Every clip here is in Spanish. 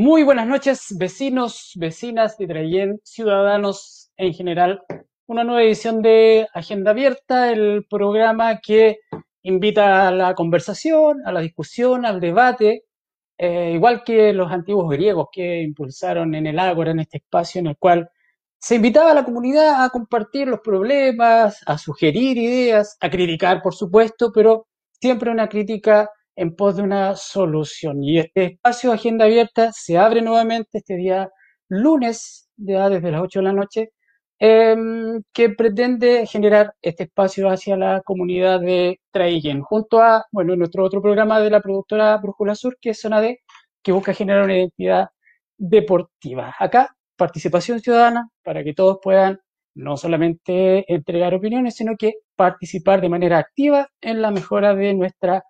Muy buenas noches, vecinos, vecinas de Trayen, ciudadanos en general. Una nueva edición de Agenda Abierta, el programa que invita a la conversación, a la discusión, al debate, eh, igual que los antiguos griegos que impulsaron en el Ágora, en este espacio en el cual se invitaba a la comunidad a compartir los problemas, a sugerir ideas, a criticar, por supuesto, pero siempre una crítica en pos de una solución. Y este espacio Agenda Abierta se abre nuevamente este día lunes, ya desde las 8 de la noche, em, que pretende generar este espacio hacia la comunidad de Traillén, junto a, bueno, nuestro otro programa de la productora Brújula Sur, que es Zona D, que busca generar una identidad deportiva. Acá, participación ciudadana, para que todos puedan no solamente entregar opiniones, sino que participar de manera activa en la mejora de nuestra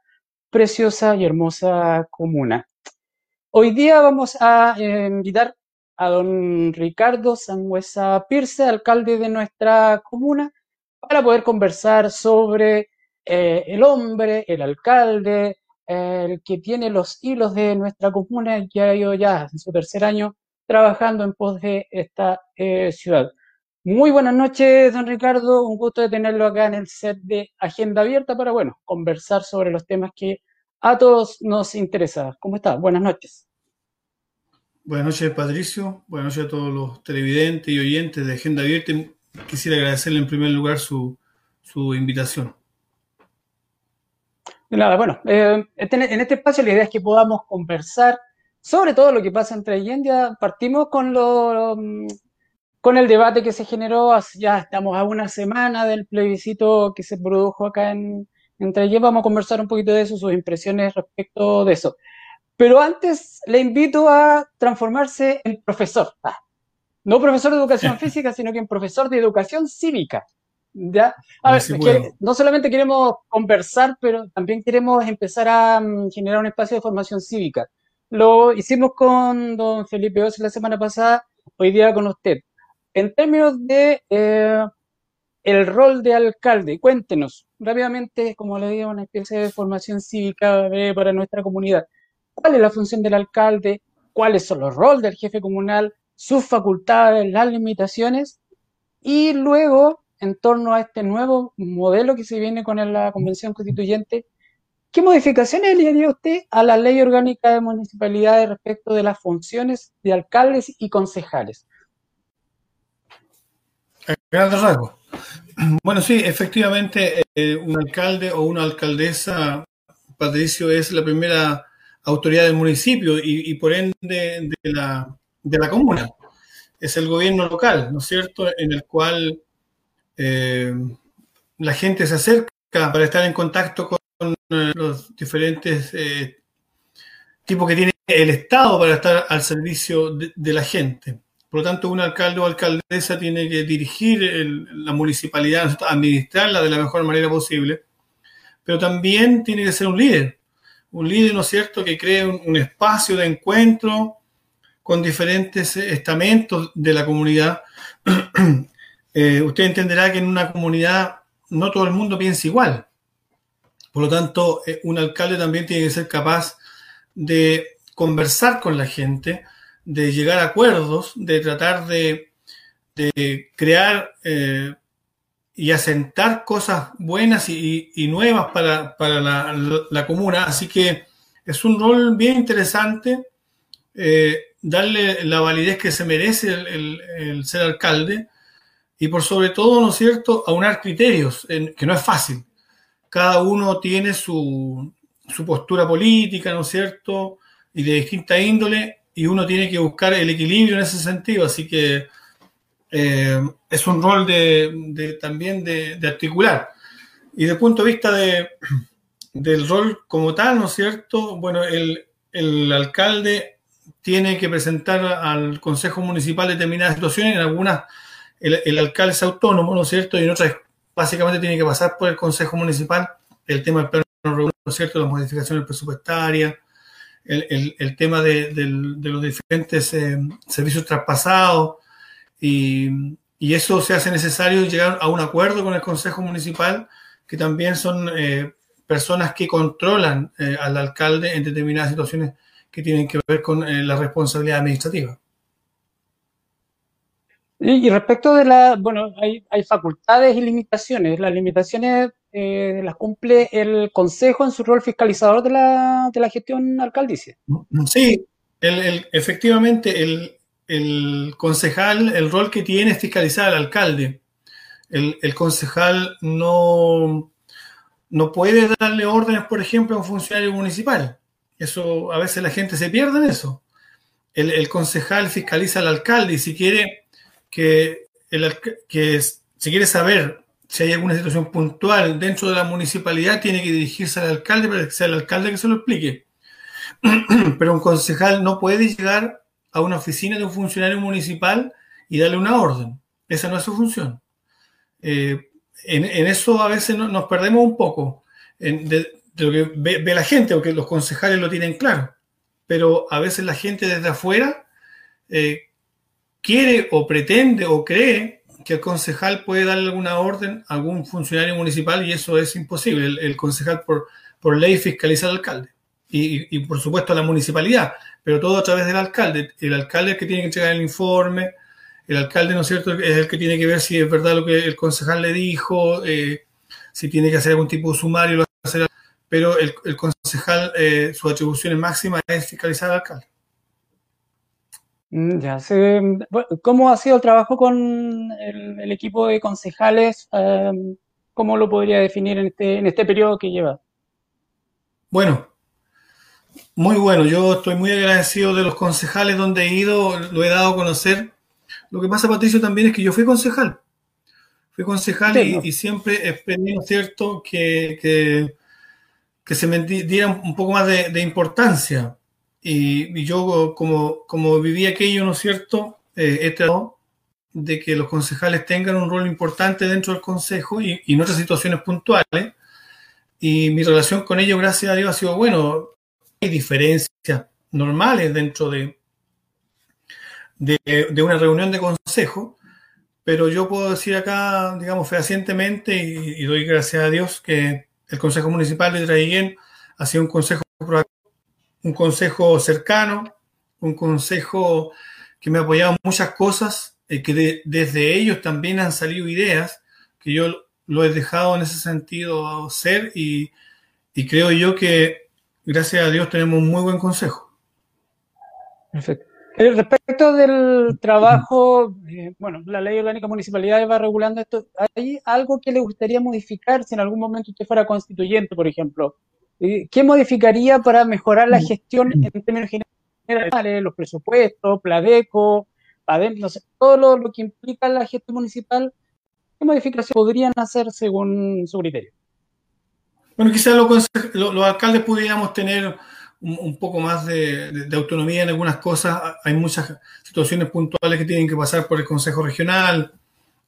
preciosa y hermosa comuna. Hoy día vamos a eh, invitar a don Ricardo Sangüesa Pirce, alcalde de nuestra comuna, para poder conversar sobre eh, el hombre, el alcalde, el que tiene los hilos de nuestra comuna que ha ido ya en su tercer año trabajando en pos de esta eh, ciudad. Muy buenas noches, don Ricardo. Un gusto de tenerlo acá en el set de Agenda Abierta para, bueno, conversar sobre los temas que a todos nos interesan. ¿Cómo está? Buenas noches. Buenas noches, Patricio. Buenas noches a todos los televidentes y oyentes de Agenda Abierta. Quisiera agradecerle en primer lugar su, invitación. De nada, bueno, eh, este, en este espacio la idea es que podamos conversar sobre todo lo que pasa entre Allende. Partimos con lo con el debate que se generó, ya estamos a una semana del plebiscito que se produjo acá en, entre ellos, vamos a conversar un poquito de eso, sus impresiones respecto de eso. Pero antes le invito a transformarse en profesor. Ah, no profesor de educación física, sino que en profesor de educación cívica. ¿Ya? A ver, no solamente queremos conversar, pero también queremos empezar a mm, generar un espacio de formación cívica. Lo hicimos con don Felipe Oz la semana pasada, hoy día con usted. En términos de eh, el rol de alcalde, cuéntenos rápidamente, como le digo, una especie de formación cívica para nuestra comunidad. ¿Cuál es la función del alcalde? ¿Cuáles son los roles del jefe comunal? ¿Sus facultades? ¿Las limitaciones? Y luego, en torno a este nuevo modelo que se viene con la Convención Constituyente, ¿qué modificaciones le haría usted a la ley orgánica de municipalidades respecto de las funciones de alcaldes y concejales? Grandes rasgos. Bueno, sí, efectivamente, eh, un alcalde o una alcaldesa, Patricio, es la primera autoridad del municipio y, por ende de la, de la, comuna. Es el gobierno local, ¿no es cierto?, en el cual eh, la gente se acerca para estar en contacto con eh, los diferentes tipos que tiene el Estado para estar al servicio de la gente. Por lo tanto, un alcalde o alcaldesa tiene que dirigir la municipalidad, administrarla de la mejor manera posible, pero también tiene que ser un líder. Un líder, ¿no es cierto?, que cree un, espacio de encuentro con diferentes estamentos de la comunidad. Eh, usted entenderá que en una comunidad no todo el mundo piensa igual. Por lo tanto, eh, un alcalde también tiene que ser capaz de conversar con la gente, de llegar a acuerdos, de tratar de, crear eh, y asentar cosas buenas y, nuevas para, la, comuna. Así que es un rol bien interesante eh, darle la validez que se merece el, ser alcalde y por sobre todo, ¿no es cierto?, aunar criterios, que no es fácil. Cada uno tiene su, su postura política, ¿no es cierto?, y de distinta índole, y uno tiene que buscar el equilibrio en ese sentido, así que eh, es un rol de, también de, articular. Y desde el punto de vista de, del rol como tal, ¿no es cierto? Bueno, el, alcalde tiene que presentar al Consejo Municipal determinadas situaciones, en algunas el, alcalde es autónomo, ¿no es cierto? Y en otras básicamente tiene que pasar por el Consejo Municipal el tema del plano ¿no es cierto? Las modificaciones presupuestarias, el, tema de, los diferentes eh, servicios traspasados y, eso se hace necesario llegar a un acuerdo con el Consejo Municipal, que también son eh, personas que controlan eh, al alcalde en determinadas situaciones que tienen que ver con la responsabilidad administrativa. Y respecto de la, bueno, hay, hay facultades y limitaciones. Las limitaciones eh, las cumple el Consejo en su rol fiscalizador de la, de la gestión alcaldicia. Sí, el, efectivamente, el, el, concejal, el rol que tiene es fiscalizar al alcalde. El, el, concejal no, no puede darle órdenes, por ejemplo, a un funcionario municipal. Eso, a veces la gente se pierde en eso. El, el concejal fiscaliza al alcalde y si quiere que, el, que si quiere saber si hay alguna situación puntual dentro de la municipalidad, tiene que dirigirse al alcalde para que sea el alcalde que se lo explique. Pero un concejal no puede llegar a una oficina de un funcionario municipal y darle una orden. Esa no es su función. Eh, en, eso a veces nos perdemos un poco de, lo que ve, la gente, porque los concejales lo tienen claro. Pero a veces la gente desde afuera eh, quiere o pretende o cree que el concejal puede darle alguna orden a algún funcionario municipal y eso es imposible. El, concejal por, por ley fiscaliza al alcalde y, y, por supuesto a la municipalidad, pero todo a través del alcalde. El alcalde es el que tiene que entregar el informe, el alcalde, ¿no es cierto?, es el que tiene que ver si es verdad lo que el concejal le dijo, eh, si tiene que hacer algún tipo de sumario, lo hacer, pero el, el concejal, eh, su atribución máxima es fiscalizar al alcalde. Mm, ya sé. ¿Cómo ha sido el trabajo con el, equipo de concejales? Em, ¿Cómo lo podría definir en este, en este periodo que lleva? Bueno, muy bueno. Yo estoy muy agradecido de los concejales donde he ido, lo he dado a conocer. Lo que pasa, Patricio, también es que yo fui concejal. Fui concejal y, siempre esperé, ¿no cierto?, que, que, se me diera un poco más de importancia y, yo, como, como viví aquello, ¿no es cierto? Eh, he tratado de que los concejales tengan un rol importante dentro del consejo y, en otras situaciones puntuales. Y mi relación con ellos, gracias a Dios, ha sido bueno. Hay diferencias normales dentro de, de, una reunión de consejo, pero yo puedo decir acá, digamos, fehacientemente y, y doy gracias a Dios que el Consejo Municipal de Traiguén ha sido un consejo proactivo un consejo cercano, un consejo que me ha apoyado en muchas cosas, y que desde ellos también han salido ideas que yo lo he dejado en ese sentido ser y, creo yo que gracias a Dios tenemos un muy buen consejo. Perfecto. Eh, respecto del trabajo, eh, bueno, la ley orgánica de municipalidades va regulando esto. ¿Hay algo que le gustaría modificar si en algún momento usted fuera constituyente, por ejemplo? ¿Qué modificaría para mejorar la gestión en términos generales, los presupuestos, Pladeco, no sé, todo lo, que implica la gestión municipal? ¿Qué modificaciones podrían hacer según su criterio? Bueno, quizás los, alcaldes pudiéramos tener un, poco más de, autonomía en algunas cosas. Hay muchas situaciones puntuales que tienen que pasar por el Consejo Regional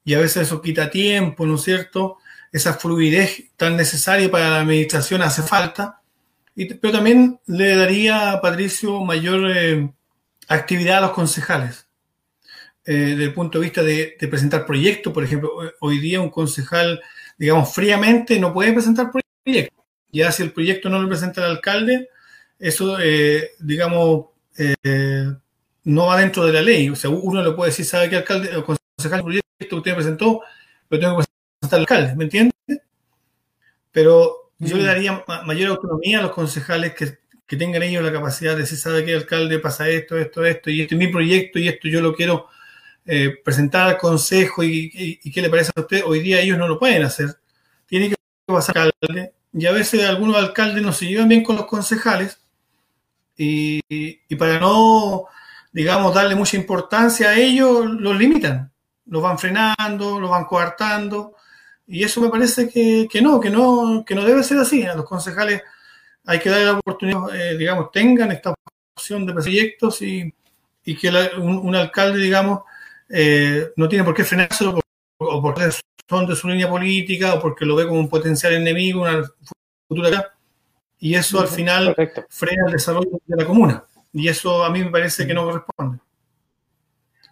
y a veces eso quita tiempo, ¿no es cierto? Esa fluidez tan necesaria para la administración hace falta, y, pero también le daría a Patricio mayor eh, actividad a los concejales. Eh, desde el punto de vista de, presentar proyectos, por ejemplo, hoy día un concejal, digamos, fríamente no puede presentar proyectos. Ya si el proyecto no lo presenta el alcalde, eso, eh, digamos, no va dentro de la ley. O sea, uno le puede decir, ¿sabe qué alcalde o concejal el proyecto que usted presentó? Lo tengo que hasta el alcalde, ¿me entiende? Pero yo le mm. daría mayor autonomía a los concejales que, tengan ellos la capacidad de decir, ¿sabe qué alcalde pasa esto, esto, esto? Y este es mi proyecto y esto yo lo quiero eh, presentar al consejo y, qué le parece a usted. Hoy día ellos no lo pueden hacer. Tiene que pasar al alcalde. Y a veces algunos alcaldes no se llevan bien con los concejales y, y para no, digamos, darle mucha importancia a ellos, los limitan. Los van frenando, los van coartando y eso me parece que, no, que no, que no debe ser así. A los concejales hay que darle la oportunidad, eh, digamos, tengan esta opción de proyectos y, que un, alcalde, digamos, eh, no tiene por qué frenárselo o porque son de su línea política o porque lo ve como un potencial enemigo, una futura y eso al final frena el desarrollo de la comuna. Y eso a mí me parece que no corresponde.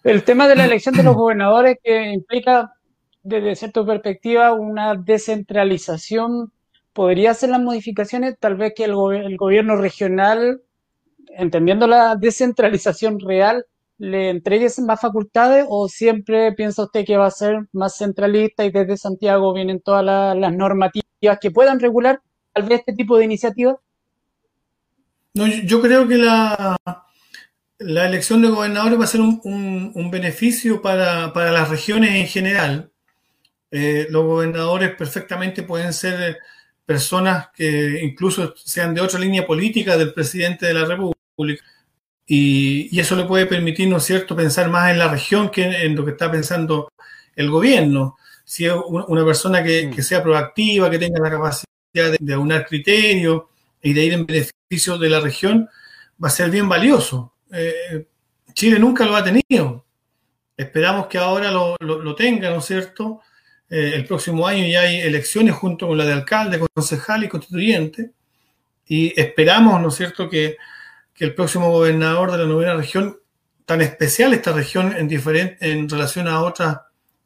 El tema de la elección de los gobernadores que implica desde cierta perspectiva, una descentralización podría hacer las modificaciones, tal vez que el, gobierno regional entendiendo la descentralización real, le entregues más facultades o siempre piensa usted que va a ser más centralista y desde Santiago vienen todas las normativas que puedan regular tal vez este tipo de iniciativas? No, yo creo que la elección de gobernadores va a ser un, beneficio para, las regiones en general. Eh, los gobernadores perfectamente pueden ser personas que incluso sean de otra línea política del presidente de la República. Y, eso le puede permitir, ¿no es cierto?, pensar más en la región que en, lo que está pensando el gobierno. Si es una persona que, sea proactiva, que tenga la capacidad de, aunar criterios y de ir en beneficio de la región, va a ser bien valioso. Eh, Chile nunca lo ha tenido. Esperamos que ahora lo, lo tenga, ¿no es cierto? Eh, el próximo año ya hay elecciones junto con la de alcalde, concejal y constituyente. Y esperamos, ¿no es cierto?, que, el próximo gobernador de la novena región, tan especial esta región en, en relación a otras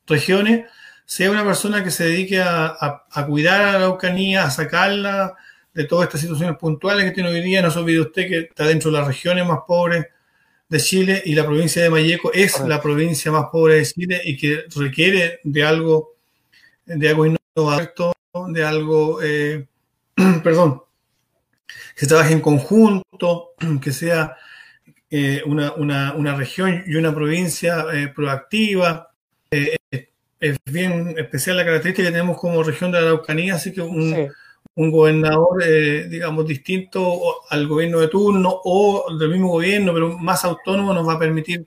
regiones, sea una persona que se dedique a, cuidar a la Araucanía, a sacarla de todas estas situaciones puntuales que tiene hoy día. No se olvide usted que está dentro de las regiones más pobres de Chile y la provincia de Mayeco es la provincia más pobre de Chile y que requiere de algo de algo innovador, de algo, eh, perdón, que trabaje en conjunto, que sea eh, una, región y una provincia eh, proactiva. es bien especial la característica que tenemos como región de la Araucanía, así que un, un gobernador, digamos, distinto al gobierno de turno o del mismo gobierno, pero más autónomo, nos va a permitir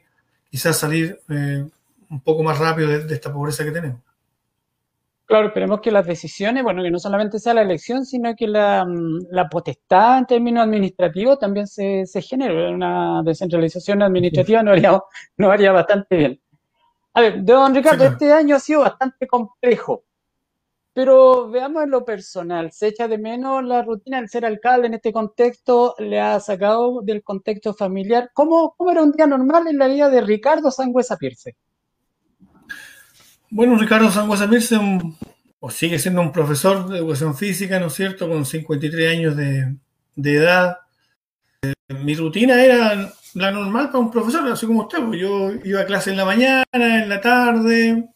quizás salir un poco más rápido de esta pobreza que tenemos. Claro, esperemos que las decisiones, bueno, que no solamente sea la elección, sino que la, mm, potestad en términos administrativos también se, se genere. Una descentralización administrativa no haría, no haría bastante bien. A ver, don Ricardo, este año ha sido bastante complejo, pero veamos en lo personal. ¿Se echa de menos la rutina del ser alcalde en este contexto? ¿Le ha sacado del contexto familiar? ¿Cómo, cómo era un día normal en la vida de Ricardo Sangüesa Pierce? Bueno, Ricardo Sangüesa Mirce o sigue siendo un profesor de educación física, ¿no es cierto?, con 53 años de, edad. Eh, mi rutina era la normal para un profesor, así como usted. Pues yo iba a clase en la mañana, en la tarde,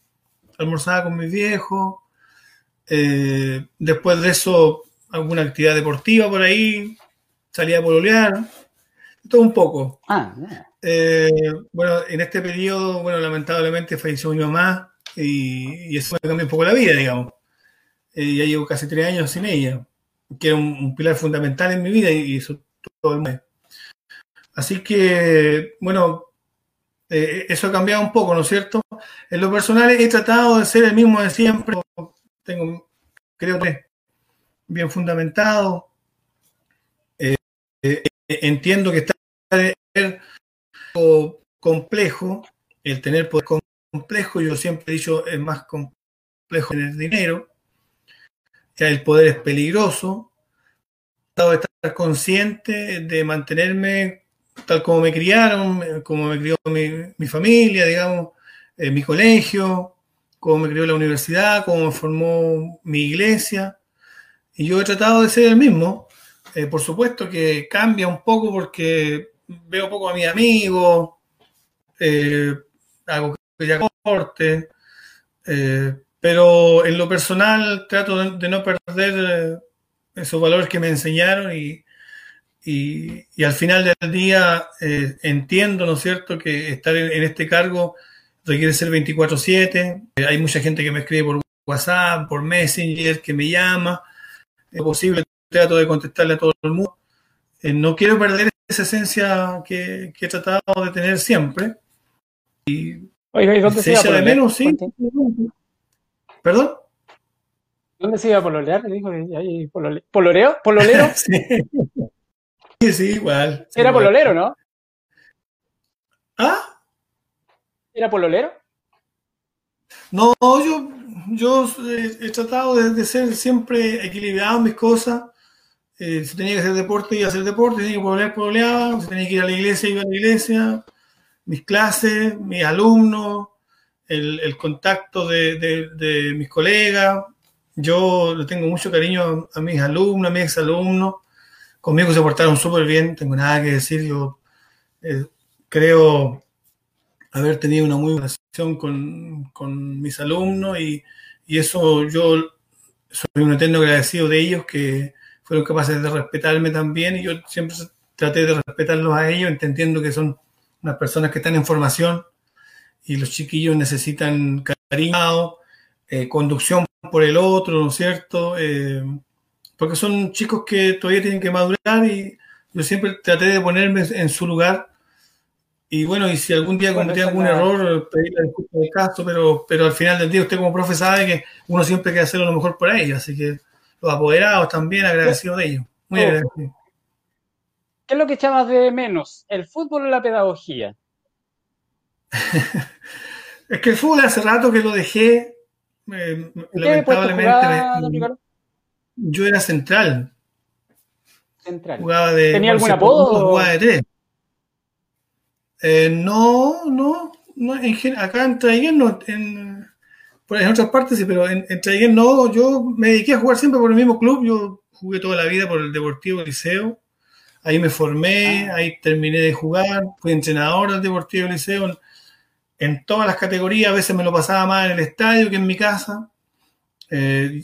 almorzaba con mis viejos. Eh, después de eso, alguna actividad deportiva por ahí, salía a pololear, todo un poco. Ah, eh, bueno, en este periodo, bueno, lamentablemente falleció mi mamá, y, eso me cambió un poco la vida, digamos. Eh, ya llevo casi tres años sin ella, que era un, pilar fundamental en mi vida y, eso todo el mundo. Así que, bueno, eh, eso ha cambiado un poco, ¿no es cierto? En lo personal he tratado de ser el mismo de siempre, tengo, creo que bien fundamentado. Eh, entiendo que está complejo el tener poder complejo, yo siempre he dicho, es más complejo tener dinero, ya el poder es peligroso, de estar consciente de mantenerme tal como me criaron, como me crió mi, familia, digamos, en mi colegio, como me crió la universidad, como me formó mi iglesia. Y yo he tratado de ser el mismo. Eh, por supuesto que cambia un poco porque veo poco a mis amigos, eh, hago corte, eh, pero en lo personal trato de, no perder eh, esos valores que me enseñaron y, y, al final del día eh, entiendo, ¿no es cierto?, que estar en, este cargo requiere ser 24/7. hay mucha gente que me escribe por WhatsApp, por Messenger, que me llama. Es posible, trato de contestarle a todo el mundo. no quiero perder esa esencia que, que he tratado de tener siempre. Y Oiga, ¿y dónde se, iba a de menos, sí. ¿Perdón? ¿Dónde se iba a pololear? Dijo, ¿Poloreo? ¿Pololero? sí. sí, igual. Era pololero, ¿no? ¿Ah? ¿Era pololero? No, yo, yo he tratado de, ser siempre equilibrado en mis cosas. Eh, si tenía que hacer deporte, iba a hacer deporte. Si tenía que pololear, pololeaba. Si tenía que ir a la iglesia, iba a la iglesia mis clases, mis alumnos, el, contacto de, mis colegas. Yo le tengo mucho cariño a, mis alumnos, a mis exalumnos. conmigo se portaron súper bien, tengo nada que decir, yo eh, creo haber tenido una muy buena relación con, con mis alumnos y, y, eso yo soy un eterno agradecido de ellos que fueron capaces de respetarme también y yo siempre traté de respetarlos a ellos, entendiendo que son unas personas que están en formación y los chiquillos necesitan cariño, eh, conducción por el otro, ¿no es cierto? Eh, porque son chicos que todavía tienen que madurar y yo siempre traté de ponerme en su lugar. Y bueno, y si algún día cometí algún error, pedirle disculpas del caso, pero, pero al final del día usted como profe sabe que uno siempre quiere hacerlo lo mejor por ellos, así que los apoderados también agradecidos de ellos. Muy agradecido. ¿Qué es lo que echabas de menos? ¿El fútbol o la pedagogía? es que el fútbol hace rato que lo dejé. Eh, lamentablemente. yo era central. Central. Jugaba de, ¿Tenía algún apodo? Jugaba de tres. Eh, no, no, no en, acá en Traiguén no, en, en, otras partes sí, pero en, en Traiguén no, yo me dediqué a jugar siempre por el mismo club, yo jugué toda la vida por el Deportivo Liceo, ahí me formé, ah. ahí terminé de jugar, fui entrenador del Deportivo Liceo en, todas las categorías, a veces me lo pasaba más en el estadio que en mi casa. Eh,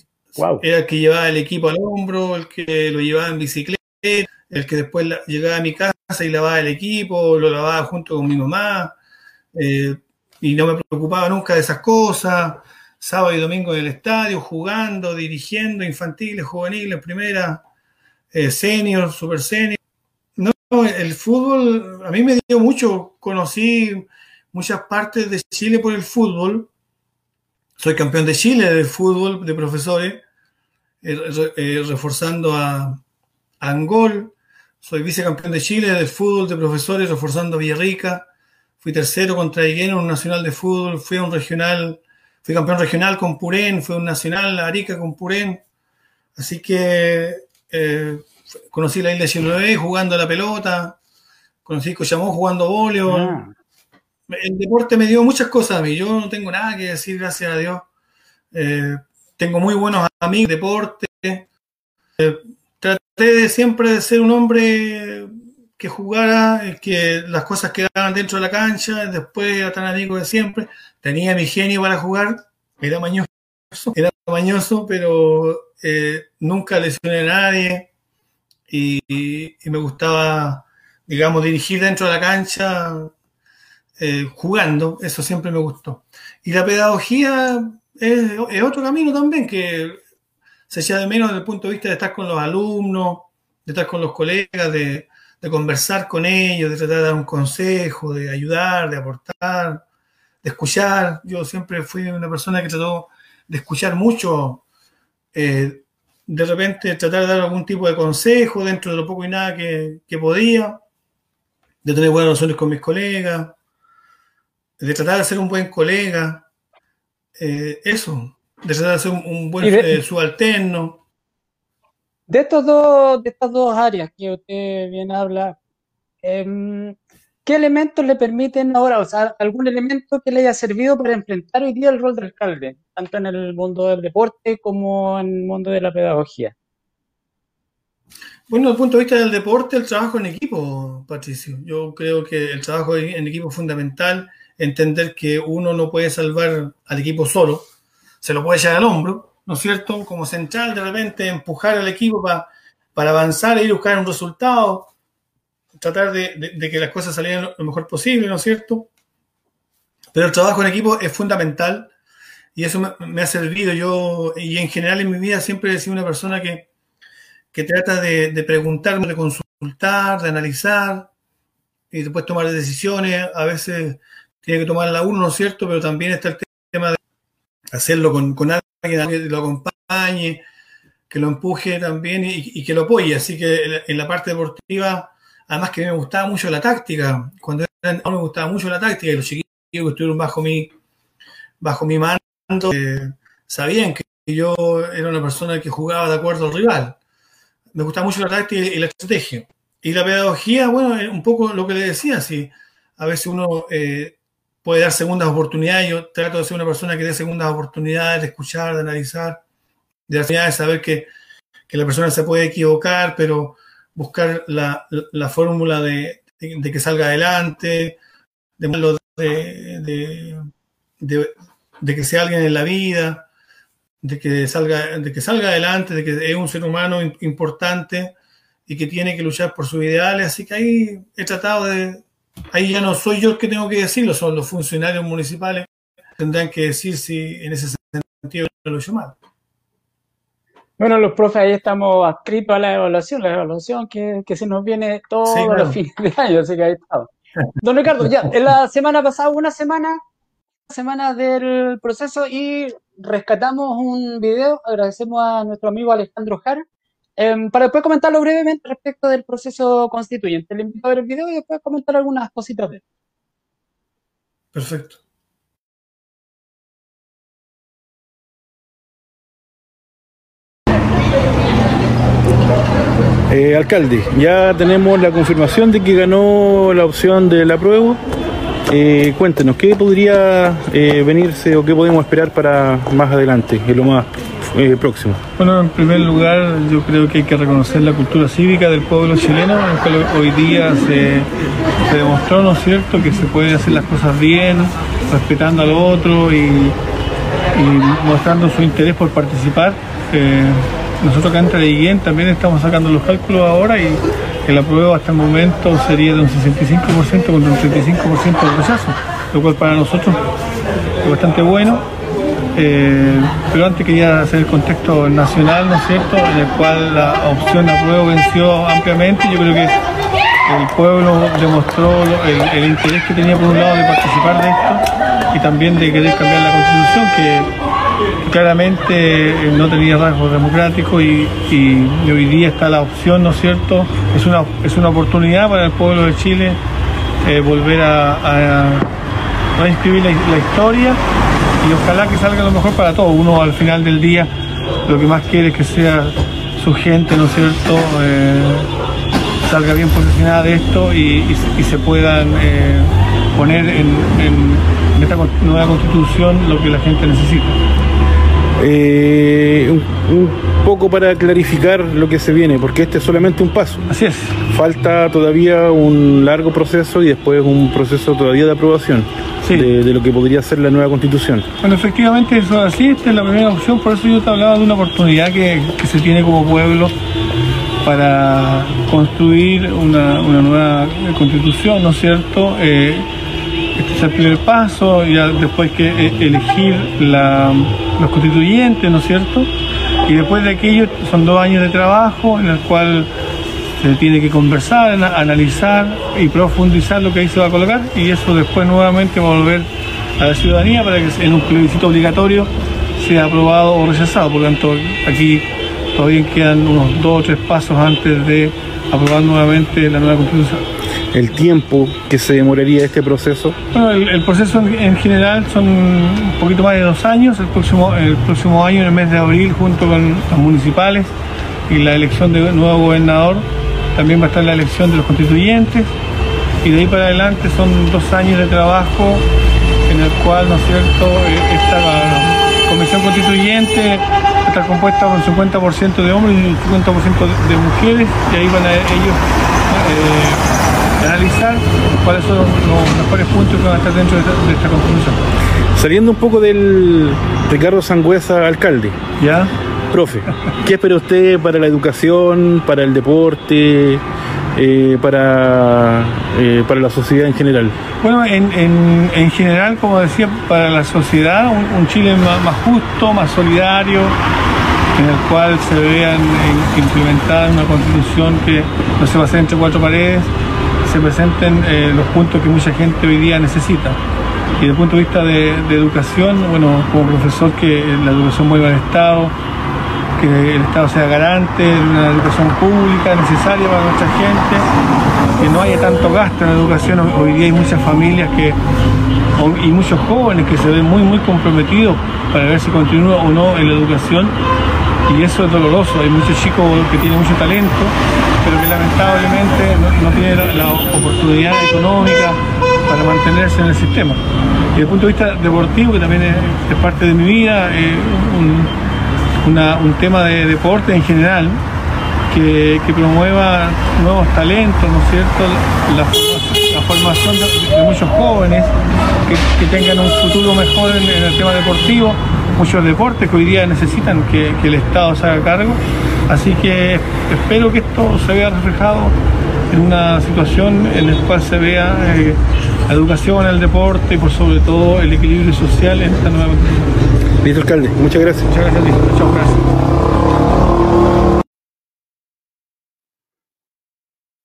Era el que llevaba el equipo al hombro, el que lo llevaba en bicicleta, el que después llegaba a mi casa y lavaba el equipo, lo lavaba junto con mi mamá, eh, y no me preocupaba nunca de esas cosas. Sábado y domingo en el estadio, jugando, dirigiendo, infantiles, juveniles, primera, eh, senior, super senior. El fútbol a mí me dio mucho, conocí muchas partes de Chile por el fútbol. Soy campeón de Chile del fútbol de profesores, eh, eh, reforzando a, Angol. Soy vicecampeón de Chile del fútbol de profesores, reforzando a Villarrica. Fui tercero contra Higueno en un nacional de fútbol. Fui a un regional, fui campeón regional con Purén, fui a un nacional Arica con Purén. Así que eh, conocí la isla 19 jugando a la pelota, conocí Cochamó jugando voleo. Ah. El deporte me dio muchas cosas a mí. Yo no tengo nada que decir, gracias a Dios. Eh, tengo muy buenos amigos de deporte. Eh, traté de siempre de ser un hombre que jugara, que las cosas quedaran dentro de la cancha, después era tan amigo de siempre. Tenía mi genio para jugar, era mañoso, era mañoso, pero eh, nunca lesioné a nadie y, me gustaba, digamos, dirigir dentro de la cancha eh, jugando, eso siempre me gustó. Y la pedagogía es, otro camino también que se echa de menos desde el punto de vista de estar con los alumnos, de estar con los colegas, de, conversar con ellos, de tratar de dar un consejo, de ayudar, de aportar, de escuchar. Yo siempre fui una persona que trató de escuchar mucho eh, de repente tratar de dar algún tipo de consejo dentro de lo poco y nada que, podía, de tener buenas relaciones con mis colegas, de tratar de ser un buen colega, eh, eso, de tratar de ser un, buen eh, subalterno. De, estos dos, de estas dos áreas que usted bien habla, eh, ¿Qué elementos le permiten ahora, o sea, algún elemento que le haya servido para enfrentar hoy día el rol del alcalde, tanto en el mundo del deporte como en el mundo de la pedagogía? Bueno, desde el punto de vista del deporte, el trabajo en equipo, Patricio. Yo creo que el trabajo en equipo es fundamental, entender que uno no puede salvar al equipo solo, se lo puede echar al hombro, ¿no es cierto? Como central, de repente empujar al equipo para, para avanzar e ir a buscar un resultado tratar de, que las cosas salieran lo mejor posible, ¿no es cierto? Pero el trabajo en equipo es fundamental y eso me, ha servido. Yo, y en general en mi vida siempre he sido una persona que, trata de, de preguntar, de consultar, de analizar y después tomar decisiones. A veces tiene que tomarla uno, ¿no es cierto? Pero también está el tema de hacerlo con, con alguien que lo acompañe, que lo empuje también y que lo apoye. Así que en la parte deportiva Además que me gustaba mucho la táctica. Cuando era me gustaba mucho la táctica y los chiquillos que estuvieron bajo mi, bajo mi mando eh, sabían que yo era una persona que jugaba de acuerdo al rival. Me gustaba mucho la táctica y la estrategia. Y la pedagogía, bueno, un poco lo que le decía, si a veces uno eh, puede dar segundas oportunidades, yo trato de ser una persona que dé segundas oportunidades, de escuchar, de analizar, de, de saber que, que la persona se puede equivocar, pero buscar la, la fórmula de, de, que salga adelante, de, de, que sea alguien en la vida, de que salga, de que salga adelante, de que es un ser humano importante y que tiene que luchar por sus ideales. Así que ahí he tratado de, ahí ya no soy yo el que tengo que decirlo, son los funcionarios municipales tendrán que decir si en ese sentido lo he mal. Bueno, los profes ahí estamos adscritos a la evaluación, la evaluación que, que se nos viene todos los fines de año, así que ahí estamos. Don Ricardo, ya, en la semana pasada, una semana, semana del proceso y rescatamos un video, agradecemos a nuestro amigo Alejandro Jar, em, para después comentarlo brevemente respecto del proceso constituyente. Le invito a ver el video y después comentar algunas cositas de él. Perfecto. Eh, alcalde, ya tenemos la confirmación de que ganó la opción del apruebo. Eh, cuéntenos, ¿qué podría eh, venirse o qué podemos esperar para más adelante, en lo más eh, próximo? Bueno, en primer lugar, yo creo que hay que reconocer la cultura cívica del pueblo chileno, en cual hoy día se, demostró, ¿no es cierto?, que se puede hacer las cosas bien, respetando al otro y mostrando su interés por participar. Nosotros acá en Traiguén también estamos sacando los cálculos ahora y la prueba hasta el momento sería de un 65% contra un 35% de rechazo, lo cual para nosotros es bastante bueno. Eh, pero antes quería hacer el contexto nacional, ¿no es cierto?, en el cual la opción de apruebo venció ampliamente. Yo creo que el pueblo demostró el, el interés que tenía por un lado de participar de esto y también de querer cambiar la constitución, que claramente eh, no tenía rasgos democráticos y, hoy día está la opción, ¿no es cierto? Es una, es una oportunidad para el pueblo de Chile eh, volver a, a, la, historia y ojalá que salga lo mejor para todos. Uno al final del día lo que más quiere es que sea su gente, ¿no es cierto? Eh, salga bien posicionada de esto y, se puedan poner en esta nueva constitución lo que la gente necesita. Eh, un, poco para clarificar lo que se viene, porque este es solamente un paso. Así es. Falta todavía un largo proceso y después un proceso todavía de aprobación de, lo que podría ser la nueva constitución. Bueno, efectivamente eso es así, esta es la primera opción, por eso yo te hablaba de una oportunidad que, se tiene como pueblo para construir una, nueva constitución, ¿no es cierto? Eh, este es el primer paso, ya después que eh, elegir los constituyentes, ¿no es cierto? Y después de aquello son dos años de trabajo en el cual se tiene que conversar, analizar y profundizar lo que ahí se va a colocar y eso después nuevamente volver a la ciudadanía para que en un plebiscito obligatorio sea aprobado o rechazado. Por lo tanto, aquí todavía quedan unos dos o tres pasos antes de aprobar nuevamente la nueva constitución el tiempo que se demoraría este proceso? Bueno, el, proceso en, general son un poquito más de dos años. El próximo, el próximo año, en el mes de abril, junto con los municipales y la elección de nuevo gobernador, también va a estar la elección de los constituyentes. Y de ahí para adelante son dos años de trabajo en el cual, ¿no es cierto?, eh, esta comisión constituyente está compuesta por un 50% de hombres y un 50% de mujeres, y ahí van a ellos eh, analizar cuáles son los, mejores puntos que van a estar dentro de esta, constitución. Saliendo un poco del Ricardo Sangüesa, alcalde. ¿Ya? Profe, ¿qué espera usted para la educación, para el deporte, eh, para, eh, para la sociedad en general? Bueno, en, general, como decía, para la sociedad, un, Chile más, justo, más solidario, en el cual se vean implementada una constitución que no se hacer entre cuatro paredes, se presenten eh, los puntos que mucha gente hoy día necesita. Y desde el punto de vista de, educación, bueno, como profesor que la educación vuelva al Estado, que el Estado sea garante de una educación pública necesaria para nuestra gente, que no haya tanto gasto en la educación. Hoy día hay muchas familias que y muchos jóvenes que se ven muy muy comprometidos para ver si continúa o no en la educación y eso es doloroso. Hay muchos chicos que tienen mucho talento pero que lamentablemente no, tiene la, oportunidad económica para mantenerse en el sistema. Y desde el punto de vista deportivo, que también es, parte de mi vida, un, tema de deporte en general, que, promueva nuevos talentos, ¿no es cierto? La, formación de, muchos jóvenes que, tengan un futuro mejor en, el tema deportivo, muchos deportes que hoy día necesitan que, el Estado se haga cargo. Así que espero que esto se vea reflejado en una situación en la cual se vea eh, la educación, el deporte y por sobre todo el equilibrio social en esta nueva Listo, alcalde, muchas gracias. Muchas gracias ti. Muchas gracias.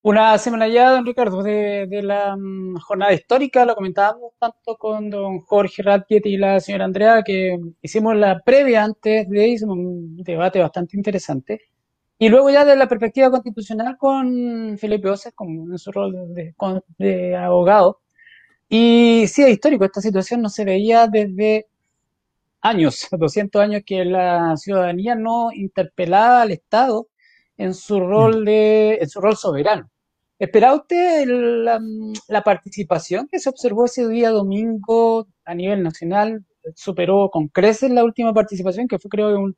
Una semana ya, don Ricardo, de, la mm, jornada histórica, lo comentábamos tanto con don Jorge Rattiet y la señora Andrea, que hicimos la previa antes de hicimos un debate bastante interesante. Y luego ya de la perspectiva constitucional con Felipe Oces, con, en su rol de, abogado. Y sí, es histórico, esta situación no se veía desde años, 200 años que la ciudadanía no interpelaba al Estado en su rol de, en su rol soberano. ¿Esperaba usted la, participación que se observó ese día domingo a nivel nacional? Superó con creces la última participación, que fue creo un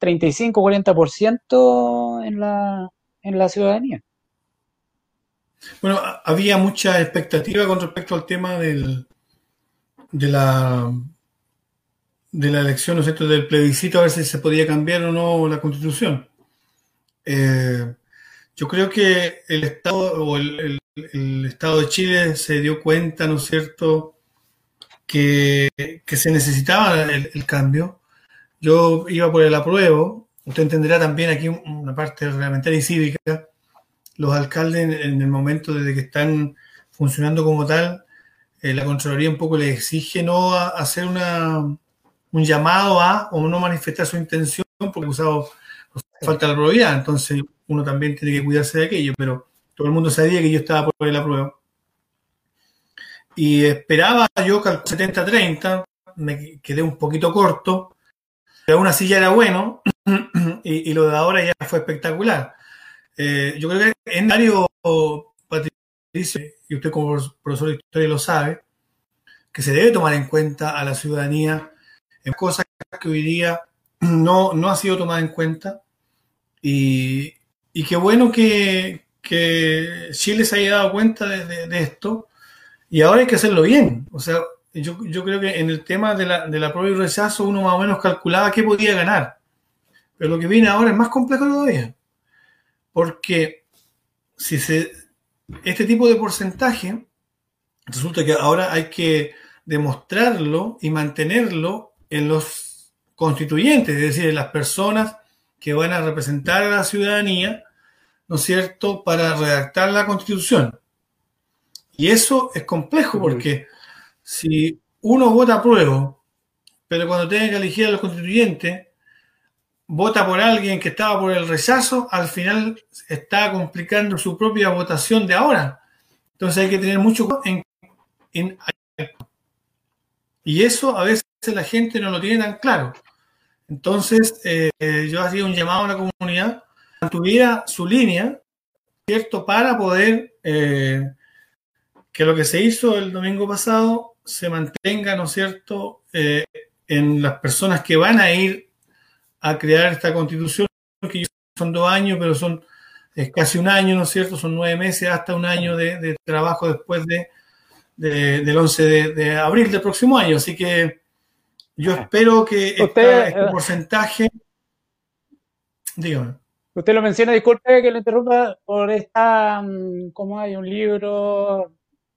35-40% en la, en la ciudadanía. Bueno, había mucha expectativa con respecto al tema del, de la de la elección, ¿no es cierto?, del plebiscito, a ver si se podía cambiar o no la constitución. Eh, yo creo que el Estado o el, Estado de Chile se dio cuenta, ¿no es cierto?, que, se necesitaba el, cambio. Yo iba por el apruebo. Usted entenderá también aquí una parte reglamentaria y cívica. Los alcaldes en, el momento desde que están funcionando como tal, eh, la Contraloría un poco les exige no hacer una, un llamado a o no manifestar su intención porque usado falta la probabilidad, entonces uno también tiene que cuidarse de aquello, pero todo el mundo sabía que yo estaba por la prueba. Y esperaba yo que al 70-30, me quedé un poquito corto, pero aún así ya era bueno, y, lo de ahora ya fue espectacular. Eh, yo creo que en Dario Patricio, y usted como profesor de historia lo sabe, que se debe tomar en cuenta a la ciudadanía en cosas que hoy día no, no ha sido tomada en cuenta y, qué bueno que, Chile se haya dado cuenta de, esto y ahora hay que hacerlo bien. O sea, yo, creo que en el tema de la, de la prueba y rechazo uno más o menos calculaba qué podía ganar. Pero lo que viene ahora es más complejo todavía. Porque si se, este tipo de porcentaje, resulta que ahora hay que demostrarlo y mantenerlo en los constituyentes, es decir, en las personas que van a representar a la ciudadanía, ¿no es cierto?, para redactar la constitución. Y eso es complejo porque si uno vota a prueba, pero cuando tiene que elegir a los constituyentes, vota por alguien que estaba por el rechazo, al final está complicando su propia votación de ahora. Entonces hay que tener mucho en, en y eso a veces la gente no lo tiene tan claro. Entonces, eh, yo hacía un llamado a la comunidad que tuviera su línea, ¿cierto? Para poder eh, que lo que se hizo el domingo pasado se mantenga, ¿no es cierto?, eh, en las personas que van a ir a crear esta constitución, que son dos años, pero son es casi un año, ¿no es cierto? Son nueve meses hasta un año de, trabajo después de, del 11 de abril del próximo año. Así que yo espero que este eh, porcentaje. Dígame. Usted lo menciona, disculpe que lo interrumpa, por esta, mm, como hay un libro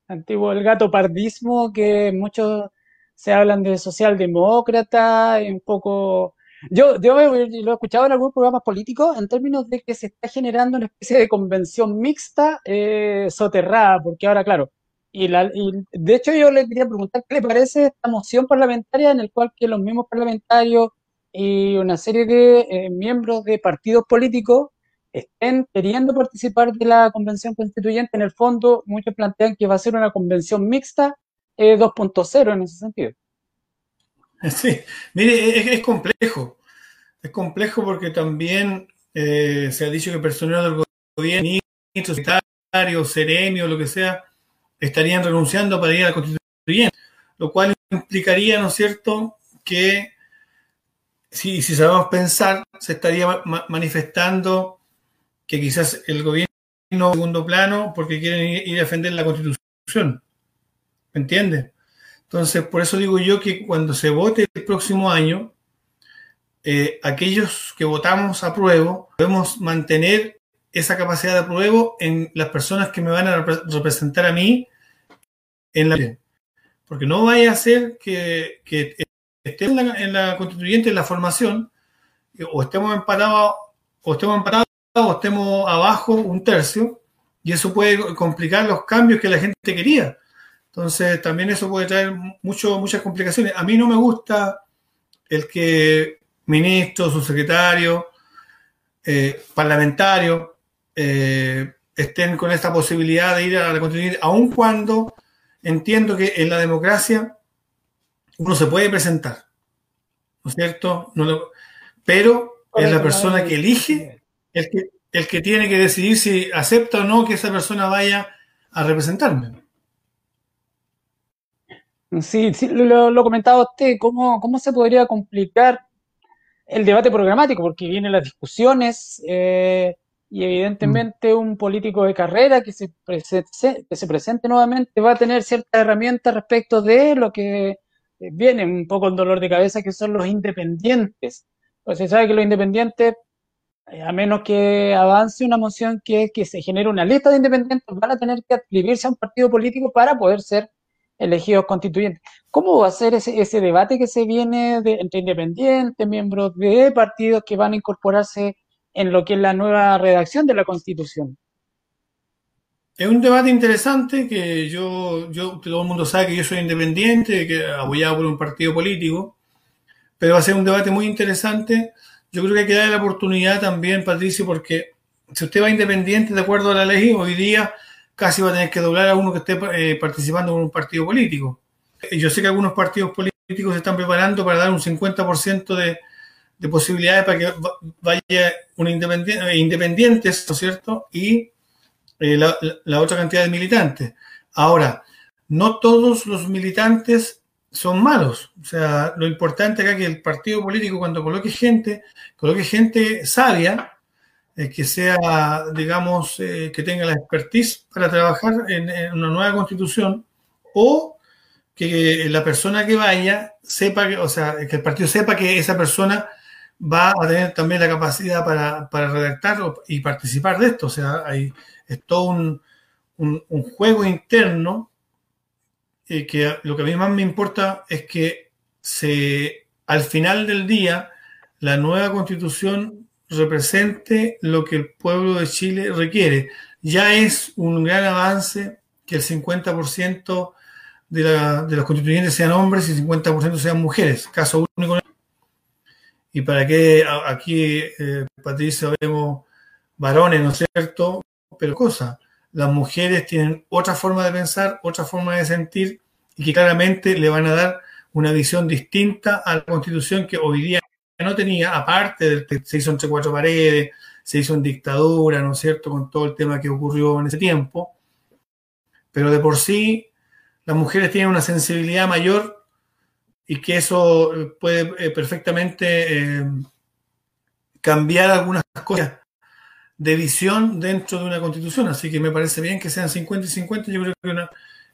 antiguo, El gato pardismo, que muchos se hablan de socialdemócrata y un poco... Yo, yo lo he escuchado en algunos programas políticos en términos de que se está generando una especie de convención mixta eh, soterrada, porque ahora, claro, y, de hecho yo le quería preguntar qué le parece esta moción parlamentaria en el cual que los mismos parlamentarios y una serie de eh, miembros de partidos políticos estén queriendo participar de la convención constituyente. En el fondo, muchos plantean que va a ser una convención mixta 2.0 eh, en ese sentido. Sí, mire, es, complejo. Es complejo porque también eh, se ha dicho que personal del gobierno, ministros, secretarios, serenios, lo que sea, estarían renunciando para ir a la constituyente, lo cual implicaría, ¿no es cierto?, que si, si sabemos pensar, se estaría manifestando que quizás el gobierno en segundo plano porque quieren ir a defender la constitución. ¿Me entiendes? Entonces, por eso digo yo que cuando se vote el próximo año, eh, aquellos que votamos a prueba, debemos mantener esa capacidad de apruebo en las personas que me van a representar a mí en la porque no vaya a ser que, que estemos en la, constituyente en la formación o estemos empatados o estemos empatados o estemos abajo un tercio y eso puede complicar los cambios que la gente quería. Entonces también eso puede traer mucho, muchas complicaciones. A mí no me gusta el que ministros, subsecretarios, eh, parlamentarios eh, estén con esta posibilidad de ir a la constituyente, aun cuando entiendo que en la democracia uno se puede presentar, ¿no es cierto? pero es la persona que elige el que, el que tiene que decidir si acepta o no que esa persona vaya a representarme. Sí, sí lo, lo, comentaba usted, ¿cómo, ¿cómo se podría complicar el debate programático? Porque vienen las discusiones, eh, y evidentemente un político de carrera que se, presente, que se presente nuevamente va a tener ciertas herramientas respecto de lo que viene un poco el dolor de cabeza, que son los independientes. Pues se sabe que los independientes, eh, a menos que avance una moción que, que se genere una lista de independientes, van a tener que adscribirse a un partido político para poder ser elegidos constituyentes. ¿Cómo va a ser ese, ese debate que se viene de, entre independientes, miembros de partidos que van a incorporarse en lo que es la nueva redacción de la Constitución. Es un debate interesante que yo, yo, todo el mundo sabe que yo soy independiente, que apoyado por un partido político, pero va a ser un debate muy interesante. Yo creo que hay que darle la oportunidad también, Patricio, porque si usted va independiente de acuerdo a la ley, hoy día casi va a tener que doblar a uno que esté eh, participando en un partido político. Yo sé que algunos partidos políticos se están preparando para dar un 50% de, de posibilidades para que vaya un independiente, eh, independientes, ¿no es cierto? Y eh, la, otra cantidad de militantes. Ahora, no todos los militantes son malos. O sea, lo importante acá es que el partido político cuando coloque gente, coloque gente sabia, eh, que sea, digamos, que tenga la expertise para trabajar en, una nueva constitución, o que la persona que vaya sepa, que, o sea, que el partido sepa que esa persona va a tener también la capacidad para, para redactar y participar de esto. O sea, hay, es todo un, un, juego interno eh, que lo que a mí más me importa es que se, al final del día la nueva constitución represente lo que el pueblo de Chile requiere. Ya es un gran avance que el 50% de, la, de los constituyentes sean hombres y el 50% sean mujeres. Caso único y para qué aquí, eh, Patricia, vemos varones, ¿no es cierto? Pero cosa, las mujeres tienen otra forma de pensar, otra forma de sentir y que claramente le van a dar una visión distinta a la constitución que hoy día no tenía, aparte del que se hizo entre cuatro paredes, se hizo en dictadura, ¿no es cierto?, con todo el tema que ocurrió en ese tiempo. Pero de por sí, las mujeres tienen una sensibilidad mayor y que eso puede eh, perfectamente eh, cambiar algunas cosas de visión dentro de una constitución. Así que me parece bien que sean 50 y 50. Yo creo que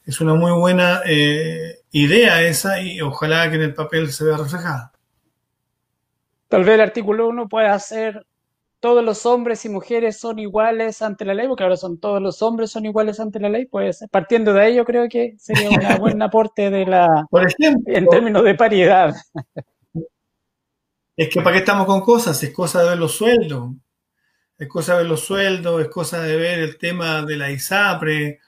es una muy buena eh, idea esa y ojalá que en el papel se vea reflejada. Tal vez el artículo 1 pueda ser todos los hombres y mujeres son iguales ante la ley, porque ahora son todos los hombres son iguales ante la ley, pues partiendo de ello creo que sería un buen aporte de la Por ejemplo, en términos de paridad. Es que para qué estamos con cosas, es cosa de ver los sueldos, es cosa de ver los sueldos, es cosa de ver el tema de la ISAPRE,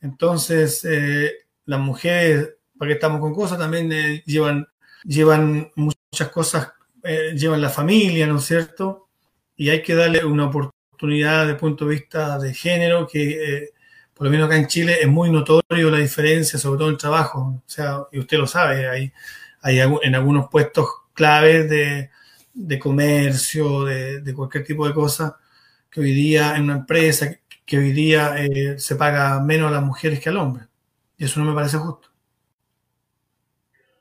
entonces eh, las mujeres, para qué estamos con cosas, también eh, llevan, llevan muchas cosas, eh, llevan la familia, ¿no es cierto? Y hay que darle una oportunidad de punto de vista de género que eh, por lo menos acá en Chile es muy notorio la diferencia, sobre todo en trabajo. O sea, y usted lo sabe, hay, hay en algunos puestos claves de, de comercio, de, de, cualquier tipo de cosa, que hoy día en una empresa, que hoy día eh, se paga menos a las mujeres que al hombre. Y eso no me parece justo.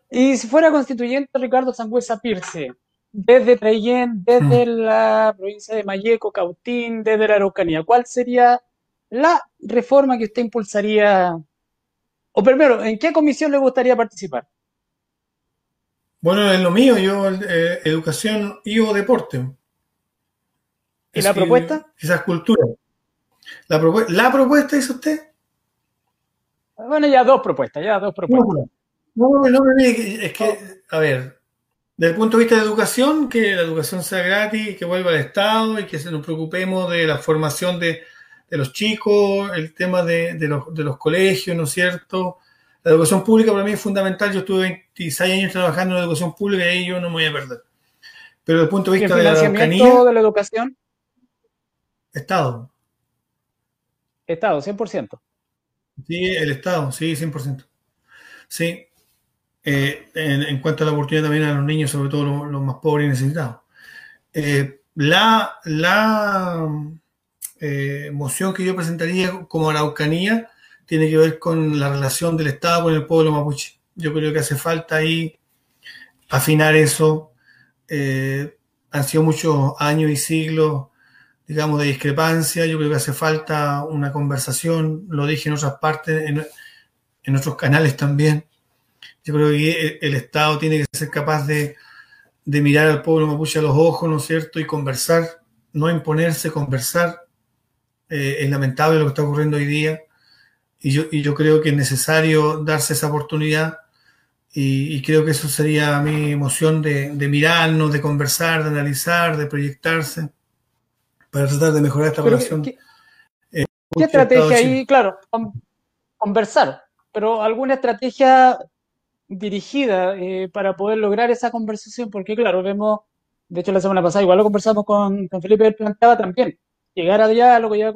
Y si fuera constituyente Ricardo Sangüesa Pirce, desde Traillén, desde mm. la provincia de Mayeco, Cautín, desde la Araucanía? ¿Cuál sería la reforma que usted impulsaría? O primero, ¿en qué comisión le gustaría participar? Bueno, en lo mío, yo, eh, educación y o deporte. ¿Y la propuesta? Quizás cultura. ¿La, ¿La propuesta hizo usted? Bueno, ya dos propuestas, ya dos propuestas. No, no, no, es que, a ver, desde el punto de vista de educación, que la educación sea gratis, que vuelva al Estado y que se nos preocupemos de la formación de, los chicos, el tema de, los, de los colegios, ¿no es cierto? La educación pública para mí es fundamental. Yo estuve 26 años trabajando en la educación pública y ahí yo no me voy a perder. Pero desde el punto de vista de la educación. de la educación? Estado. Estado, 100%. Sí, el Estado, sí, 100%. Sí. Eh, en, cuanto a la oportunidad también a los niños, sobre todo los, más pobres y necesitados. Eh, la la eh, moción que yo presentaría como Araucanía tiene que ver con la relación del Estado con el pueblo mapuche. Yo creo que hace falta ahí afinar eso. han sido muchos años y siglos digamos, de discrepancia. Yo creo que hace falta una conversación, lo dije en otras partes, en, en otros canales también. Yo creo que el Estado tiene que ser capaz de, de, mirar al pueblo mapuche a los ojos, ¿no es cierto? Y conversar, no imponerse, conversar. Eh, es lamentable lo que está ocurriendo hoy día. Y yo, y yo creo que es necesario darse esa oportunidad. Y, y creo que eso sería mi emoción de, de mirarnos, de conversar, de analizar, de proyectarse para tratar de mejorar esta relación. ¿Qué, eh, estrategia ahí? Claro, conversar, pero alguna estrategia dirigida eh, para poder lograr esa conversación, porque claro, vemos, de hecho la semana pasada igual lo conversamos con, con Felipe, él planteaba también, llegar a diálogo, ya,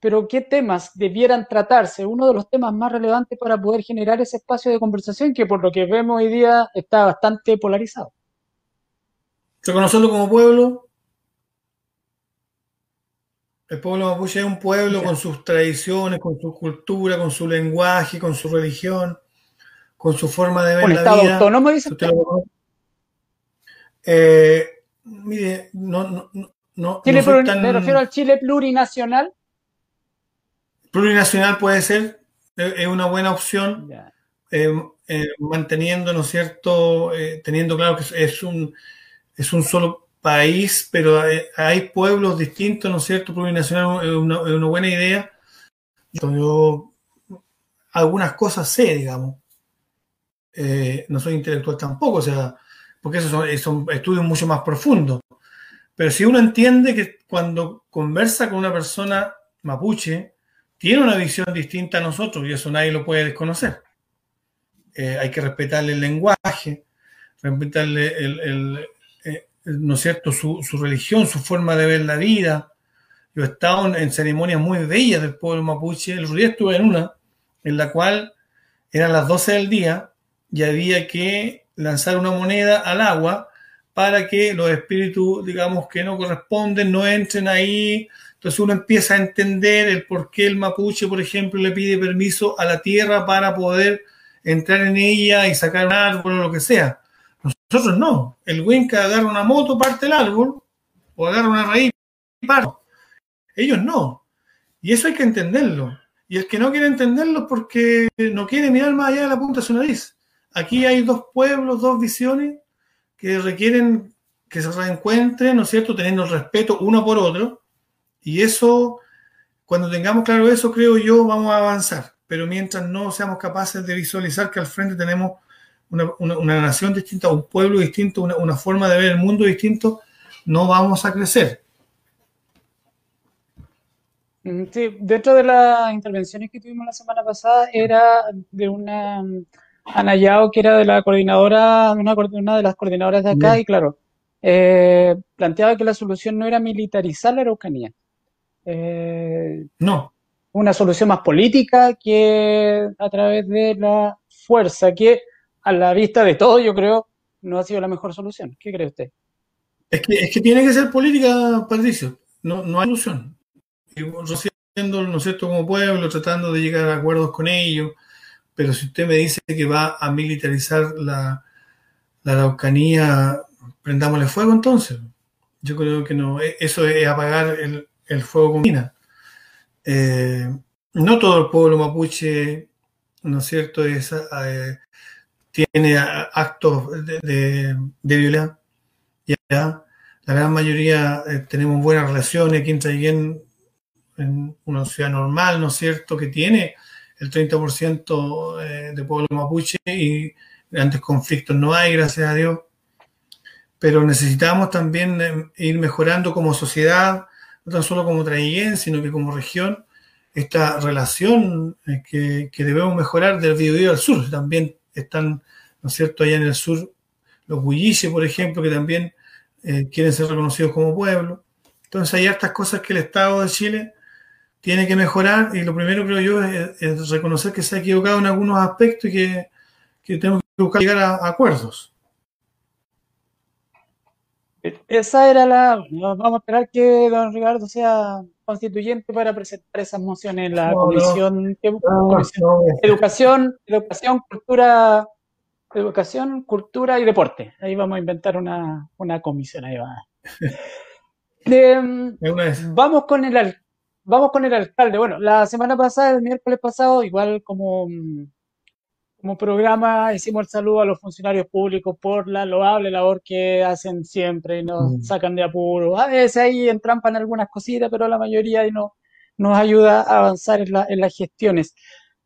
pero ¿qué temas debieran tratarse? Uno de los temas más relevantes para poder generar ese espacio de conversación que por lo que vemos hoy día está bastante polarizado. Reconocerlo como pueblo, el pueblo mapuche es un pueblo con sus tradiciones, con su cultura, con su lenguaje, con su religión, con su forma de ver la estado vida. autónomo, dice eh, mire, no, no, no, Chile Me refiero al Chile plurinacional. Plurinacional puede ser, es una buena opción, eh, eh, manteniendo, ¿no es cierto?, teniendo claro que es un, es un solo país, pero hay, pueblos distintos, ¿no es cierto? Plurinacional es una, es una buena idea. Yo algunas cosas sé, digamos. Eh, no soy intelectual tampoco, o sea, porque esos son, estudios mucho más profundos. Pero si uno entiende que cuando conversa con una persona mapuche, tiene una visión distinta a nosotros y eso nadie lo puede desconocer. Eh, hay que respetarle el lenguaje, respetarle el, ¿no es cierto?, su, religión, su forma de ver la vida. Yo he estado en, ceremonias muy bellas del pueblo mapuche. El otro estuve en una en la cual eran las 12 del día y había que lanzar una moneda al agua para que los espíritus, digamos, que no corresponden, no entren ahí. Entonces uno empieza a entender el por qué el mapuche, por ejemplo, le pide permiso a la tierra para poder entrar en ella y sacar un árbol o lo que sea. Nosotros no. El Winca agarra una moto, parte el árbol, o agarra una raíz y parte. Ellos no. Y eso hay que entenderlo. Y el que no quiere entenderlo es porque no quiere mirar más allá de la punta de su nariz. Aquí hay dos pueblos, dos visiones que requieren que se reencuentren, ¿no es cierto?, teniendo respeto uno por otro. Y eso, cuando tengamos claro eso, creo yo, vamos a avanzar. Pero mientras no seamos capaces de visualizar que al frente tenemos una, nación distinta, un pueblo distinto, una, forma de ver el mundo distinto, no vamos a crecer. Mm, sí, dentro de las intervenciones que tuvimos la semana pasada era de una Ana Yao, que era de la coordinadora, una, una de las coordinadoras de acá, y claro, eh, planteaba que la solución no era militarizar la Araucanía. Eh, no. Una solución más política que a través de la fuerza, que a la vista de todo, yo creo, no ha sido la mejor solución. ¿Qué cree usted? Es que, es que tiene que ser política, Patricio. No, no hay solución. Haciendo, ¿no es cierto?, como pueblo, tratando de llegar a acuerdos con ellos. Pero si usted me dice que va a militarizar la, la Araucanía, prendámosle fuego entonces. Yo creo que no, e, eso es apagar el, fuego con mina. Eh, no todo el pueblo mapuche, ¿no es cierto?, eh, tiene actos de, violencia. ¿ya? La gran mayoría eh, tenemos buenas relaciones aquí en en una ciudad normal, ¿no es cierto?, que tiene el 30% de pueblo mapuche y grandes conflictos no hay, gracias a Dios pero necesitamos también eh, ir mejorando como sociedad, no tan solo como Traiguén, sino que como región, esta relación eh, que, debemos mejorar del Biobío al sur. También están, ¿no es cierto?, allá en el sur los Huilliche, por ejemplo, que también eh, quieren ser reconocidos como pueblo. Entonces hay estas cosas que el Estado de Chile tiene que mejorar y lo primero creo yo es, reconocer que se ha equivocado en algunos aspectos y que, tenemos que buscar llegar a acuerdos. Esa era la. Vamos a esperar que don Ricardo sea constituyente para presentar esas mociones en la comisión, educación, educación, cultura, educación, cultura y deporte. Ahí vamos a inventar una, comisión ahí va. vamos con el vamos con el alcalde. Bueno, la semana pasada, el miércoles pasado, igual como como programa hicimos el saludo a los funcionarios públicos por la loable labor que hacen siempre y nos mm. sacan de apuro. A veces ahí entrampan algunas cositas, pero la mayoría no, nos ayuda a avanzar en, las gestiones.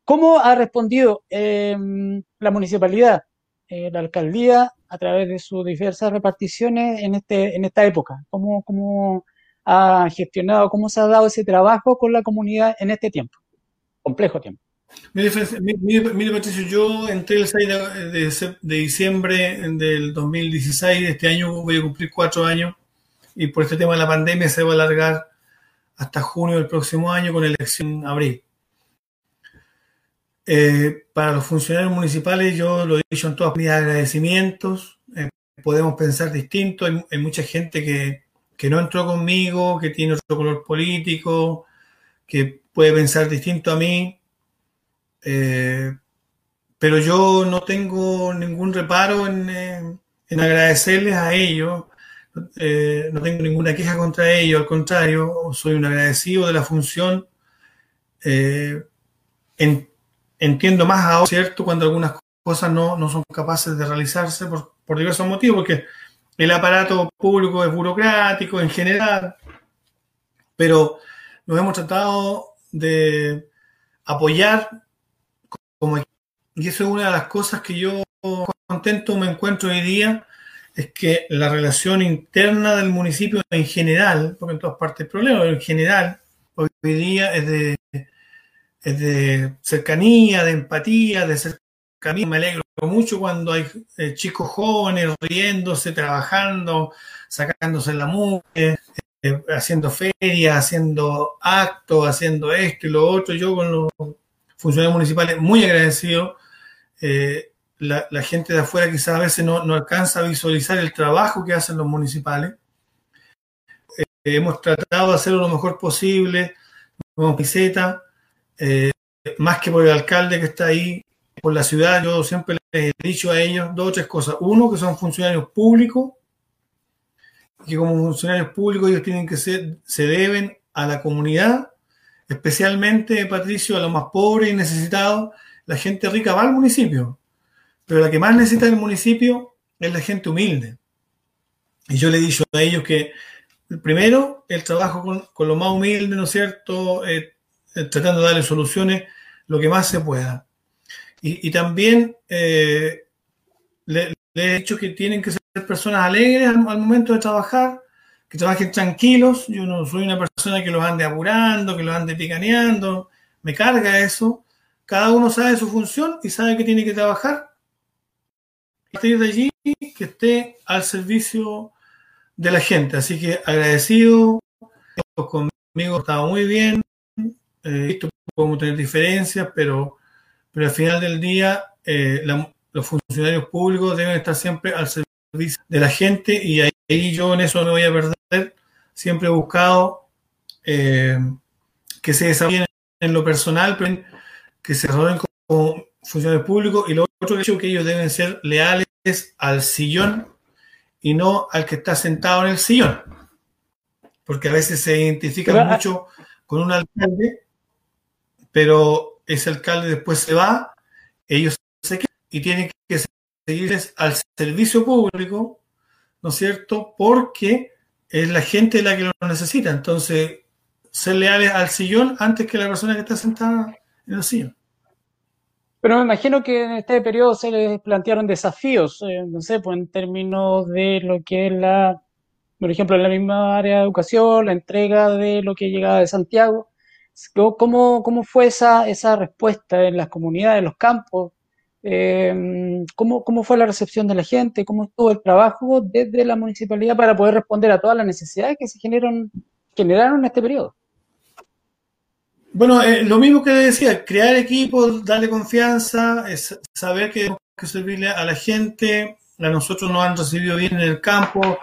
¿Cómo ha respondido em, la municipalidad, eh, la alcaldía, a través de sus diversas reparticiones en, este, en esta época? ¿Cómo, ¿Cómo ha gestionado, cómo se ha dado ese trabajo con la comunidad en este tiempo? Complejo tiempo. Mire, Patricio, yo entré el 6 de, diciembre del 2016, este año voy a cumplir cuatro años y por este tema de la pandemia se va a alargar hasta junio del próximo año con elección en abril. Eh, para los funcionarios municipales, yo lo he dicho en todas mis agradecimientos, eh, podemos pensar distinto, hay, mucha gente que, que no entró conmigo, que tiene otro color político, que puede pensar distinto a mí, eh, pero yo no tengo ningún reparo en, eh, agradecerles a ellos. Eh, no tengo ninguna queja contra ellos, al contrario, soy un agradecido de la función. entiendo más ahora, ¿cierto?, cuando algunas cosas no, son capaces de realizarse por, por diversos motivos, porque el aparato público es burocrático en general, pero nos hemos tratado de apoyar y eso es una de las cosas que yo contento me encuentro hoy día, es que la relación interna del municipio en general, porque en todas partes el problema, en general, hoy día es de, es de cercanía, de empatía, de cercanía. Me alegro mucho cuando hay eh, chicos jóvenes riéndose, trabajando, sacándose la mugre, eh, haciendo ferias, haciendo actos, haciendo esto y lo otro. Yo con los funcionarios municipales muy agradecidos. Eh, la, gente de afuera quizás a veces no, alcanza a visualizar el trabajo que hacen los municipales. Hemos tratado de hacerlo lo mejor posible, con piseta, más que por el alcalde que está ahí, por la ciudad. Yo siempre les he dicho a ellos dos o tres cosas. Uno, que son funcionarios públicos, que como funcionarios públicos ellos tienen que ser, se deben a la comunidad especialmente, Patricio, a los más pobres y necesitados, la gente rica va al municipio, pero la que más necesita el municipio es la gente humilde. Y yo le he dicho a ellos que, primero, el trabajo con, con lo más humilde, ¿no es cierto?, eh, tratando de darle soluciones lo que más se pueda. Y, también eh, le, he dicho que tienen que ser personas alegres al momento de trabajar, que trabajen tranquilos. Yo no soy una persona que los ande apurando, que los ande picaneando. Me carga eso. Cada uno sabe su función y sabe que tiene que trabajar. Y de allí que esté al servicio de la gente. Así que agradecido. Conmigo estaba muy bien. Eh, visto podemos tener diferencias, pero, pero al final del día eh, los funcionarios públicos deben estar siempre al servicio de la gente y ahí yo en eso no voy a perder. Siempre he buscado eh, que se desarrollen en lo personal, pero que se desarrollen como funcionarios públicos y lo otro que he que ellos deben ser leales al sillón y no al que está sentado en el sillón. Porque a veces se identifica ah, mucho con un alcalde, pero ese alcalde después se va, ellos se quedan y tienen que seguirles al servicio público, ¿no es cierto? Porque es la gente la que lo necesita. Entonces, ser leales al sillón antes que la persona que está sentada en el sillón. Pero me imagino que en este periodo se les plantearon desafíos, eh, no sé, pues en términos de lo que es la, por ejemplo, en la misma área de educación, la entrega de lo que llegaba de Santiago. ¿Cómo, cómo fue esa, esa respuesta en las comunidades, en los campos? Eh, ¿cómo, ¿Cómo fue la recepción de la gente? ¿Cómo estuvo el trabajo desde la municipalidad para poder responder a todas las necesidades que se generaron, generaron en este periodo? Bueno, eh, lo mismo que decía, crear equipos, darle confianza, saber que tenemos que servirle a la gente, a nosotros nos han recibido bien en el campo,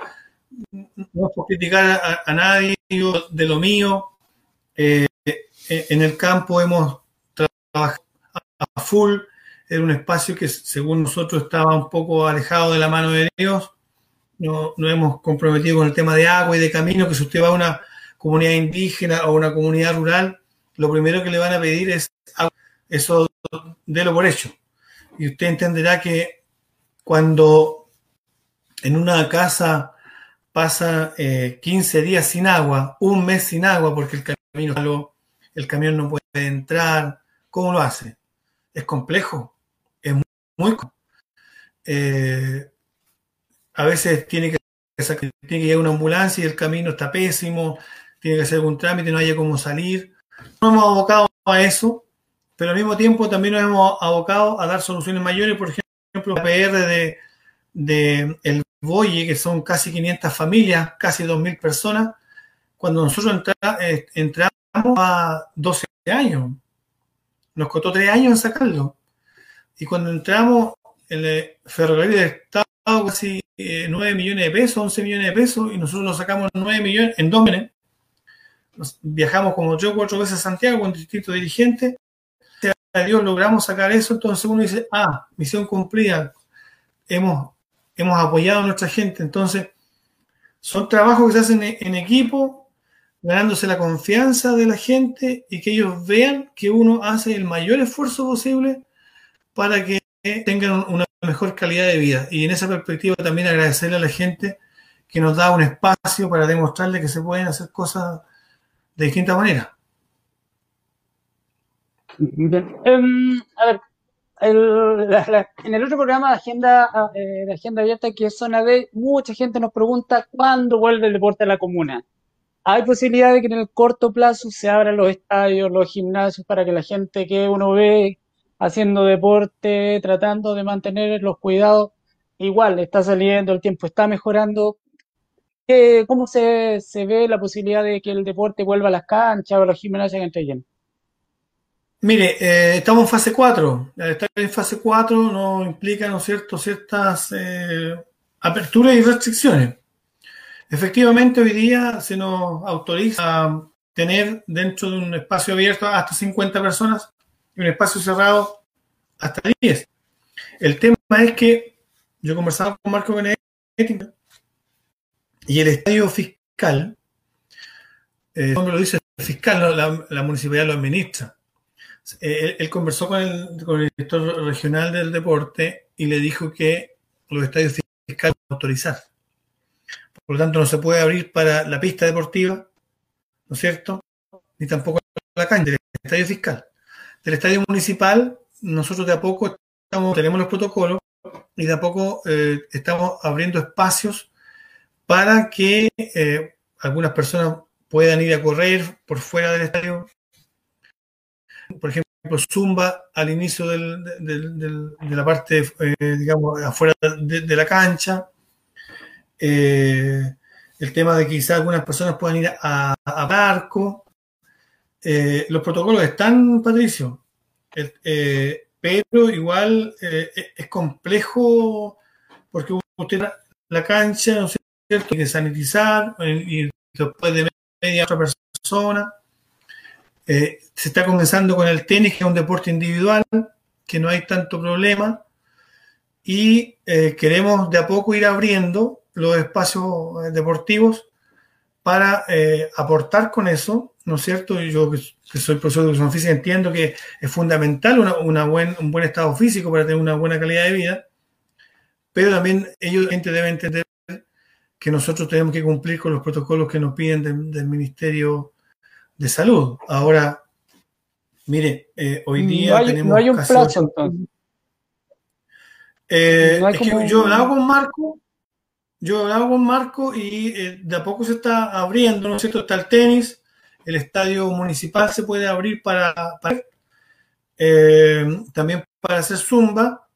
no es por criticar a, a nadie de lo mío, eh, en el campo hemos trabajado a full, era un espacio que según nosotros estaba un poco alejado de la mano de Dios, no, no hemos comprometido con el tema de agua y de camino, que si usted va a una comunidad indígena o una comunidad rural, lo primero que le van a pedir es eso délo por hecho. Y usted entenderá que cuando en una casa pasa eh, 15 días sin agua, un mes sin agua, porque el camino el camión no puede entrar, ¿cómo lo hace? Es complejo, es muy, muy eh, a veces tiene que, tiene que llegar una ambulancia y el camino está pésimo, tiene que hacer algún trámite, no haya cómo salir. Nos hemos abocado a eso, pero al mismo tiempo también nos hemos abocado a dar soluciones mayores, por ejemplo, la PR de, de El Boye, que son casi 500 familias, casi 2.000 personas, cuando nosotros entra, eh, entramos a 12 años, nos costó 3 años en sacarlo, y cuando entramos, el ferrocarril del Estado casi eh, 9 millones de pesos, 11 millones de pesos, y nosotros lo sacamos 9 millones en 2 meses. Viajamos como yo cuatro veces a Santiago con distintos dirigentes. A Dios logramos sacar eso, entonces uno dice, ah, misión cumplida, hemos, hemos apoyado a nuestra gente. Entonces, son trabajos que se hacen en equipo, ganándose la confianza de la gente y que ellos vean que uno hace el mayor esfuerzo posible para que tengan una mejor calidad de vida. Y en esa perspectiva también agradecerle a la gente que nos da un espacio para demostrarle que se pueden hacer cosas de distinta manera. Bien. Um, a ver, en el otro programa de Agenda, eh, de Agenda Abierta, que es Zona B, mucha gente nos pregunta cuándo vuelve el deporte a la comuna. ¿Hay posibilidad de que en el corto plazo se abran los estadios, los gimnasios, para que la gente que uno ve haciendo deporte, tratando de mantener los cuidados, igual está saliendo, el tiempo está mejorando, ¿Cómo se, ve la posibilidad de que el deporte vuelva a las canchas o a los gimnasios que entre llenos? Mire, eh, estamos en fase 4. Estar en fase 4 no implica, ¿no es cierto?, ciertas eh, aperturas y restricciones. Efectivamente, hoy día se nos autoriza tener dentro de un espacio abierto hasta 50 personas y un espacio cerrado hasta 10. El tema es que yo conversaba con Marco Benedetti y el estadio fiscal, eh, lo dice el fiscal, la, municipalidad lo administra. Eh, él, conversó con el, director regional del deporte y le dijo que los estadios fiscales autorizar. Por lo tanto, no se puede abrir para la pista deportiva, ¿no es cierto? Ni tampoco la cancha del estadio fiscal. Del estadio municipal, nosotros de a poco estamos, tenemos los protocolos y de a poco eh, estamos abriendo espacios para que eh, algunas personas puedan ir a correr por fuera del estadio. Por ejemplo, Zumba al inicio del, de la parte, eh, digamos, afuera de, la cancha. Eh, el tema de que quizás algunas personas puedan ir a, a barco. Eh, los protocolos están, Patricio, pero igual es complejo porque usted la cancha, no sé, hay que sanitizar y después de media otra persona. Eh, se está comenzando con el tenis, que es un deporte individual, que no hay tanto problema. Y eh, queremos de a poco ir abriendo los espacios eh, deportivos para eh, aportar con eso, ¿no es cierto? Yo que, soy profesor de educación física entiendo que es fundamental una, buen, un buen estado físico para tener una buena calidad de vida, pero también ellos gente deben entender que nosotros tenemos que cumplir con los protocolos que nos piden del Ministerio de Salud. Ahora, mire, eh, hoy día tenemos... No hay un plazo entonces. Eh, es que yo hablaba con Marco, yo hablaba con Marco y eh, de a poco se está abriendo, ¿no es cierto? Está el tenis, el estadio municipal se puede abrir para, también para hacer zumba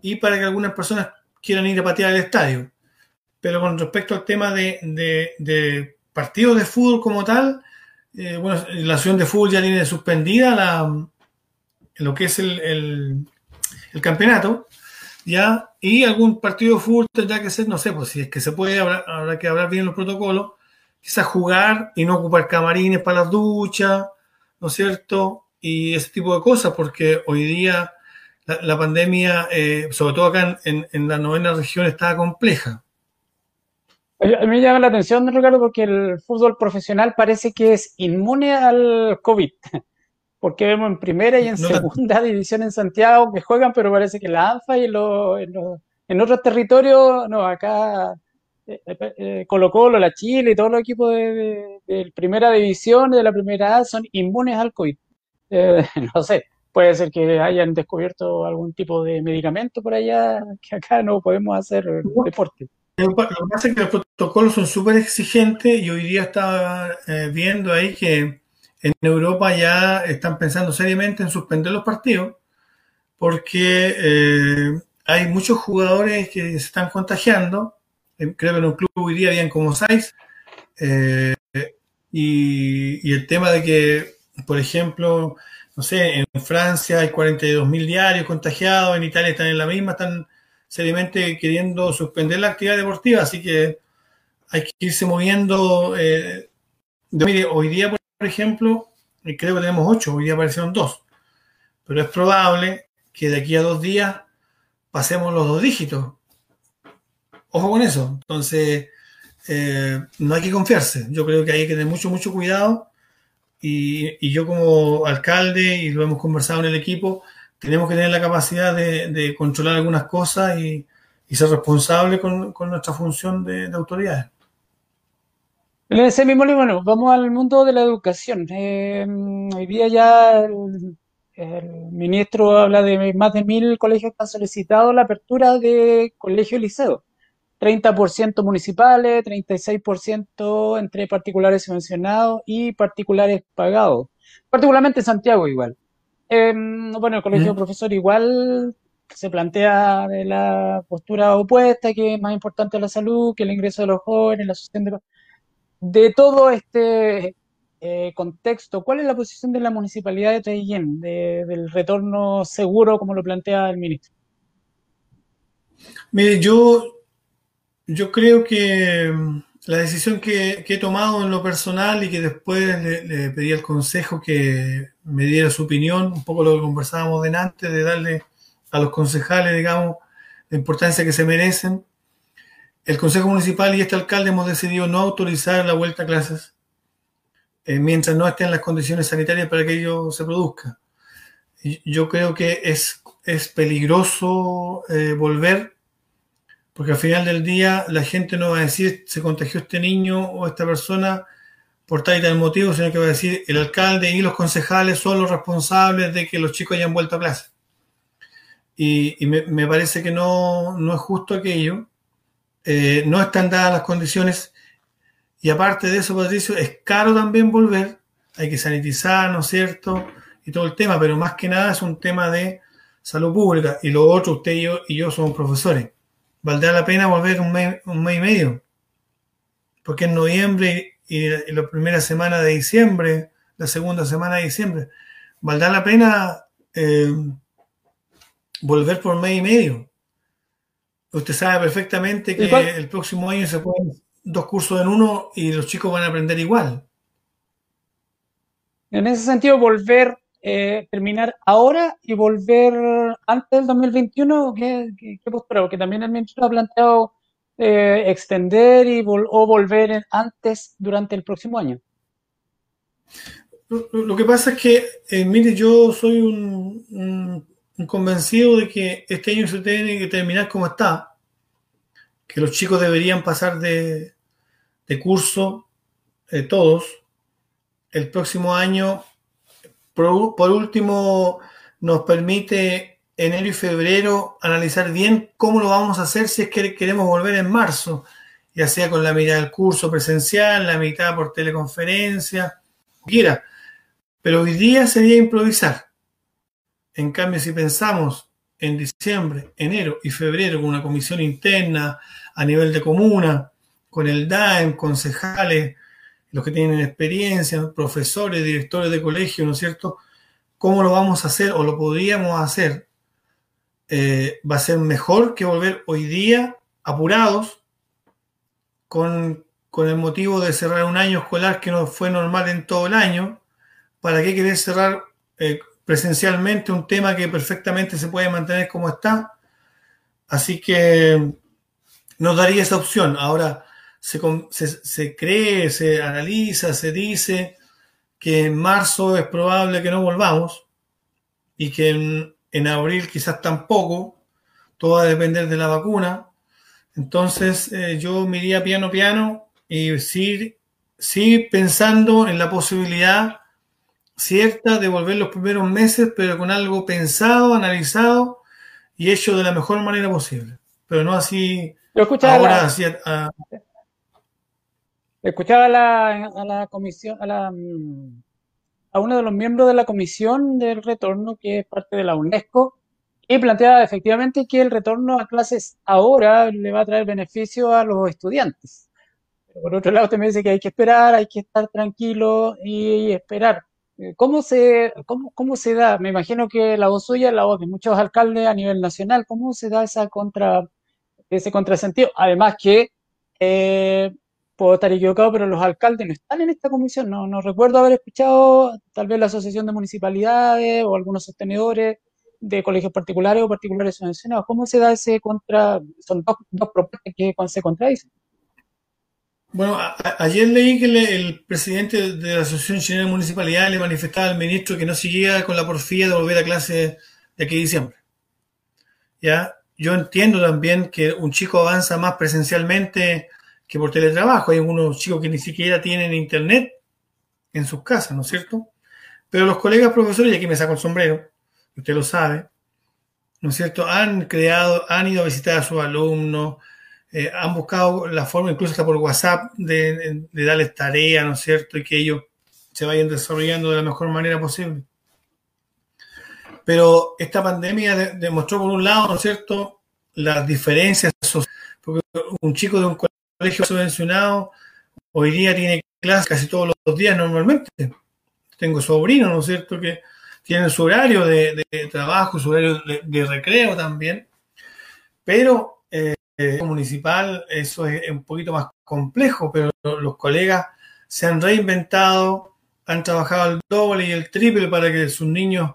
y para que algunas personas quieran ir a patear el estadio pero con respecto al tema de, de, partidos de fútbol como tal, eh, bueno, la acción de fútbol ya tiene suspendida la, lo que es el, campeonato, ya, y algún partido de fútbol tendrá que ser, no sé, pues si es que se puede, habrá, que hablar bien los protocolos, quizás jugar y no ocupar camarines para las duchas, ¿no es cierto? Y ese tipo de cosas, porque hoy día la, pandemia, eh, sobre todo acá en, en la novena región, está compleja. A mí me llama la atención, Ricardo, porque el fútbol profesional parece que es inmune al COVID. Porque vemos en primera y en segunda división en Santiago que juegan, pero parece que la ANFA y en, otros territorios, no, acá eh, eh, eh, Colo Colo, la Chile y todos los equipos de, primera división de la primera A son inmunes al COVID. no sé, puede ser que hayan descubierto algún tipo de medicamento por allá que acá no podemos hacer deporte. Lo que pasa es que los protocolos son súper exigentes y hoy día estaba eh, viendo ahí que en Europa ya están pensando seriamente en suspender los partidos porque eh, hay muchos jugadores que se están contagiando. Creo que en un club hoy día habían como seis. Eh, y, el tema de que, por ejemplo, no sé, en Francia hay 42 mil diarios contagiados, en Italia están en la misma, están seriamente queriendo suspender la actividad deportiva, así que hay que irse moviendo. Eh, hoy día, por ejemplo, eh, creo que tenemos ocho, hoy día aparecieron dos, pero es probable que de aquí a dos días pasemos los dos dígitos. Ojo con eso. Entonces, eh, no hay que confiarse. Yo creo que hay que tener mucho, mucho cuidado. y, yo como alcalde, y lo hemos conversado en el equipo, tenemos que tener la capacidad de, controlar algunas cosas y, ser responsable con, nuestra función de, de autoridades. En ese mismo bueno, vamos al mundo de la educación. Eh, hoy día ya el, ministro habla de más de mil colegios que han solicitado la apertura de colegio y liceo. 30% municipales, 36% entre particulares subvencionados y particulares pagados. Particularmente Santiago igual. Em, bueno, el colegio profesor igual se plantea de la postura opuesta, que es más importante la salud, que el ingreso de los jóvenes, la asociación de De todo este eh, contexto, ¿cuál es la posición de la municipalidad de Traillén del retorno seguro, como lo plantea el ministro? Mire, yo, yo creo que la decisión que, he tomado en lo personal y que después le, pedí al consejo que me diera su opinión, un poco lo que conversábamos de antes, de darle a los concejales, digamos, la importancia que se merecen. El Consejo Municipal y este alcalde hemos decidido no autorizar la vuelta a clases eh, mientras no estén las condiciones sanitarias para que ello se produzca. yo creo que es, es peligroso eh, volver porque al final del día la gente no va a decir se contagió este niño o esta persona por tal y tal motivo, sino que va a decir el alcalde y los concejales son los responsables de que los chicos hayan vuelto a clase. Y, me, parece que no, es justo aquello. Eh, no están dadas las condiciones. Y aparte de eso, Patricio, es caro también volver. Hay que sanitizar, ¿no es cierto? Y todo el tema, pero más que nada es un tema de salud pública. Y lo otro, usted y yo, y yo somos profesores valdrá la pena volver un mes, un mes y medio. Porque en noviembre y, la primera semana de diciembre, la segunda semana de diciembre, valdrá la pena eh, volver por mes y medio. Usted sabe perfectamente que el próximo año se pueden dos cursos en uno y los chicos van a aprender igual. En ese sentido, volver eh, terminar ahora y volver antes del 2021? ¿Qué, qué, postura? Porque también el ministro ha planteado eh, extender y o volver antes durante el próximo año. Lo, que pasa es que, eh, mire, yo soy un, convencido de que este año se tiene que terminar como está, que los chicos deberían pasar de, curso eh, todos. El próximo año, por, último, nos permite enero y febrero analizar bien cómo lo vamos a hacer si es que queremos volver en marzo, ya sea con la mitad del curso presencial, la mitad por teleconferencia, quiera pero hoy día sería improvisar. En cambio, si pensamos en diciembre, enero y febrero con una comisión interna a nivel de comuna, con el DAEM, concejales, los que tienen experiencia, profesores, directores de colegio, ¿no es cierto? ¿Cómo lo vamos a hacer o lo podríamos hacer? Eh, va a ser mejor que volver hoy día apurados con, con el motivo de cerrar un año escolar que no fue normal en todo el año ¿para qué querer cerrar eh, presencialmente un tema que perfectamente se puede mantener como está? Así que nos daría esa opción. Ahora se, cree, se analiza, se dice que en marzo es probable que no volvamos y que en, abril quizás tampoco. Todo va a depender de la vacuna. Entonces eh, yo me iría piano piano y sí, sí pensando en la posibilidad cierta de volver los primeros meses, pero con algo pensado, analizado y hecho de la mejor manera posible. Pero no así ahora, así a, Escuchaba a la, a la comisión, a, la, a uno de los miembros de la comisión del retorno, que es parte de la UNESCO, y planteaba efectivamente que el retorno a clases ahora le va a traer beneficio a los estudiantes. por otro lado, usted me dice que hay que esperar, hay que estar tranquilo y esperar. Eh, ¿Cómo se, cómo, cómo se da? Me imagino que la voz suya es la voz de muchos alcaldes a nivel nacional. ¿Cómo se da esa contra, ese contrasentido? Además que, eh, puedo estar equivocado, pero los alcaldes no están en esta comisión. No, no recuerdo haber escuchado tal vez la Asociación de Municipalidades o algunos sostenedores de colegios particulares o particulares subvencionados. ¿Cómo se da ese contra? Son dos, dos propuestas que se contradicen. Bueno, ayer leí que el presidente de la Asociación Chilena de Municipalidades le manifestaba al ministro que no seguía con la porfía de volver a clase de aquí a diciembre. ¿Ya? Yo entiendo también que un chico avanza más presencialmente que por teletrabajo. Hay algunos chicos que ni siquiera tienen internet en sus casas, ¿no es cierto? Pero los colegas profesores, y aquí me saco el sombrero, usted lo sabe, ¿no es cierto? Han creado, han ido a visitar a sus alumnos, eh, han buscado la forma, incluso hasta por WhatsApp, de, darles tarea, ¿no es cierto? Y que ellos se vayan desarrollando de la mejor manera posible. Pero esta pandemia demostró, por un lado, ¿no es cierto?, las diferencias sociales. Porque un chico de un colegio subvencionado hoy día tiene clases casi todos los días normalmente. Tengo sobrinos, ¿no es cierto?, que tienen su horario de, trabajo, su horario de, recreo también. Pero eh, eh, municipal eso es un poquito más complejo, pero los colegas se han reinventado, han trabajado el doble y el triple para que sus niños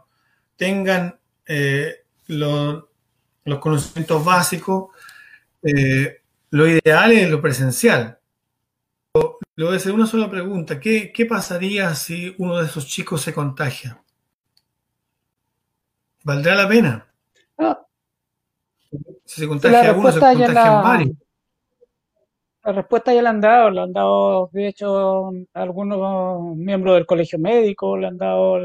tengan eh, los conocimientos básicos. Eh, lo ideal es lo presencial. Le voy a hacer una sola pregunta. ¿Qué, ¿Qué, pasaría si uno de esos chicos se contagia? ¿Valdrá la pena? Ah, si se contagia uno, se contagian varios. La respuesta ya la han dado, la han dado, de hecho, algunos miembros del colegio médico, le han dado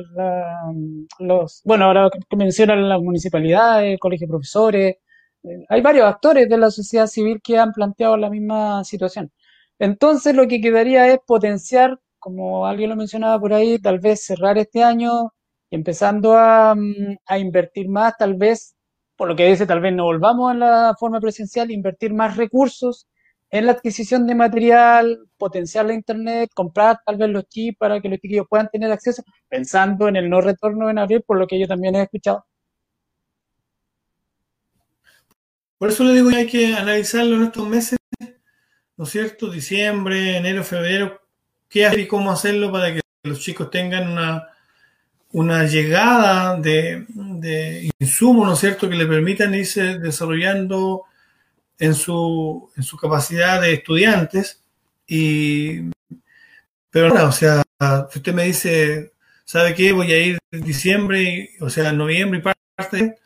los, bueno, ahora que mencionan las municipalidades, el colegio de profesores, eh, hay varios actores de la sociedad civil que han planteado la misma situación. Entonces, lo que quedaría es potenciar, como alguien lo mencionaba por ahí, tal vez cerrar este año, empezando a, mm, a invertir más, tal vez por lo que dice, tal vez no volvamos a la forma presencial, invertir más recursos en la adquisición de material, potenciar la internet, comprar tal vez los chips para que los chiquillos puedan tener acceso, pensando en el no retorno en abril, por lo que yo también he escuchado. Por eso le digo que hay que analizarlo en estos meses, ¿no es cierto? Diciembre, enero, febrero, qué hacer y cómo hacerlo para que los chicos tengan una, una llegada de, de insumos, ¿no es cierto?, que le permitan irse desarrollando en su, en su capacidad de estudiantes. Y, pero no, o sea, si usted me dice, ¿sabe qué? Voy a ir en diciembre, o sea, en noviembre y parte,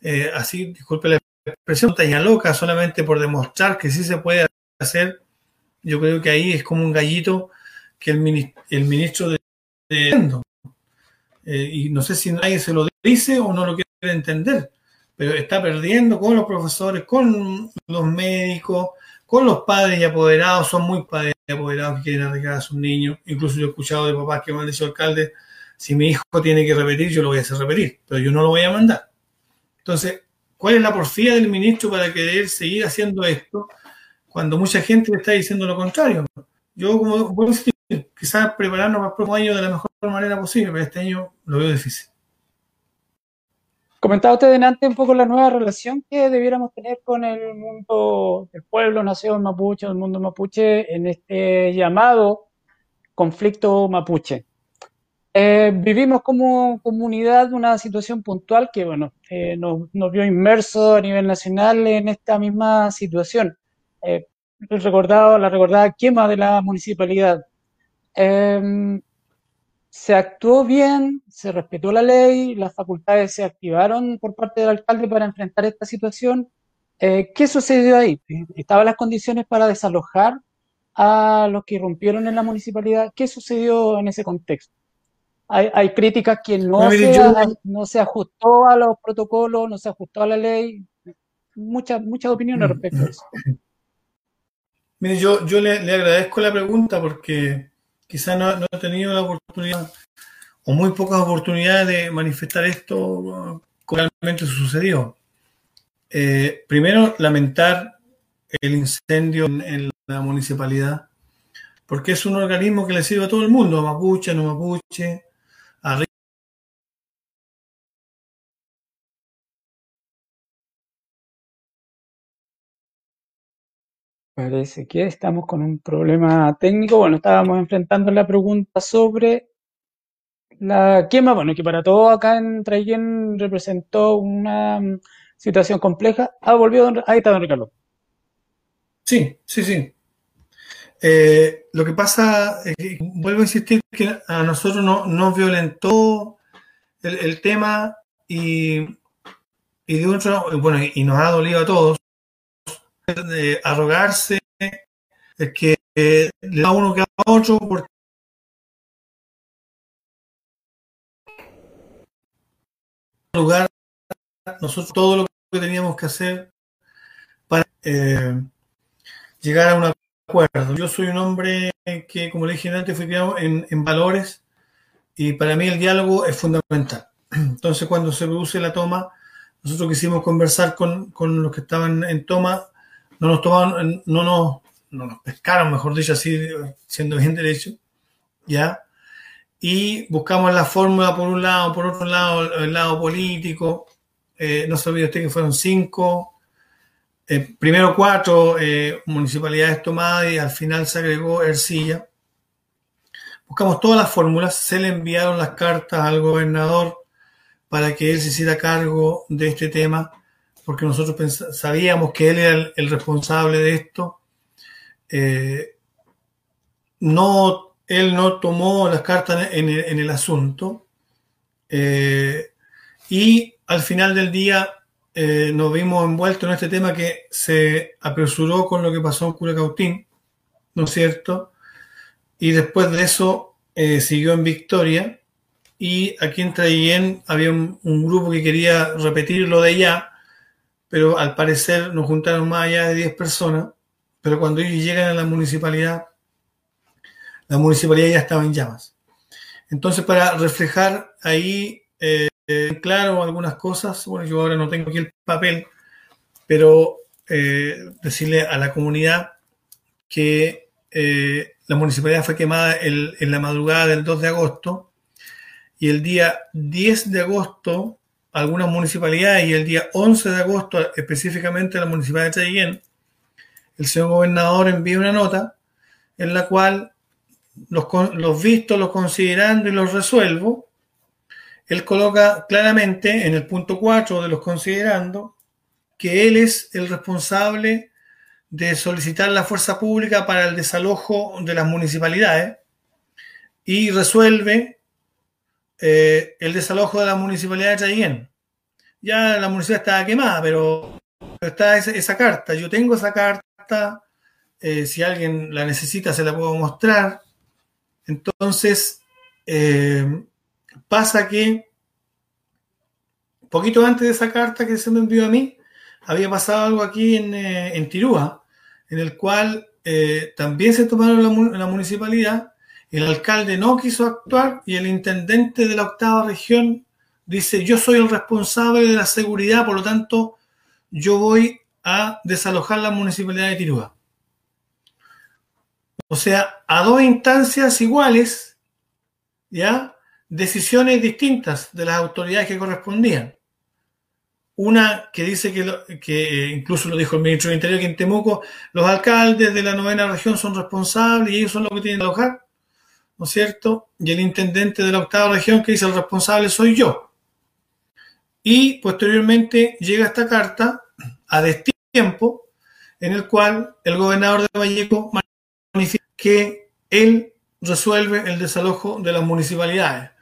eh, así, disculpe la expresión, talla loca, solamente por demostrar que sí se puede hacer. Yo creo que ahí es como un gallito que el, ministro, el ministro de, eh, y no sé si nadie se lo dice o no lo quiere entender, pero está perdiendo con los profesores, con los médicos, con los padres y apoderados, son muy padres y apoderados que quieren arreglar a sus niños. Incluso yo he escuchado de papás que me han dicho alcalde, si mi hijo tiene que repetir, yo lo voy a hacer repetir, pero yo no lo voy a mandar. Entonces, ¿cuál es la porfía del ministro para querer seguir haciendo esto cuando mucha gente le está diciendo lo contrario? Yo, como voy quizás prepararnos para el próximo año de la mejor manera posible, pero este año lo veo difícil. Comentaba usted antes un poco la nueva relación que debiéramos tener con el mundo del pueblo, nación mapuche, el mundo mapuche, en este llamado conflicto mapuche. Eh, vivimos como comunidad una situación puntual que, bueno, eh, nos, vio inmersos a nivel nacional en esta misma situación. Eh, recordado, la recordada quema de la municipalidad. Se actuó bien, se respetó la ley, las facultades se activaron por parte del alcalde para enfrentar esta situación. Eh, ¿Qué sucedió ahí? ¿Estaban las condiciones para desalojar a los que irrumpieron en la municipalidad? ¿Qué sucedió en ese contexto? Hay, críticas que no, se, no se ajustó a los protocolos, no se ajustó a la ley. Muchas, muchas opiniones mm. respecto a eso. Mire, yo, yo le, agradezco la pregunta porque quizás no, he tenido la oportunidad o muy pocas oportunidades de manifestar esto como realmente sucedió. Eh, primero, lamentar el incendio en, la municipalidad, porque es un organismo que le sirve a todo el mundo, a mapuche, no mapuche, Parece que estamos con un problema técnico. Bueno, estábamos enfrentando la pregunta sobre la quema. Bueno, que para todos acá en Trayen representó una mm, situación compleja. Ah, volvió. Ahí está, don Ricardo. Sí, sí, sí. Eh, lo que pasa, vuelvo a insistir que a nosotros no, nos violentó el, tema y, y de otro, bueno, y nos ha dolido a todos arrogarse, es que le da uno que a otro porque lugar nosotros todo lo que teníamos que hacer para eh, llegar a un acuerdo. Yo soy un hombre que, como le dije antes, fui criado en, en, valores y para mí el diálogo es fundamental. Entonces, cuando se produce la toma, nosotros quisimos conversar con, con los que estaban en toma no nos tomaron, no nos, no nos pescaron, mejor dicho, así, siendo bien derecho, ¿ya? Y buscamos la fórmula por un lado, por otro lado, el lado político. Eh, no se olvide usted que fueron cinco, eh, primero cuatro eh, municipalidades tomadas y al final se agregó Ercilla. Buscamos todas las fórmulas, se le enviaron las cartas al gobernador para que él se hiciera cargo de este tema porque nosotros sabíamos que él era el, responsable de esto. Eh, no, él no tomó las cartas en el, asunto eh, y al final del día eh, nos vimos envueltos en este tema que se apresuró con lo que pasó en Curacautín, ¿no es cierto? Y después de eso siguió en Victoria y aquí en Traillén había un, un, grupo que quería repetir lo de allá pero al parecer nos juntaron más allá de 10 personas, pero cuando ellos llegan a la municipalidad, la municipalidad ya estaba en llamas. Entonces, para reflejar ahí, eh, claro, algunas cosas, bueno, yo ahora no tengo aquí el papel, pero eh, decirle a la comunidad que eh, la municipalidad fue quemada en la madrugada del 2 de agosto y el día 10 de agosto algunas municipalidades y el día 11 de agosto, específicamente la municipalidad de Chayén, el señor gobernador envía una nota en la cual los, los vistos, los considerando y los resuelvo, él coloca claramente en el punto 4 de los considerando que él es el responsable de solicitar la fuerza pública para el desalojo de las municipalidades y resuelve eh, el desalojo de la municipalidad de Chayén. Ya la municipalidad estaba quemada, pero está esa, carta. Yo tengo esa carta. Eh, si alguien la necesita, se la puedo mostrar. Entonces, eh, pasa que poquito antes de esa carta que se me envió a mí, había pasado algo aquí en, en Tirúa, en el cual también se tomaron la, la municipalidad el alcalde no quiso actuar y el intendente de la octava región dice, yo soy el responsable de la seguridad, por lo tanto, yo voy a desalojar la municipalidad de Tirúa. O sea, a dos instancias iguales, ¿ya? Decisiones distintas de las autoridades que correspondían. Una que dice que, que incluso lo dijo el ministro del Interior que en Temuco, los alcaldes de la novena región son responsables y ellos son los que tienen que alojar. ¿No es cierto? Y el intendente de la octava región que dice el responsable soy yo. Y posteriormente llega esta carta a destiempo en el cual el gobernador de Vallejo manifiesta que él resuelve el desalojo de las municipalidades.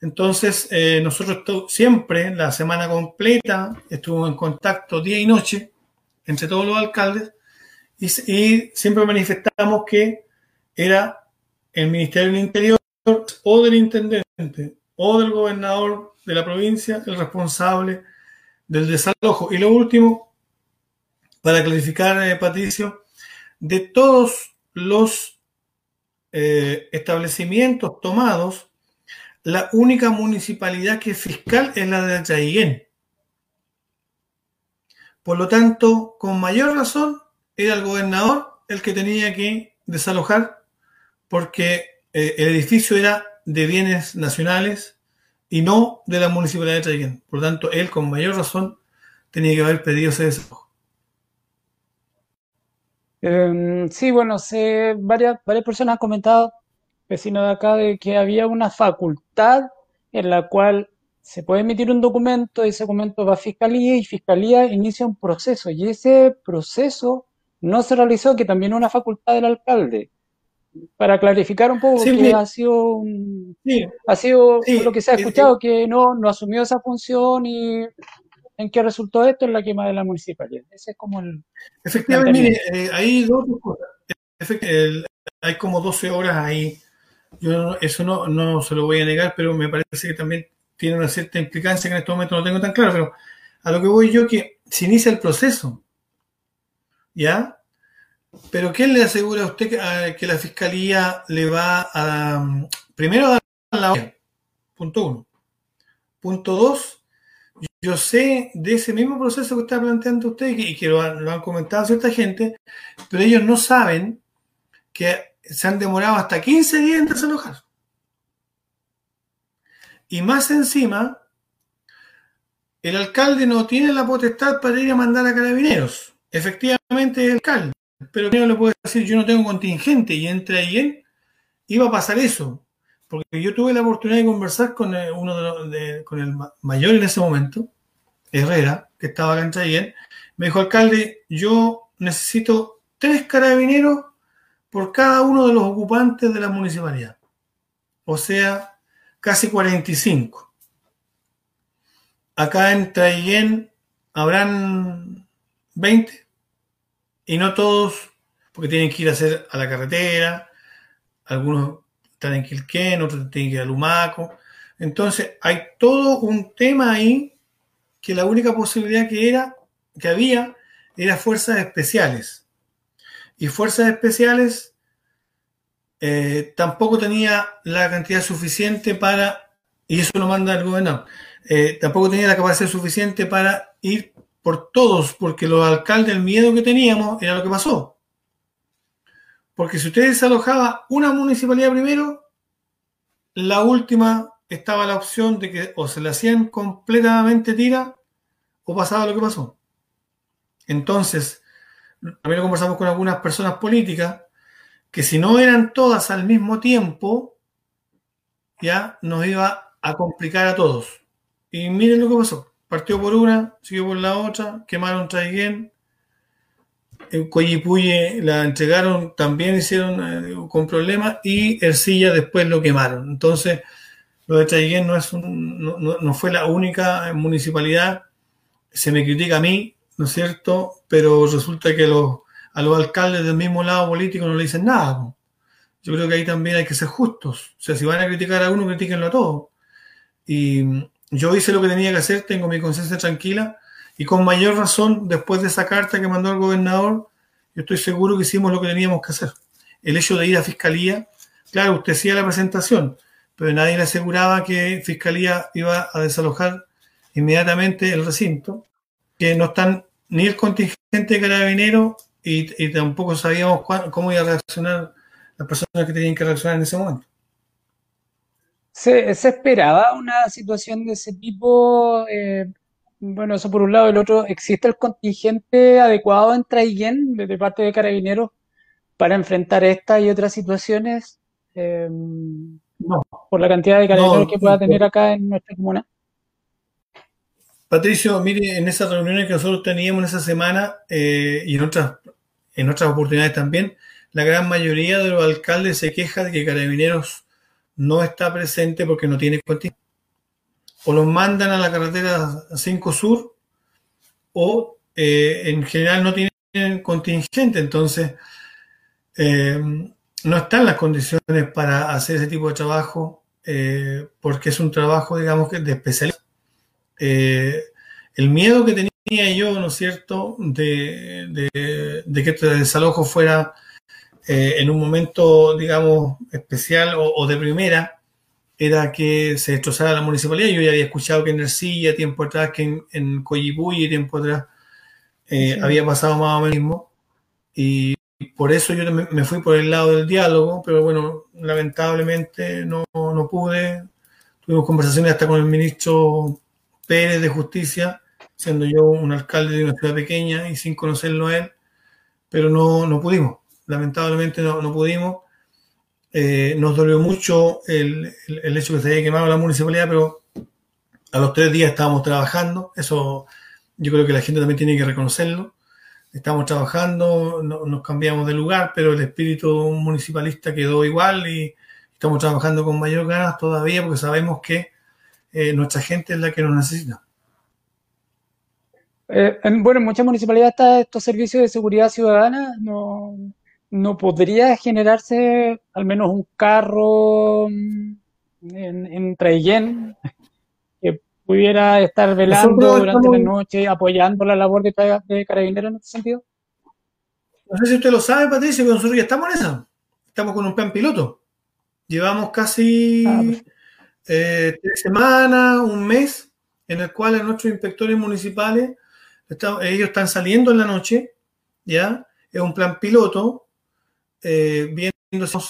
Entonces, eh, nosotros siempre, la semana completa, estuvimos en contacto día y noche entre todos los alcaldes y, y siempre manifestamos que era el Ministerio del Interior o del intendente o del gobernador de la provincia el responsable del desalojo. Y lo último, para clarificar, eh, Patricio, de todos los eh, establecimientos tomados, la única municipalidad que es fiscal es la de Chayén. Por lo tanto, con mayor razón, era el gobernador el que tenía que desalojar porque eh, el edificio era de bienes nacionales y no de la municipalidad de Traiguén. Por tanto, él con mayor razón tenía que haber pedido ese desalojo. Em, sí, bueno, varias, varias personas han comentado, vecinos de acá, de que había una facultad en la cual se puede emitir un documento, ese documento va a fiscalía y fiscalía inicia un proceso y ese proceso no se realizó, que también es una facultad del alcalde para clarificar un poco, que ha sido, ha sido lo que se ha escuchado, que no, no asumió esa función y en qué resultó esto en la quema de la municipalidad. Ese es como el... Efectivamente, mire, eh, hay dos cosas. hay como 12 horas ahí. Yo eso no, no se lo voy a negar, pero me parece que también tiene una cierta implicancia que en este momento no tengo tan claro, pero a lo que voy yo que se inicia el proceso, ¿ya? Pero ¿quién le asegura a usted que, la fiscalía le va a primero a la Punto uno. Punto dos, yo sé de ese mismo proceso que está planteando usted y que, lo, han, comentado cierta gente, pero ellos no saben que se han demorado hasta 15 días en desalojar. Y más encima, el alcalde no tiene la potestad para ir a mandar a carabineros. Efectivamente, el alcalde pero no le puedo decir yo no tengo contingente y entre ahí iba a pasar eso. Porque yo tuve la oportunidad de conversar con eh, uno de, con el mayor en ese momento, Herrera, que estaba acá en Chayén. Me dijo, alcalde, yo necesito tres carabineros por cada uno de los ocupantes de la municipalidad. O sea, casi 45. Acá en Traiguén habrán 20 y no todos, porque tienen que ir a hacer a la carretera, algunos están en Quilquén, otros tienen que ir a Lumaco. Entonces, hay todo un tema ahí que la única posibilidad que era, que había, era fuerzas especiales. Y fuerzas especiales eh, tampoco tenía la cantidad suficiente para, y eso lo manda el gobernador, eh, tampoco tenía la capacidad suficiente para ir por todos, porque los alcaldes, el miedo que teníamos era lo que pasó. Porque si usted desalojaba una municipalidad primero, la última estaba la opción de que o se le hacían completamente tira o pasaba lo que pasó. Entonces, también lo conversamos con algunas personas políticas que si no eran todas al mismo tiempo, ya nos iba a complicar a todos. Y miren lo que pasó. Partió por una, siguió por la otra, quemaron Traiguén. en Coyipuye la entregaron, también hicieron eh, con problemas y Ercilla después lo quemaron. Entonces, lo de Traiguén no, es no, no, fue la única municipalidad. Se me critica a mí, ¿no es cierto? Pero resulta que los, a los alcaldes del mismo lado político no le dicen nada. Yo creo que ahí también hay que ser justos. O sea, si van a criticar a uno, critíquenlo a todos. Y yo hice lo que tenía que hacer, tengo mi conciencia tranquila y con mayor razón, después de esa carta que mandó el gobernador, yo estoy seguro que hicimos lo que teníamos que hacer. El hecho de ir a fiscalía, claro, usted hacía la presentación, pero nadie le aseguraba que fiscalía iba a desalojar inmediatamente el recinto, que no están ni el contingente de carabineros y, y tampoco sabíamos cómo iba a reaccionar las personas que tenían que reaccionar en ese momento. ¿Se, esperaba una situación de ese tipo eh, bueno, eso por un lado. El otro, ¿existe el contingente adecuado en Traiguén de parte de Carabineros para enfrentar estas y otras situaciones? Em, no. Por la cantidad de carabineros que pueda tener acá en nuestra comuna. Patricio, mire, en esas reuniones que nosotros teníamos en esa semana eh, y en otras, en otras oportunidades también, la gran mayoría de los alcaldes se queja de que Carabineros no está presente porque no tiene contingente o los mandan a la carretera 5 Sur o eh, en general no tienen contingente, entonces eh, no están las condiciones para hacer ese tipo de trabajo eh, porque es un trabajo, digamos, que de especialidad. el miedo que tenía yo, ¿no es cierto?, de, que este desalojo fuera en un momento, digamos, especial o de primera, era que se destrozara la municipalidad. Yo ya había escuchado que en Ercilla, tiempo atrás, que en, en Coyibuy, tiempo atrás, eh, había pasado más o menos mismo. Y por eso yo me fui por el lado del diálogo, pero bueno, lamentablemente no, no pude. Tuvimos conversaciones hasta con el ministro Pérez de Justicia, siendo yo un alcalde de una ciudad pequeña y sin conocerlo a él, pero no, no pudimos. Lamentablemente no, no pudimos. Eh, nos dolió mucho el, el, hecho que se haya quemado la municipalidad, pero a los tres días estábamos trabajando. Eso yo creo que la gente también tiene que reconocerlo. Estamos trabajando, nos cambiamos de lugar, pero el espíritu municipalista quedó igual y estamos trabajando con mayor ganas todavía porque sabemos que eh, nuestra gente es la que nos necesita. Eh, bueno, en muchas municipalidades está estos servicios de seguridad ciudadana. No, ¿no podría generarse al menos un carro mm, en, en Traillén que pudiera estar velando durante la noche, apoyando la labor de, de carabineros en ese sentido? No sé si usted lo sabe, Patricio, pero nosotros ya estamos en esa. Estamos con un plan piloto. Llevamos casi ah, eh, tres semanas, un mes, en el cual nuestros inspectores municipales, ellos están saliendo en la noche, ¿ya? Es un plan piloto eh, viendo,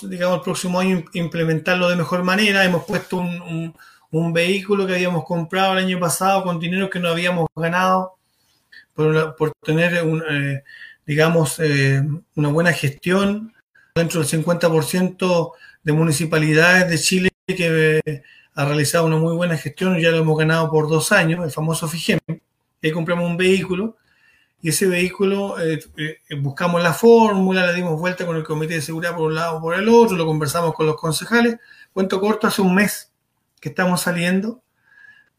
digamos, el próximo año implementarlo de mejor manera. Hemos puesto un, vehículo que habíamos comprado el año pasado con dinero que no habíamos ganado por, tener, un, eh, digamos, eh, una buena gestión dentro del 50% de municipalidades de Chile que ha realizado una muy buena gestión, ya lo hemos ganado por dos años, el famoso FIGEM. Ahí compramos un vehículo y ese vehículo eh, eh, buscamos la fórmula, le dimos vuelta con el comité de seguridad por un lado o por el otro, lo conversamos con los concejales. Cuento corto, hace un mes que estamos saliendo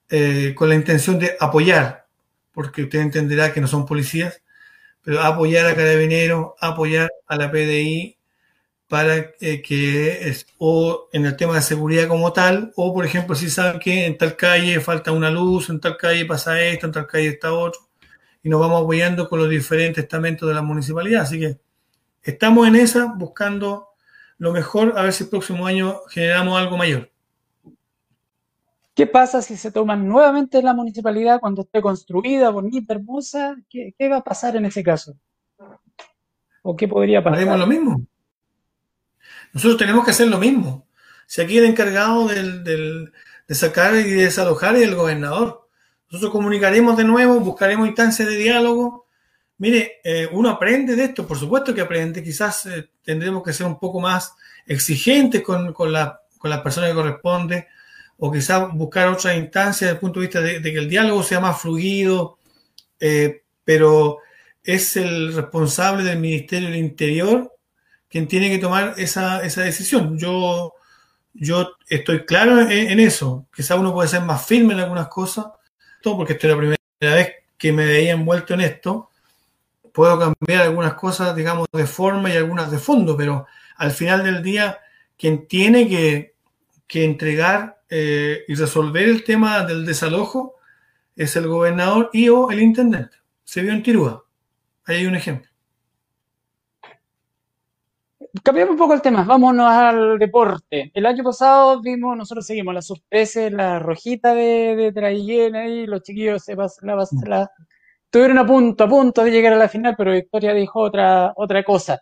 eh, con la intención de apoyar, porque usted entenderá que no son policías, pero apoyar a Carabineros, apoyar a la PDI para que o en el tema de seguridad como tal, o por ejemplo si saben que en tal calle falta una luz, en tal calle pasa esto, en tal calle está otro y nos vamos apoyando con los diferentes estamentos de la municipalidad. Así que estamos en esa, buscando lo mejor, a ver si el próximo año generamos algo mayor. ¿Qué pasa si se toman nuevamente la municipalidad cuando esté construida, bonita, hermosa? ¿Qué, va a pasar en ese caso? ¿O qué podría pasar? Haremos lo mismo. Nosotros tenemos que hacer lo mismo. Si aquí el encargado de sacar y desalojar es el gobernador. Nosotros comunicaremos de nuevo, buscaremos instancias de diálogo. Mire, eh, uno aprende de esto, por supuesto que aprende, quizás eh, tendremos que ser un poco más exigentes con, con, la, con las personas que corresponde, o quizás buscar otras instancias desde el punto de vista de, que el diálogo sea más fluido, eh, pero, es el responsable del Ministerio del Interior quien tiene que tomar esa, esa decisión. Yo, yo estoy claro en, eso. Quizá uno puede ser más firme en algunas cosas, porque esta es la primera vez que me veía envuelto en esto. Puedo cambiar algunas cosas, digamos, de forma y algunas de fondo, pero al final del día, quien tiene que, que entregar eh, y resolver el tema del desalojo es el gobernador y o el intendente. Se vio en Tirúa. Ahí hay un ejemplo. Cambiamos un poco el tema, vámonos al deporte. El año pasado vimos, nosotros seguimos la sorpresa, la rojita de, de Traillén ahí, los chiquillos se pas, la, la, estuvieron a punto, a punto de llegar a la final, pero Victoria dijo otra, otra cosa.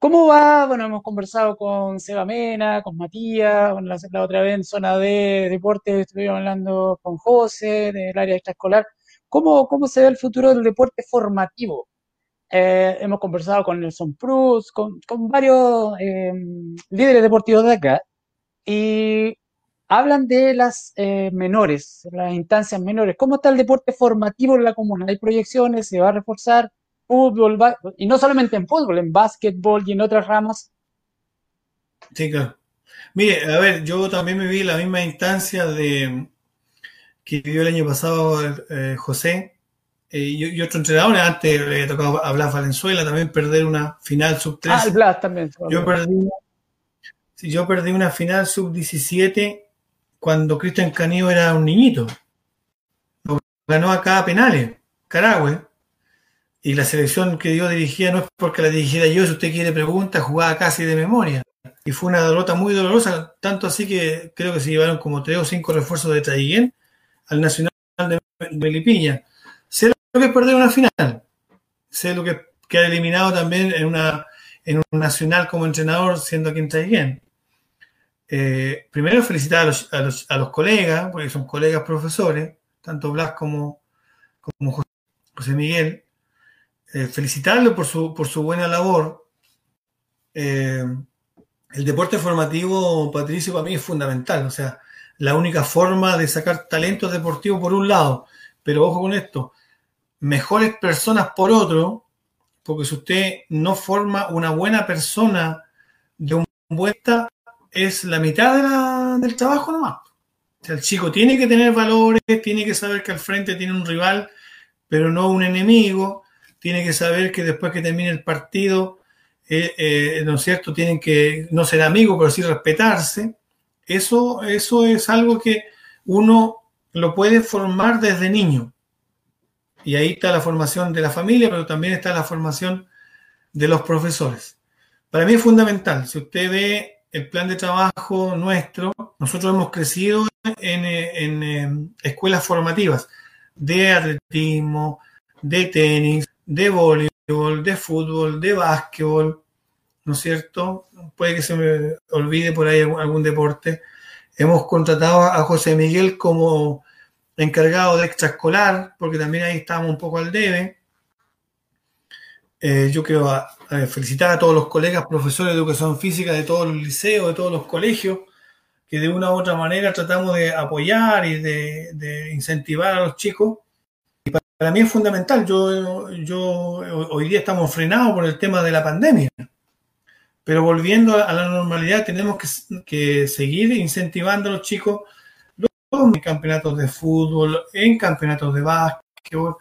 ¿Cómo va? Bueno, hemos conversado con Seba Mena, con Matías, la, la, otra vez en zona de deporte estuvimos hablando con José, del área extraescolar. ¿Cómo, ¿Cómo se ve el futuro del deporte formativo? Eh, hemos conversado con Nelson Cruz, con, varios eh, líderes deportivos de acá, y hablan de las eh, menores, las instancias menores. ¿Cómo está el deporte formativo en la comuna? ¿Hay proyecciones? ¿Se va a reforzar? Fútbol, y no solamente en fútbol, en básquetbol y en otras ramas. Claro. Mire, a ver, yo también me vi la misma instancia de que vivió el año pasado José, eh, y, y, otro entrenador, antes le tocado a Blas Valenzuela también perder una final sub 3. Ah, el Blas también. Yo perdí, sí, yo perdí una final sub 17 cuando Cristian Canillo era un niñito. Lo ganó acá a penales, Carahue. Y la selección que yo dirigía no es porque la dirigiera yo, si usted quiere pregunta, jugaba casi de memoria. Y fue una derrota muy dolorosa, tanto así que creo que se llevaron como tres o cinco refuerzos de Traiguén al Nacional de Melipilla. Lo que es perder una final. Sé lo que queda eliminado también en, una, en un nacional como entrenador, siendo quien trae bien. Eh, primero felicitar a los, a, los, a los, colegas, porque son colegas profesores, tanto Blas como, como José Miguel. Eh, felicitarlo por su, por su buena labor. Eh, el deporte formativo, Patricio, para mí es fundamental. O sea, la única forma de sacar talentos deportivos por un lado, pero ojo con esto, mejores personas por otro, porque si usted no forma una buena persona de un vuelta, es la mitad de la, del trabajo nomás. O el chico tiene que tener valores, tiene que saber que al frente tiene un rival, pero no un enemigo, tiene que saber que después que termine el partido, eh, eh, ¿no es cierto?, tienen que no ser amigos, pero sí respetarse. Eso, eso es algo que uno lo puede formar desde niño. Y ahí está la formación de la familia, pero también está la formación de los profesores. Para mí es fundamental. Si usted ve el plan de trabajo nuestro, nosotros hemos crecido en, en, en escuelas formativas de atletismo, de tenis, de voleibol, de fútbol, de básquetbol, ¿no es cierto? Puede que se me olvide por ahí algún deporte. Hemos contratado a José Miguel como encargado de extraescolar, porque también ahí estábamos un poco al debe. Eh, yo quiero a, a felicitar a todos los colegas profesores de educación física de todos los liceos, de todos los colegios, que de una u otra manera tratamos de apoyar y de, de incentivar a los chicos. Y para, para, mí es fundamental. Yo, yo hoy día estamos frenados por el tema de la pandemia. Pero volviendo a la normalidad, tenemos que, que seguir incentivando a los chicos en campeonatos de fútbol, en campeonatos de básquetbol.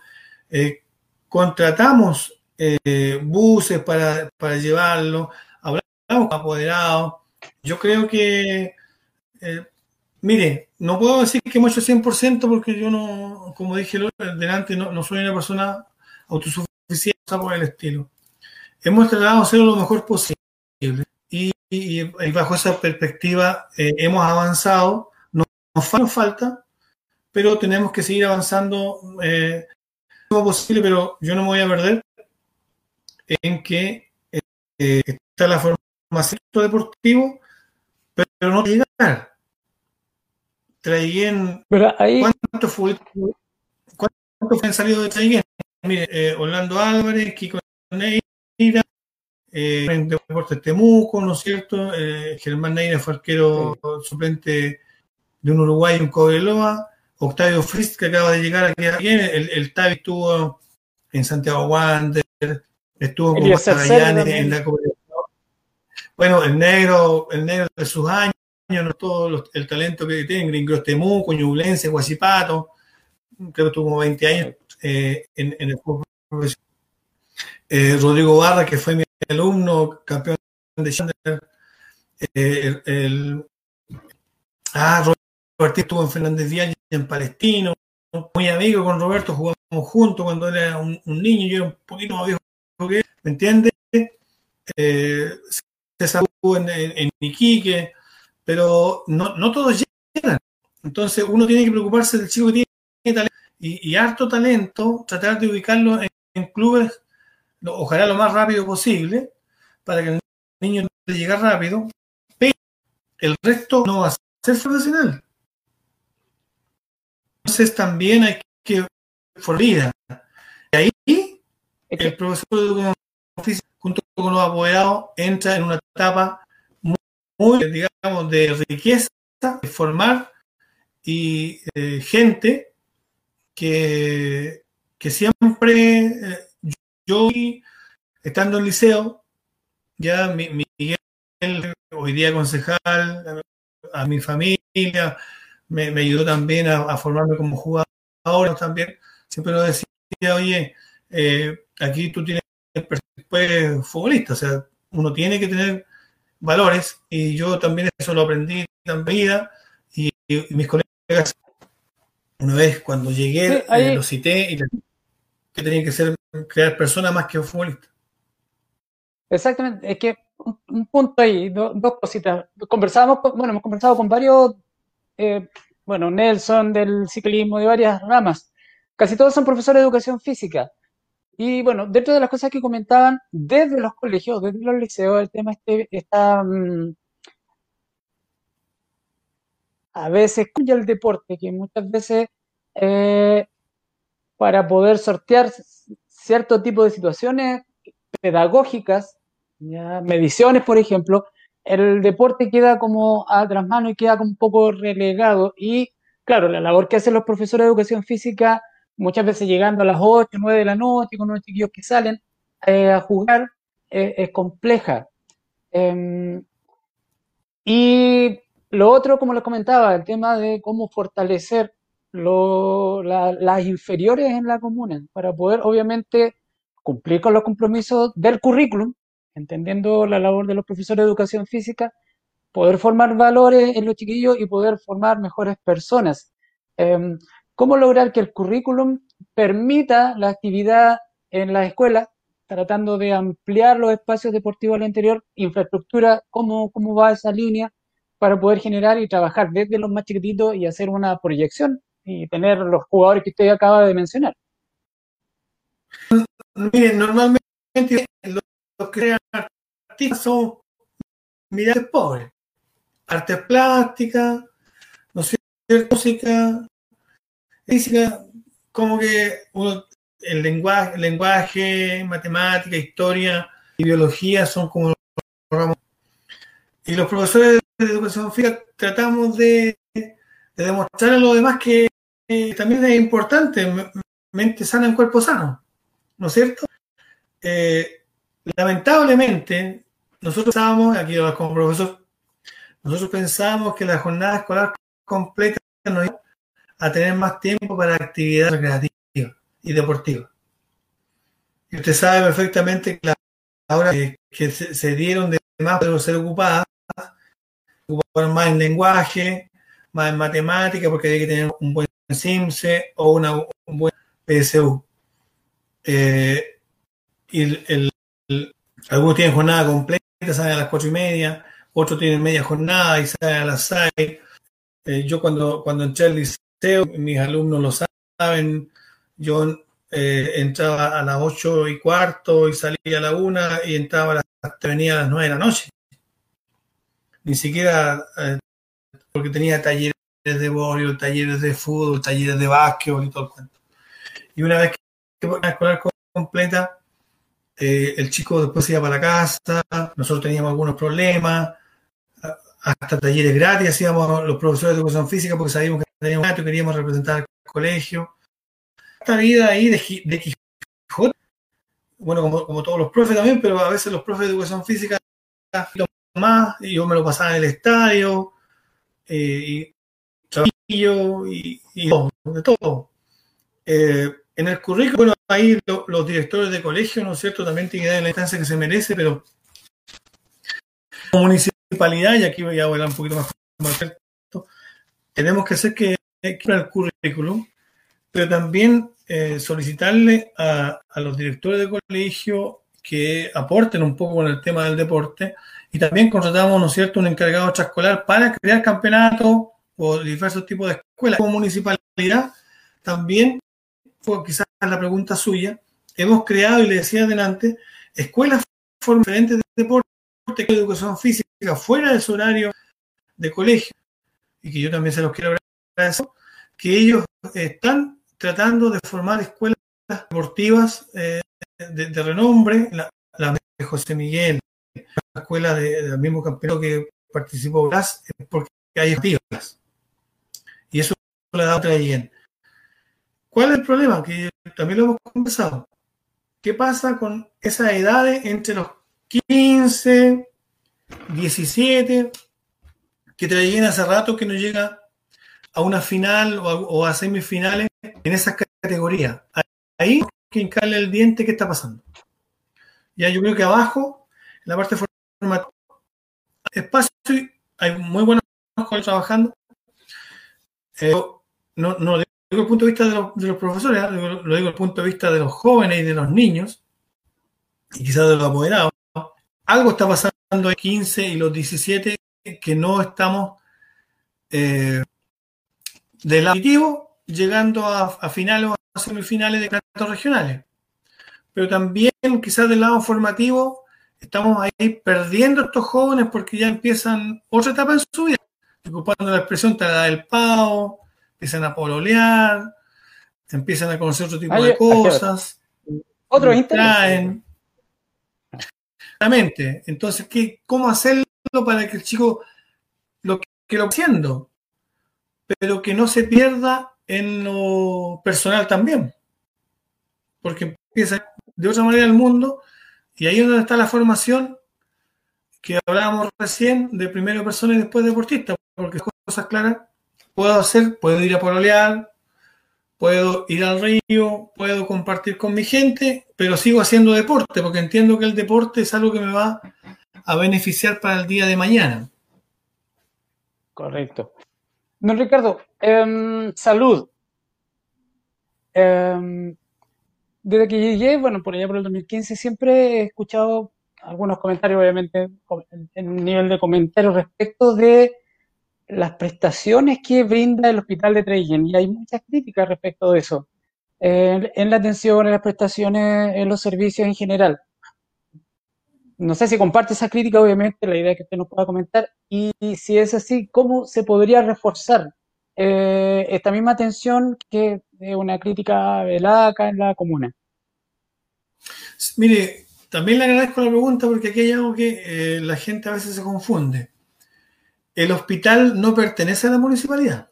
Eh, contratamos eh, buses para, para llevarlo, hablamos con apoderados. Yo creo que, eh, mire, no puedo decir que hemos hecho 100% porque yo no, como dije delante, no, no soy una persona autosuficiente por el estilo. Hemos tratado de hacerlo lo mejor posible y, bajo esa perspectiva hemos avanzado. No, nos falta, pero tenemos que seguir avanzando eh, lo posible, pero yo no me voy a perder en que eh, está la formación deportivo, pero no llegar. Traiguén, ahí... ¿cuántos fue, cuánto han salido de Traiguén? Mire, eh, Orlando Álvarez, Kiko Neira, eh, Deportes Temuco, ¿no es cierto? Eh, Germán Neira fue arquero sí. suplente de un Uruguay, un Cobreloa, Octavio Frist, que acaba de llegar aquí, el, el Tavi estuvo en Santiago Wander, estuvo con Magallanes en la Bueno, el negro, el negro de sus años, todo el talento que tiene, Gringos Temuco, Ñublense, Guasipato, creo que tuvo 20 años eh, en, el fútbol eh, Rodrigo Barra, que fue mi alumno, campeón de eh, el, ah, Roberto estuvo en Fernández Díaz en Palestino, muy amigo con Roberto, jugamos juntos cuando era un, niño, yo era un poquito más viejo que ¿me entiendes? Eh, se en, en, Iquique, pero no, no todos llegan. Entonces uno tiene que preocuparse del chico que tiene talento y, harto talento, tratar de ubicarlo en, clubes, ojalá lo más rápido posible, para que el niño llegue rápido, pero el resto no va a ser profesional. Entonces también hay que formar Y ahí el profesor de educación física junto con los apoderados entra en una etapa muy, digamos, de riqueza, de formar y eh, gente que, que siempre eh, yo, estando en el liceo, ya Miguel, hoy día concejal, a mi familia, me, ayudó también a, formarme como jugador también. Siempre nos decía, oye, eh, aquí tú tienes después futbolista, o sea, uno tiene que tener valores y yo también eso lo aprendí en vida y, mis colegas una vez cuando llegué eh, lo cité y que tenía que ser crear personas más que futbolistas. Exactamente, es que un, punto ahí, dos cositas. Conversábamos, bueno, hemos conversado con varios eh, bueno, Nelson del ciclismo, de varias ramas. Casi todos son profesores de educación física. Y bueno, dentro de las cosas que comentaban, desde los colegios, desde los liceos, el tema este está mm, a veces el deporte, que muchas veces eh, para poder sortear cierto tipo de situaciones pedagógicas, mediciones, por ejemplo, el deporte queda como a mano y queda como un poco relegado. Y claro, la labor que hacen los profesores de educación física, muchas veces llegando a las 8, 9 de la noche, con unos chiquillos que salen eh, a jugar, eh, es compleja. Em, y lo otro, como les comentaba, el tema de cómo fortalecer las inferiores en la comuna, para poder obviamente cumplir con los compromisos del currículum, entendiendo la labor de los profesores de educación física, poder formar valores en los chiquillos y poder formar mejores personas. Em, ¿Cómo lograr que el currículum permita la actividad en la escuela, tratando de ampliar los espacios deportivos al interior, infraestructura, cómo, cómo va esa línea para poder generar y trabajar desde los más chiquititos y hacer una proyección y tener los jugadores que usted acaba de mencionar? Miren, normalmente los que crean artistas son miradas pobres. Artes plásticas, no sé, música, física, como que el lenguaje, lenguaje, matemática, historia y biología son como ramos. Y los profesores de educación física tratamos de, demostrar a los demás que también es importante, mente sana en cuerpo sano, ¿no es cierto? Eh, lamentablemente, nosotros pensábamos, aquí como profesor, nosotros pensábamos que la jornada escolar completa nos iba a tener más tiempo para actividades recreativas y deportivas. Y usted sabe perfectamente que ahora que, se, dieron de más para ser ocupadas, ocupar más en lenguaje, más en matemática, porque hay que tener un buen SIMSE o una, un buen PSU. Eh, y el, algunos tienen jornada completa, salen a las cuatro y media, otros tienen media jornada y salen a las seis. Eh, yo cuando, cuando entré al liceo, mis alumnos lo saben, yo eh, entraba a las ocho y cuarto y salía a la una y entraba a las, venía a las nueve de la noche. Ni siquiera eh, porque tenía talleres de voleibol, talleres de fútbol, talleres de básquetbol y todo el cuento. Y una vez que la escolar completa, eh, el chico después se iba para la casa, nosotros teníamos algunos problemas, hasta talleres gratis hacíamos los profesores de educación física porque sabíamos que teníamos un y queríamos representar al colegio. Esta vida ahí de, bueno, como, como, todos los profes también, pero a veces los profes de educación física más, yo me lo pasaba en el estadio, eh, y y, todo, de todo. Eh, en el currículo, bueno, ahí lo, los directores de colegio, ¿no es cierto?, también tienen que dar la instancia que se merece, pero como municipalidad, y aquí voy a hablar un poquito más, tenemos que hacer que, que el currículum, pero también eh, solicitarle a, a, los directores de colegio que aporten un poco con el tema del deporte y también contratamos, ¿no es cierto?, un encargado extraescolar para crear campeonatos o diversos tipos de escuelas. Como municipalidad, también, fue quizás la pregunta suya, hemos creado, y le decía adelante, escuelas diferentes de deporte, de educación física, fuera de su horario de colegio, y que yo también se los quiero agradecer, que ellos están tratando de formar escuelas deportivas eh, de, renombre, la, de José Miguel, la escuela del de, mismo campeonato que participó porque hay activas. Y eso le da otra bien. ¿Cuál es el problema? Que también lo hemos conversado. ¿Qué pasa con esas edades entre los 15, 17, que traían hace rato que no llega a una final o a, semifinales en esas categorías? Ahí que hincarle el diente qué está pasando. Ya yo creo que abajo, en la parte formativa, espacio, hay muy buenos trabajando. No, no digo desde el punto de vista de los, los profesores, ¿eh? lo digo desde el punto de vista de los jóvenes y de los niños, y quizás de los apoderados. Algo está pasando en 15 y los 17 que no estamos eh, del auditivo llegando a, finales o a semifinales de campeonatos regionales. Pero también quizás del lado formativo estamos ahí perdiendo estos jóvenes porque ya empiezan otra etapa en su vida, ocupando la expresión te la del pavo, empiezan a pololear, empiezan a conocer otro tipo Ay, de cosas, otro traen. Exactamente. Entonces, ¿qué, ¿cómo hacerlo para que el chico lo que lo haciendo, pero que no se pierda en lo personal también? Porque empieza de otra manera el mundo y ahí es donde está la formación que hablábamos recién de primero persona y después deportista, porque cosas claras puedo hacer, puedo ir a pololear, puedo ir al río, puedo compartir con mi gente, pero sigo haciendo deporte, porque entiendo que el deporte es algo que me va a beneficiar para el día de mañana. Correcto. Don Ricardo, eh, salud. Eh, desde que llegué, bueno, por allá por el 2015, siempre he escuchado algunos comentarios, obviamente, en un nivel de comentarios respecto de las prestaciones que brinda el hospital de Treyen, y hay muchas críticas respecto de eso, en la atención, en las prestaciones, en los servicios en general. No sé si comparte esa crítica, obviamente, la idea que usted nos pueda comentar, y, y si es así, ¿cómo se podría reforzar eh, esta misma atención que es una crítica velada acá en la comuna? Mire, también le agradezco la pregunta porque aquí hay algo que eh, la gente a veces se confunde. El hospital no pertenece a la municipalidad.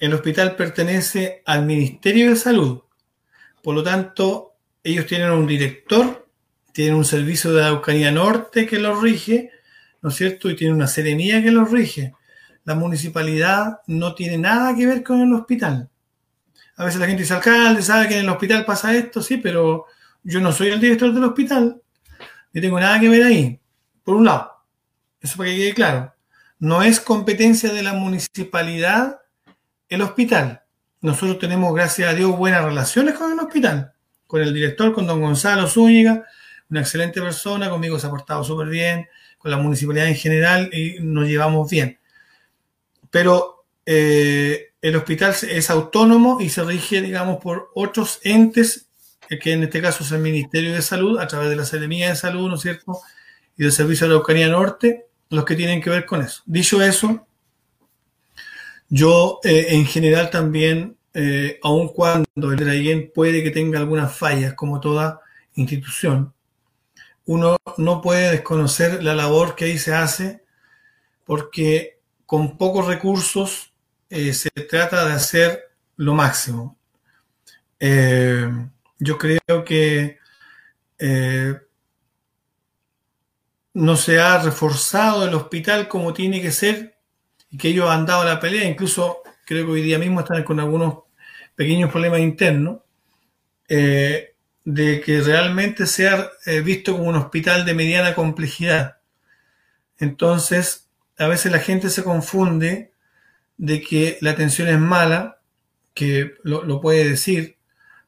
El hospital pertenece al Ministerio de Salud. Por lo tanto, ellos tienen un director, tienen un servicio de Araucanía Norte que los rige, ¿no es cierto? Y tienen una seremía que los rige. La municipalidad no tiene nada que ver con el hospital. A veces la gente dice, alcalde, sabe que en el hospital pasa esto, sí, pero yo no soy el director del hospital, ni tengo nada que ver ahí, por un lado. Eso para que quede claro. No es competencia de la municipalidad el hospital. Nosotros tenemos, gracias a Dios, buenas relaciones con el hospital, con el director, con don Gonzalo Zúñiga, una excelente persona, conmigo se ha portado súper bien, con la municipalidad en general y nos llevamos bien. Pero eh, el hospital es autónomo y se rige, digamos, por otros entes que en este caso es el Ministerio de Salud, a través de la Seremía de Salud, ¿no es cierto? Y del Servicio de la Eucanía Norte, los que tienen que ver con eso. Dicho eso, yo eh, en general también, eh, aun cuando el Drayen puede que tenga algunas fallas, como toda institución, uno no puede desconocer la labor que ahí se hace, porque con pocos recursos eh, se trata de hacer lo máximo. Eh, yo creo que no se ha reforzado el hospital como tiene que ser y que ellos han dado la pelea, incluso creo que hoy día mismo están con algunos pequeños problemas internos, eh, de que realmente sea eh, visto como un hospital de mediana complejidad. Entonces, a veces la gente se confunde de que la atención es mala, que lo, puede decir,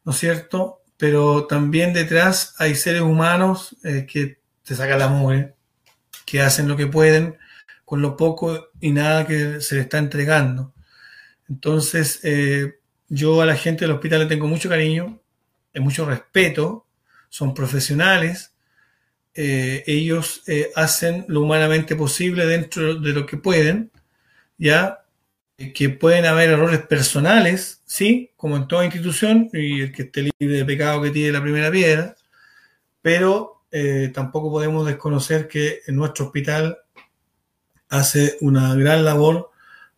¿no es cierto? Pero también detrás hay seres humanos eh, que te sacan la mugre, que hacen lo que pueden con lo poco y nada que se le está entregando. Entonces, eh, yo a la gente del hospital le tengo mucho cariño, mucho respeto, son profesionales, eh, ellos eh, hacen lo humanamente posible dentro de lo que pueden, ya que pueden haber errores personales, sí, como en toda institución, y el que esté libre de pecado que tiene la primera piedra, pero tampoco podemos desconocer que en nuestro hospital hace una gran labor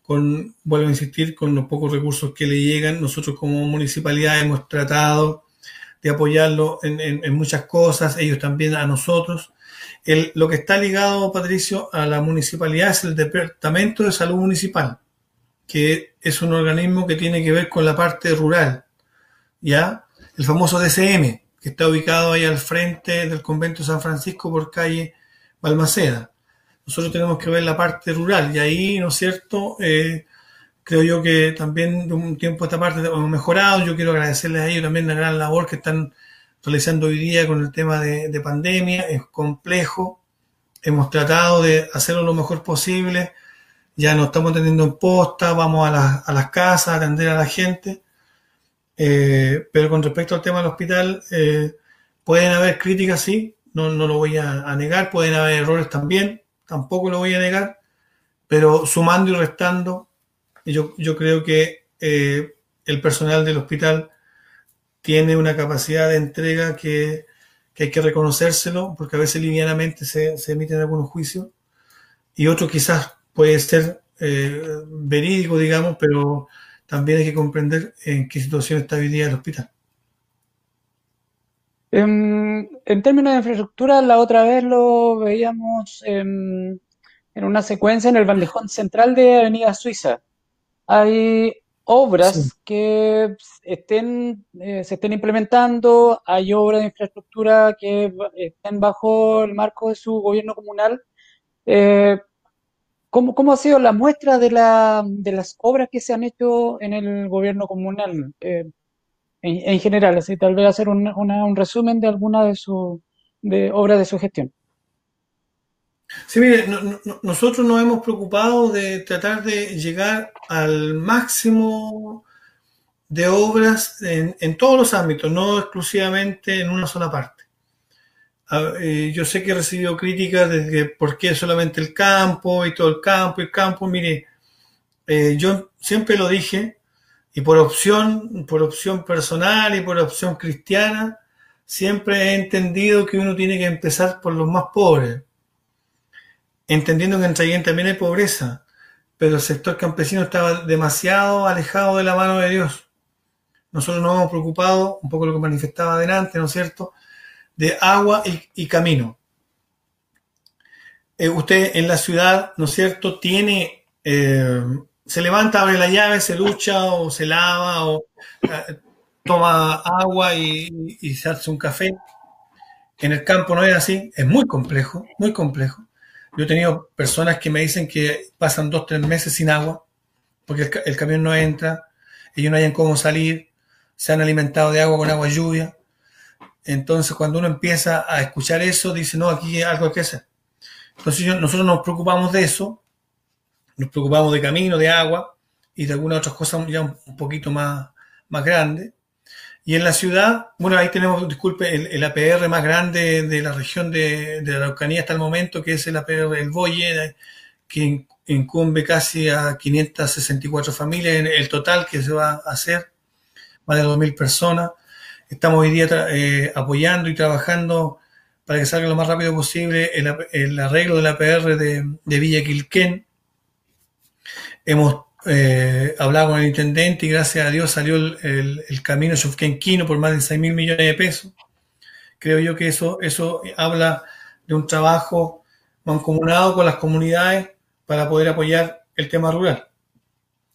con, vuelvo a insistir, con los pocos recursos que le llegan. Nosotros como municipalidad hemos tratado de apoyarlo en, muchas cosas, ellos también a nosotros. El, lo que está ligado, Patricio, a la municipalidad es el Departamento de Salud Municipal, que es un organismo que tiene que ver con la parte rural, ¿ya? El famoso DCM, que está ubicado ahí al frente del convento San Francisco por calle Balmaceda nosotros tenemos que ver la parte rural y ahí, ¿no es cierto? Eh, creo yo que también de un tiempo a esta parte hemos mejorado. Yo quiero agradecerles a ellos también la gran labor que están realizando hoy día con el tema de, pandemia. Es complejo. Hemos tratado de hacerlo lo mejor posible. Ya no estamos teniendo en posta, vamos a, las casas a atender a la gente. Eh, pero con respecto al tema del hospital, eh, pueden haber críticas, sí, no, no lo voy a, negar, pueden haber errores también tampoco lo voy a negar, pero sumando y restando, yo, yo creo que eh, el personal del hospital tiene una capacidad de entrega que, hay que reconocérselo, porque a veces livianamente se, emiten algunos juicios, y otro quizás puede ser eh, verídico, digamos, pero también hay que comprender en qué situación está hoy día el hospital. En, términos de infraestructura, la otra vez lo veíamos en, una secuencia en el bandejón central de Avenida Suiza. Hay obras que estén, eh, se estén implementando, hay obras de infraestructura que estén bajo el marco de su gobierno comunal. Eh, ¿cómo, ha sido la muestra de, la, de las obras que se han hecho en el gobierno comunal? Eh, en, general, así tal vez hacer un, resumen de alguna de sus obras de su gestión. Sí, mire, nosotros nos hemos preocupado de tratar de llegar al máximo de obras en, en todos los ámbitos, no exclusivamente en una sola parte. Eh, yo sé que he recibido críticas de que por qué solamente el campo y todo el campo y el campo. Mire, eh, yo siempre lo dije, y por opción, por opción personal y por opción cristiana, siempre he entendido que uno tiene que empezar por los más pobres, entendiendo que en Trayén también hay pobreza, pero el sector campesino estaba demasiado alejado de la mano de Dios. Nosotros nos hemos preocupado, un poco lo que manifestaba adelante, ¿no es cierto?, de agua y, camino. Eh, usted en la ciudad, ¿no es cierto?, tiene eh, se levanta, abre la llave, se ducha o se lava o eh, toma agua y, se hace un café. En el campo no es así, es muy complejo, muy complejo. Yo he tenido personas que me dicen que pasan dos, tres meses sin agua, porque el, camión no entra, ellos no hayan cómo salir, se han alimentado de agua con agua lluvia. Entonces, cuando uno empieza a escuchar eso, dice, no, aquí algo hay que hacer. Entonces, nosotros nos preocupamos de eso, nos preocupamos de camino, de agua y de algunas otras cosas ya un poquito más, más grandes. Y en la ciudad, bueno, ahí tenemos, disculpe, el, APR más grande de la región de, la Araucanía hasta el momento, que es el APR El Boye, que incumbe casi a 564 familias en el total que se va a hacer, más de 2.000 personas. Estamos hoy día eh, apoyando y trabajando para que salga lo más rápido posible el, arreglo del APR de, de Villa Quilquén, Hemos eh, hablaba con el intendente y gracias a Dios salió el, el, camino Shufkenquino por más de 6 mil millones de pesos. Creo yo que eso, eso habla de un trabajo mancomunado con las comunidades para poder apoyar el tema rural.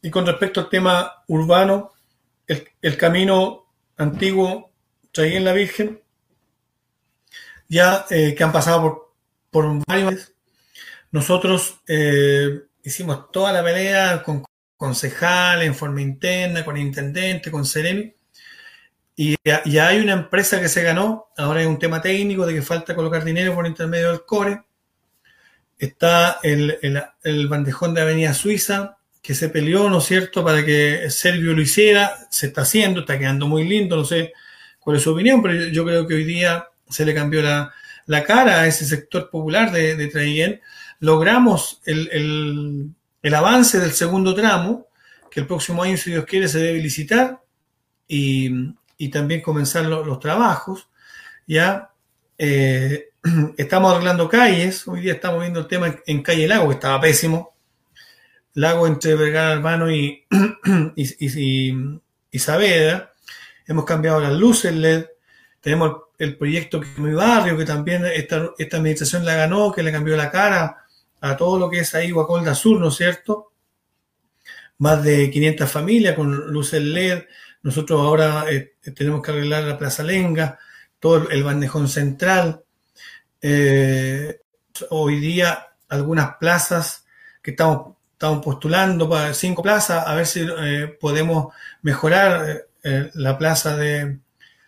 Y con respecto al tema urbano, el, camino antiguo en la Virgen, ya eh, que han pasado por, por varios nosotros eh, hicimos toda la pelea con concejales, en forma interna, con intendente, con Ceremi, y ya hay una empresa que se ganó, ahora es un tema técnico de que falta colocar dinero por intermedio del core. Está el, el bandejón de Avenida Suiza, que se peleó, ¿no es cierto?, para que Servio lo hiciera, se está haciendo, está quedando muy lindo, no sé es su opinión, pero yo creo que hoy día se le cambió la, cara a ese sector popular de, de Logramos el, avance del segundo tramo, que el próximo año, si Dios quiere, se debe licitar y, también comenzar los trabajos. Ya eh, estamos arreglando calles, hoy día estamos viendo el tema en Calle Lago, que estaba pésimo, lago entre Vergara Albano y, y, y, Saavedra. Hemos cambiado las luces LED. Tenemos el proyecto que mi barrio, que también esta, esta administración la ganó, que le cambió la cara a todo lo que es ahí Guacolda Sur, ¿no es cierto? Más de 500 familias con luces LED. Nosotros ahora eh, tenemos que arreglar la Plaza Lenga, todo el bandejón central. Eh, hoy día algunas plazas que estamos estamos postulando para cinco plazas, a ver si eh, podemos mejorar eh, eh, la plaza de,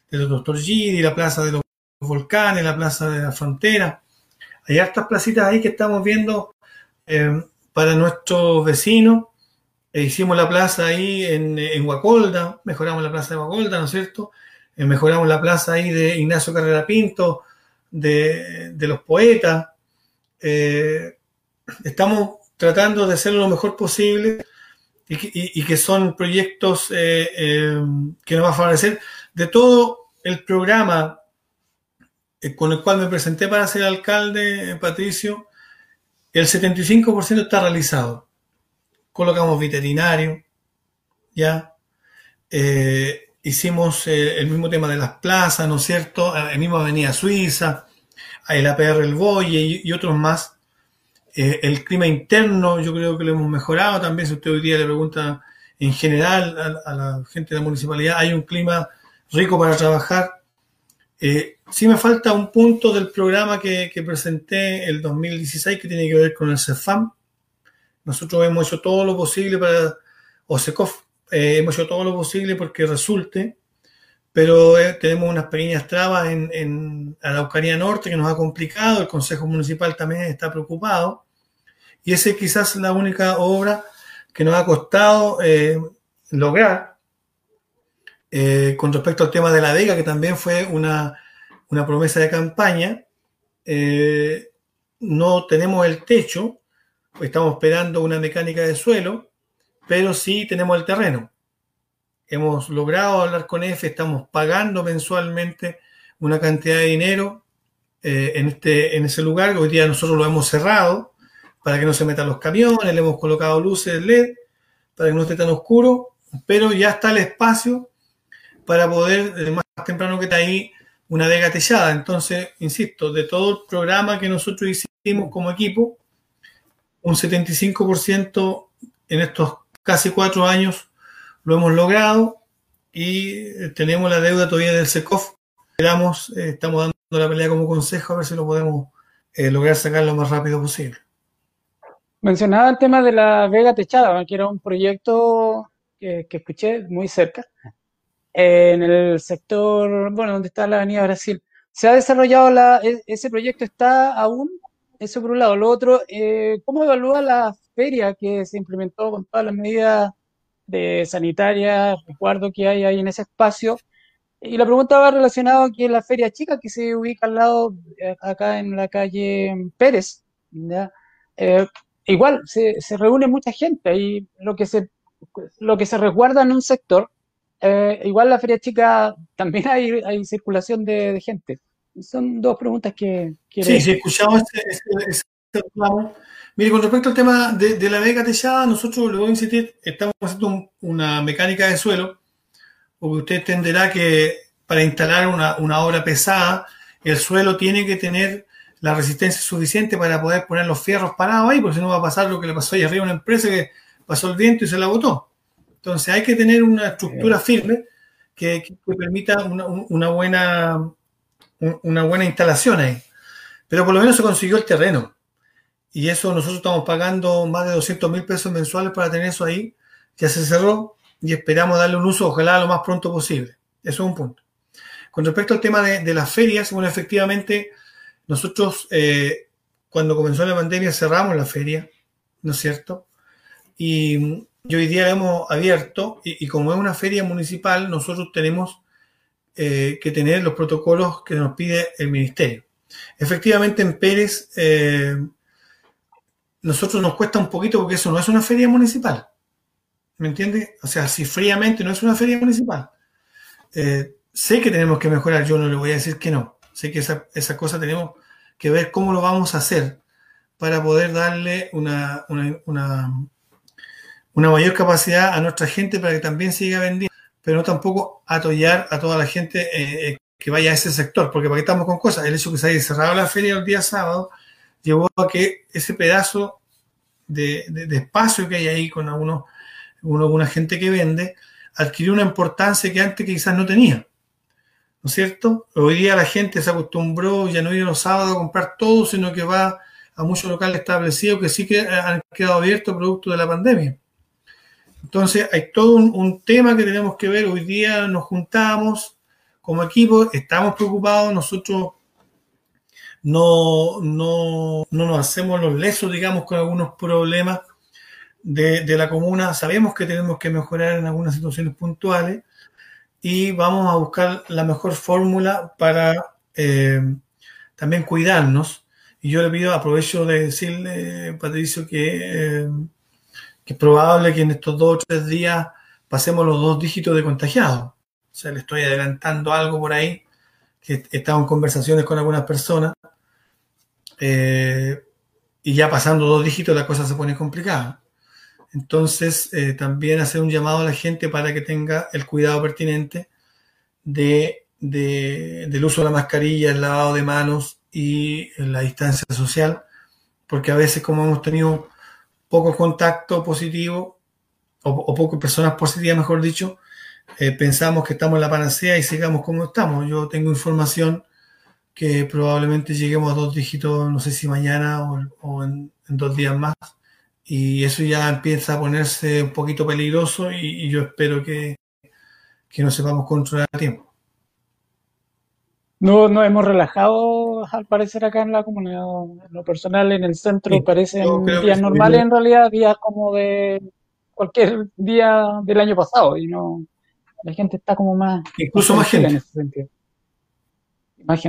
los Doctor Gidi, la plaza de los volcanes, la plaza de la frontera. Hay hartas placitas ahí que estamos viendo para nuestros vecinos. hicimos la plaza ahí en, en Huacolda, mejoramos la plaza de Huacolda, ¿no es cierto? mejoramos la plaza ahí de Ignacio Carrera Pinto, de, de los poetas. estamos tratando de hacerlo lo mejor posible y que, son proyectos eh, eh, que nos va a favorecer. De todo el programa eh, con el cual me presenté para ser alcalde, Patricio, el 75% está realizado. Colocamos veterinario, ¿ya? hicimos el mismo tema de las plazas, ¿no es cierto? El mismo Avenida Suiza, el APR El Boye y otros más eh, el clima interno yo creo que lo hemos mejorado también. Si usted hoy día le pregunta en general a, la gente de la municipalidad, hay un clima rico para trabajar. Eh, sí me falta un punto del programa que, presenté el 2016 que tiene que ver con el CEFAM. Nosotros hemos hecho todo lo posible para, o SECOF, eh, hemos hecho todo lo posible porque resulte, pero tenemos unas pequeñas trabas en, en Araucanía Norte que nos ha complicado, el Consejo Municipal también está preocupado, y esa es quizás la única obra que nos ha costado eh, lograr. Eh, con respecto al tema de la Vega, que también fue una, promesa de campaña, eh, no tenemos el techo, estamos esperando una mecánica de suelo, pero sí tenemos el terreno. Hemos logrado hablar con EFE, estamos pagando mensualmente una cantidad de dinero en, este, en ese lugar, hoy día nosotros lo hemos cerrado, para que no se metan los camiones, le hemos colocado luces LED para que no esté tan oscuro, pero ya está el espacio para poder, eh, más temprano que está ahí, una vega techada. Entonces, insisto, de todo el programa que nosotros hicimos como equipo, un 75% en estos casi cuatro años lo hemos logrado y eh, tenemos la deuda todavía del SECOF. Esperamos, eh, estamos dando la pelea como consejo a ver si lo podemos lograr sacar lo más rápido posible. Mencionaba el tema de la Vega Techada, que era un proyecto que, escuché muy cerca, en el sector, bueno, donde está la Avenida Brasil. ¿Se ha desarrollado la, e, ese proyecto? ¿Está aún? Eso por un lado. Lo otro, eh, ¿cómo evalúa la feria que se implementó con todas las medidas de sanitaria, recuerdo que hay ahí en ese espacio? Y la pregunta va relacionada a que la feria chica que se ubica al lado, eh, acá en la calle Pérez, ¿ya? Eh, igual se, reúne mucha gente y lo que se, lo que se resguarda en un sector, eh, igual la feria chica también hay, hay circulación de, gente. Son dos preguntas que Sí, sí, escuchamos ese, Mire, con respecto al tema de, la beca techada, nosotros, le voy a insistir, estamos haciendo una mecánica de suelo, porque usted entenderá que para instalar una, una obra pesada, el suelo tiene que tener la resistencia suficiente para poder poner los fierros parados ahí, porque si no va a pasar lo que le pasó ahí arriba a una empresa que pasó el viento y se la botó. Entonces hay que tener una estructura firme que, permita una, buena, una buena instalación ahí. Pero por lo menos se consiguió el terreno. Y eso nosotros estamos pagando más de 200 mil pesos mensuales para tener eso ahí. Ya se cerró y esperamos darle un uso, ojalá lo más pronto posible. Eso es un punto. Con respecto al tema de, las ferias, bueno, efectivamente, nosotros eh, cuando comenzó la pandemia cerramos la feria, ¿no es cierto? Y, hoy día hemos abierto y, como es una feria municipal, nosotros tenemos eh, que tener los protocolos que nos pide el ministerio. Efectivamente, en Pérez, eh, nosotros nos cuesta un poquito porque eso no es una feria municipal. ¿Me entiende? O sea, si fríamente no es una feria municipal. Sé que tenemos que mejorar, yo no le voy a decir que no. Sé que esa, esa cosa tenemos que ver cómo lo vamos a hacer para poder darle una, una, mayor capacidad a nuestra gente para que también siga vendiendo, pero no tampoco atollar a toda la gente eh, eh, que vaya a ese sector, porque para qué estamos con cosas. El hecho que se haya cerrado la feria el día sábado llevó a que ese pedazo de, espacio que hay ahí con algunos, alguna gente que vende adquirió una importancia que antes quizás no tenía. ¿No es cierto? Hoy día la gente se acostumbró ya no ir los sábados a comprar todo, sino que va a muchos locales establecidos que sí que han quedado abiertos producto de la pandemia. Entonces hay todo un, tema que tenemos que ver. Hoy día nos juntamos como equipo, estamos preocupados, nosotros no, no, no nos hacemos los lesos, digamos, con algunos problemas de, la comuna. Sabemos que tenemos que mejorar en algunas situaciones puntuales y vamos a buscar la mejor fórmula para eh, también cuidarnos. Y yo le pido, aprovecho de decirle, Patricio, que, eh, que es probable que en estos dos o tres días pasemos los dos dígitos de contagiados. O sea, le estoy adelantando algo por ahí, que he en conversaciones con algunas personas eh, y ya pasando dos dígitos la cosa se pone complicada. Entonces, eh, también hacer un llamado a la gente para que tenga el cuidado pertinente de, del uso de la mascarilla, el lavado de manos y la distancia social, porque a veces como hemos tenido poco contacto positivo, o, pocas personas positivas, mejor dicho, eh, pensamos que estamos en la panacea y sigamos como estamos. Yo tengo información que probablemente lleguemos a dos dígitos, no sé si mañana o, en, dos días más. Y eso ya empieza a ponerse un poquito peligroso y, yo espero que, que nos sepamos controlar a tiempo. No, no hemos relajado al parecer acá en la comunidad. En lo personal, en el centro parecen días normales, en realidad días como de cualquier día del año pasado. Y no, la gente está como más. Incluso más gente. En ese sentido.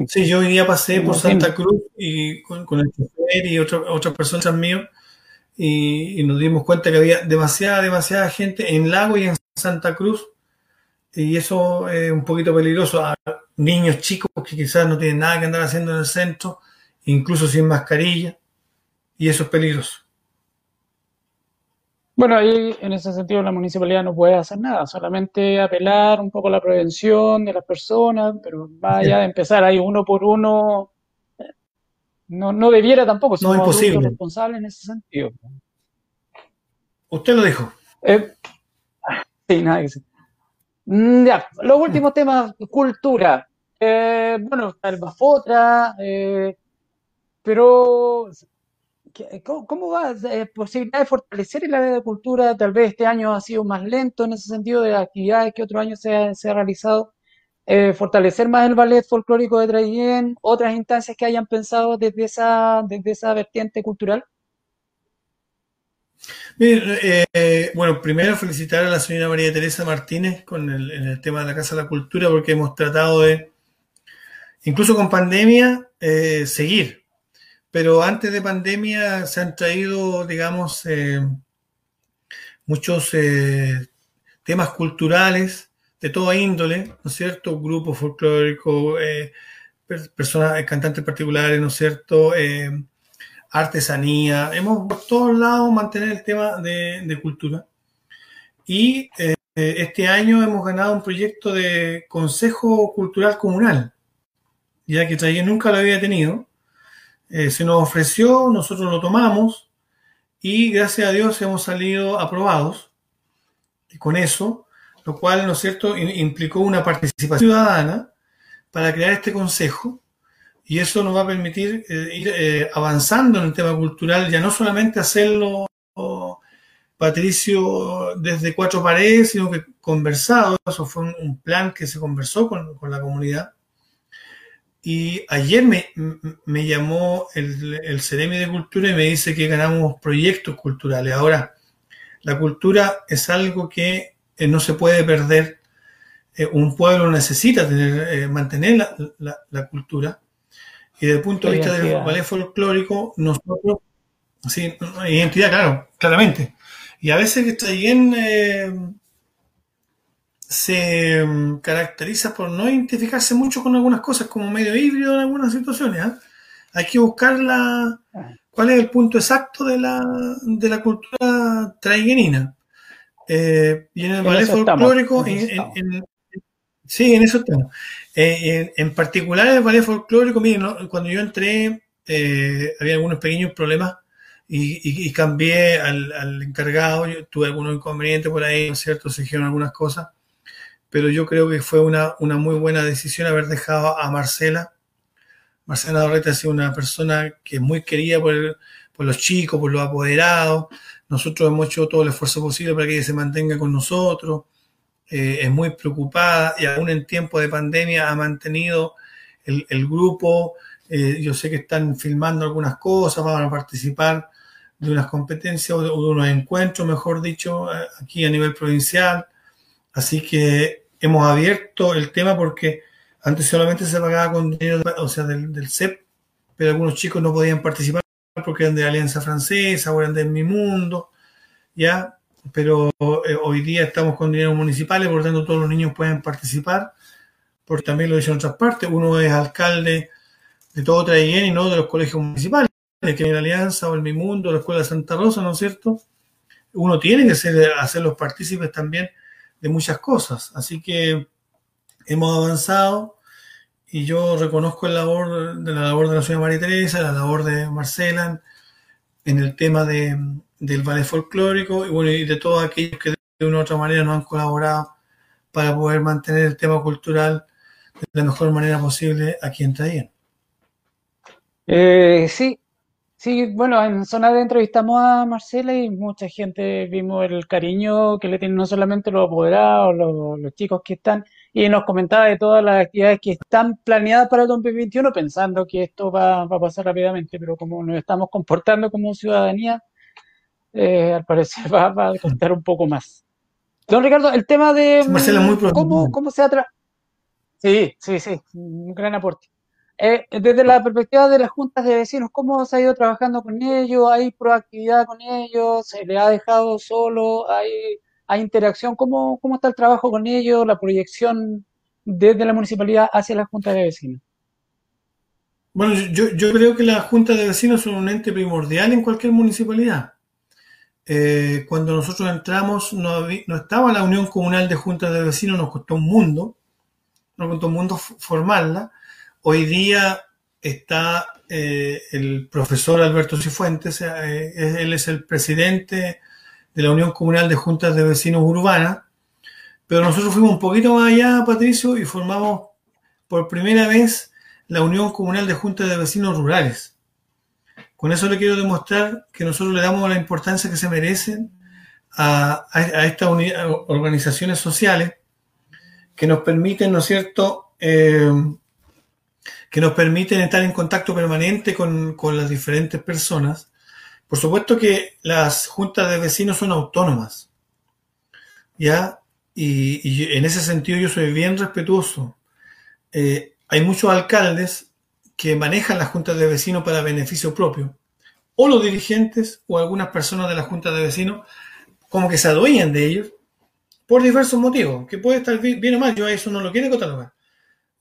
Sí, yo hoy día pasé por Santa Cruz y con, el chofer y otras personas míos y, nos dimos cuenta que había demasiada, demasiada gente en Lago y en Santa Cruz y eso es un poquito peligroso. A niños chicos que quizás no tienen nada que andar haciendo en el centro, incluso sin mascarilla, y eso es peligroso. Bueno, ahí en ese sentido la municipalidad no puede hacer nada, solamente apelar un poco a la prevención de las personas, pero vaya a empezar ahí uno por uno, no, no debiera tampoco ser no, responsable en ese sentido. Usted lo dijo. Eh, sí, nada que. Mm, ya, los últimos temas, cultura. Eh, bueno, el Bafotra, eh, pero ¿Cómo, va? Eh, ¿Posibilidad de fortalecer el área de cultura? Tal vez este año ha sido más lento en ese sentido de actividades que otro año se ha, realizado. Eh, fortalecer más el ballet folclórico de Traillén, otras instancias que hayan pensado desde esa, desde esa vertiente cultural. Eh, bueno, primero felicitar a la señora María Teresa Martínez con el, tema de la Casa de la Cultura porque hemos tratado de, incluso con pandemia, seguir pero antes de pandemia se han traído, digamos, eh, muchos eh, temas culturales de toda índole, ¿no es cierto? Grupos folclóricos, eh, personas, cantantes particulares, ¿no es cierto? artesanía, hemos por todos lados mantener el tema de, cultura. Y eh, este año hemos ganado un proyecto de Consejo Cultural Comunal, ya que Traiguén nunca lo había tenido. Eh, se nos ofreció, nosotros lo tomamos y gracias a Dios hemos salido aprobados y con eso, lo cual, ¿no es cierto?, implicó una participación ciudadana para crear este consejo y eso nos va a permitir eh, ir eh, avanzando en el tema cultural, ya no solamente hacerlo, Patricio, desde cuatro paredes, sino que conversado, eso fue un, plan que se conversó con, la comunidad. Y ayer me, me llamó el, el Ceremi de Cultura y me dice que ganamos proyectos culturales. Ahora, la cultura es algo que eh, no se puede perder. un pueblo necesita tener, mantener la, la cultura y desde el punto de vista del ballet folclórico, nosotros, sí, identidad, claro, claramente. Y a veces que Trayen eh, se mm, caracteriza por no identificarse mucho con algunas cosas, como medio híbrido en algunas situaciones. ¿ah? Hay que buscar la, cuál es el punto exacto de la, de la cultura trayenina. Eh, y en el ballet folclórico, en, Sí, en eso estamos. Eh, en, particular el ballet folclórico, miren, cuando yo entré eh, había algunos pequeños problemas y, cambié al, encargado, yo tuve algunos inconvenientes por ahí, ¿no es cierto? Se dijeron algunas cosas, pero yo creo que fue una, una muy buena decisión haber dejado a Marcela. Marcela Dorreta ha sido una persona que es muy querida por, por los chicos, por los apoderados. Nosotros hemos hecho todo el esfuerzo posible para que ella se mantenga con nosotros. Eh, es muy preocupada y aún en tiempo de pandemia ha mantenido el, grupo. Eh, yo sé que están filmando algunas cosas, van a participar de unas competencias o de, unos encuentros, mejor dicho, eh, aquí a nivel provincial. Así que hemos abierto el tema porque antes solamente se pagaba con dinero, o sea, del, del CEP, pero algunos chicos no podían participar porque eran de Alianza Francesa o eran de Mi Mundo, ¿ya? pero eh, hoy día estamos con dinero municipal y por lo tanto todos los niños pueden participar, porque también lo dicen en otras partes, uno es alcalde de todo Traiguén y no de los colegios municipales, que en Alianza o el Mi Mundo, la Escuela de Santa Rosa, ¿no es cierto? Uno tiene que ser, hacer los partícipes también de muchas cosas, así que hemos avanzado y yo reconozco el labor de la labor de la señora María Teresa, la labor de Marcela en el tema de, del ballet folclórico y, bueno, y de todos aquellos que de una u otra manera nos han colaborado para poder mantener el tema cultural de la mejor manera posible aquí en Trayen. Eh, sí, sí, bueno, en zona de entrevistamos a Marcela y mucha gente vimos el cariño que le tienen no solamente los apoderados, los, chicos que están, y nos comentaba de todas las actividades que están planeadas para el 2021, pensando que esto va, va a pasar rápidamente, pero como nos estamos comportando como ciudadanía, eh, al parecer va, a costar un poco más. Don Ricardo, el tema de cómo, cómo se atra... Sí, sí, sí, un gran aporte. Eh, desde la perspectiva de las juntas de vecinos, ¿cómo se ha ido trabajando con ellos? ¿Hay proactividad con ellos? ¿Se le ha dejado solo? ¿Hay, hay interacción? ¿Cómo, ¿Cómo está el trabajo con ellos? ¿La proyección desde la municipalidad hacia las juntas de vecinos? Bueno, yo, creo que las juntas de vecinos son un ente primordial en cualquier municipalidad. Eh, cuando nosotros entramos no, estaba la Unión Comunal de Juntas de Vecinos, nos costó un mundo, nos costó un mundo formarla. Hoy día está eh, el profesor Alberto Cifuentes, eh, él es el presidente de la Unión Comunal de Juntas de Vecinos Urbana, pero nosotros fuimos un poquito más allá, Patricio, y formamos por primera vez la Unión Comunal de Juntas de Vecinos Rurales. Con eso le quiero demostrar que nosotros le damos la importancia que se merecen a, estas organizaciones sociales que nos permiten, ¿no es cierto?, eh, que nos permiten estar en contacto permanente con, las diferentes personas. Por supuesto que las juntas de vecinos son autónomas, ¿ya? Y, en ese sentido yo soy bien respetuoso. Eh, hay muchos alcaldes que manejan las juntas de vecinos para beneficio propio, o los dirigentes o algunas personas de la junta de vecinos como que se adueñan de ellos por diversos motivos, que puede estar bien o mal, yo a eso no lo quiero catalogar.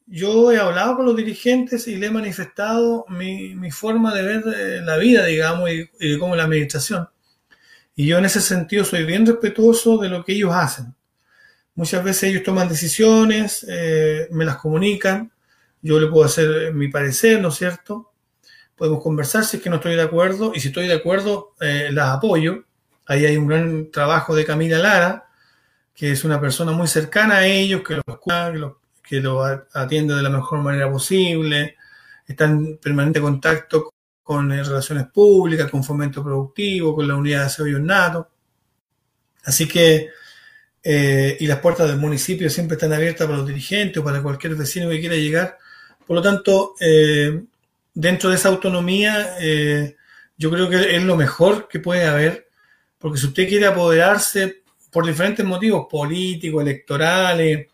Yo he hablado con los dirigentes y le he manifestado mi, mi forma de ver eh, la vida, digamos, y, y cómo la administración. Y yo en ese sentido soy bien respetuoso de lo que ellos hacen. Muchas veces ellos toman decisiones, eh, me las comunican, yo le puedo hacer mi parecer, ¿no es cierto? Podemos conversar si es que no estoy de acuerdo y si estoy de acuerdo, eh, las apoyo. Ahí hay un gran trabajo de Camila Lara, que es una persona muy cercana a ellos, que los cuida, que los que lo atiende de la mejor manera posible, está en permanente contacto con eh, relaciones públicas, con fomento productivo, con la unidad de desarrollo nato. Así que, eh, y las puertas del municipio siempre están abiertas para los dirigentes o para cualquier vecino que quiera llegar. Por lo tanto, eh, dentro de esa autonomía, yo creo que es lo mejor que puede haber, porque si usted quiere apoderarse por diferentes motivos políticos, electorales,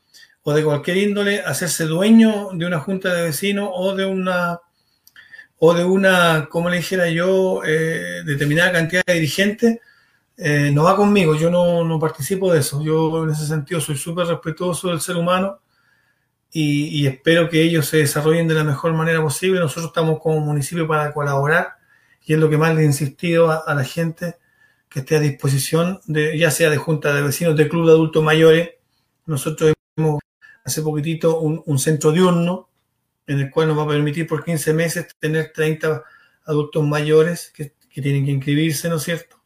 o de cualquier índole, hacerse dueño de una junta de vecinos o de una, o de una, como le dijera yo, eh, determinada cantidad de dirigentes, eh, no va conmigo, yo no, no, participo de eso. Yo en ese sentido soy súper respetuoso del ser humano y, espero que ellos se desarrollen de la mejor manera posible. Nosotros estamos como municipio para colaborar y es lo que más le he insistido a, a la gente que esté a disposición, de, ya sea de junta de vecinos, de club de adultos mayores. Nosotros hemos hace poquitito un, un, centro diurno en el cual nos va a permitir por 15 meses tener 30 adultos mayores que, tienen que inscribirse, ¿no es cierto?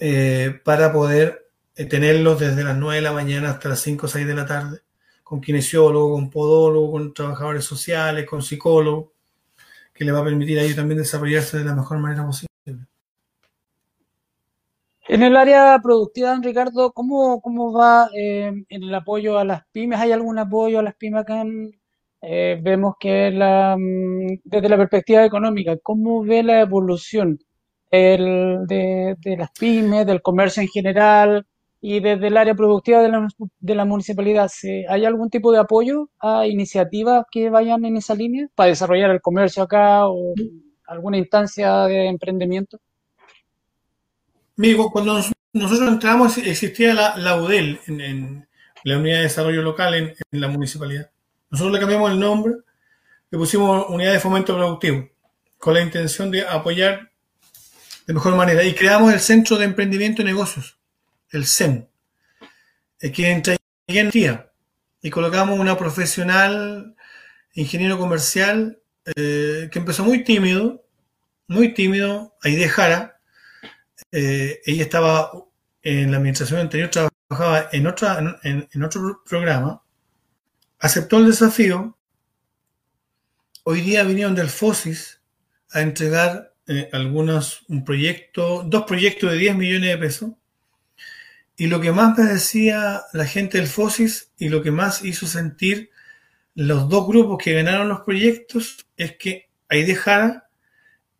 Eh, para poder eh, tenerlos desde las 9 de la mañana hasta las 5 o 6 de la tarde, con kinesiólogo, con podólogo, con trabajadores sociales, con psicólogo, que le va a permitir a ellos también desarrollarse de la mejor manera posible. En el área productiva, don Ricardo, ¿cómo, cómo va eh, en el apoyo a las pymes? ¿Hay algún apoyo a las pymes acá? En, eh, vemos que la, desde la perspectiva económica, ¿cómo ve la evolución de, las pymes, del comercio en general y desde el área productiva de la, de la municipalidad? ¿Hay algún tipo de apoyo a iniciativas que vayan en esa línea para desarrollar el comercio acá o alguna instancia de emprendimiento? Migo, cuando nosotros entramos existía la, la UDEL en, la Unidad de Desarrollo Local en, la municipalidad. Nosotros le cambiamos el nombre, le pusimos Unidad de Fomento Productivo, con la intención de apoyar de mejor manera. Y creamos el Centro de Emprendimiento y Negocios, el CEN, que entra en día. Y colocamos una profesional, ingeniero comercial, eh, que empezó muy tímido, muy tímido, Aide Jara, eh, ella estaba en la administración anterior, trabajaba en, otra, en, otro programa, aceptó el desafío, hoy día vinieron del FOSIS a entregar eh, algunos, un proyecto, dos proyectos de 10 millones de pesos, y lo que más me decía la gente del FOSIS y lo que más hizo sentir los dos grupos que ganaron los proyectos es que Aide Jara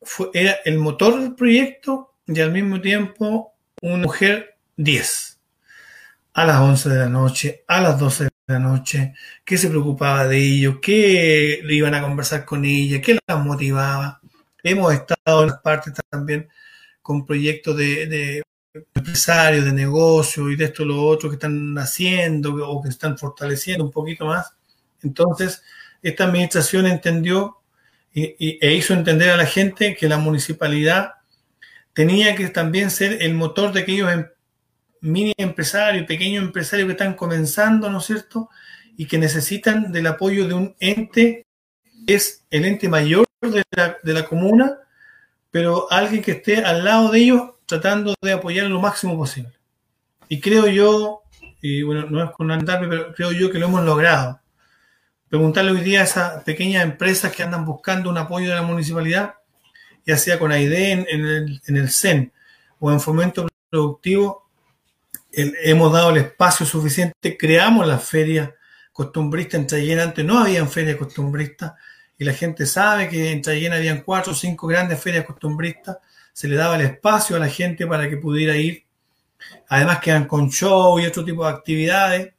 fue, era el motor del proyecto y al mismo tiempo una mujer 10. A las 11 de la noche, a las 12 de la noche, que se preocupaba de ellos, le iban a conversar con ella, que las motivaba. Hemos estado en las partes también con proyectos de, empresarios, de negocios y de esto y lo otro que están haciendo o que están fortaleciendo un poquito más. Entonces, esta administración entendió y, e hizo entender a la gente que la municipalidad tenía que también ser el motor de aquellos em, mini empresarios, pequeños empresarios que están comenzando, ¿no es cierto? Y que necesitan del apoyo de un ente, es el ente mayor de la, de la comuna, pero alguien que esté al lado de ellos tratando de apoyar lo máximo posible. Y creo yo, y bueno, no es con andarme, pero creo yo que lo hemos logrado. Preguntarle hoy día a esas pequeñas empresas que andan buscando un apoyo de la municipalidad, ya sea con AIDE en, el, en el CEN o en fomento productivo, hemos dado el espacio suficiente, creamos la feria costumbrista en Trayén, antes no había feria costumbrista y la gente sabe que en Trayén habían cuatro o cinco grandes ferias costumbristas, se le daba el espacio a la gente para que pudiera ir, además quedan con show y otro tipo de actividades,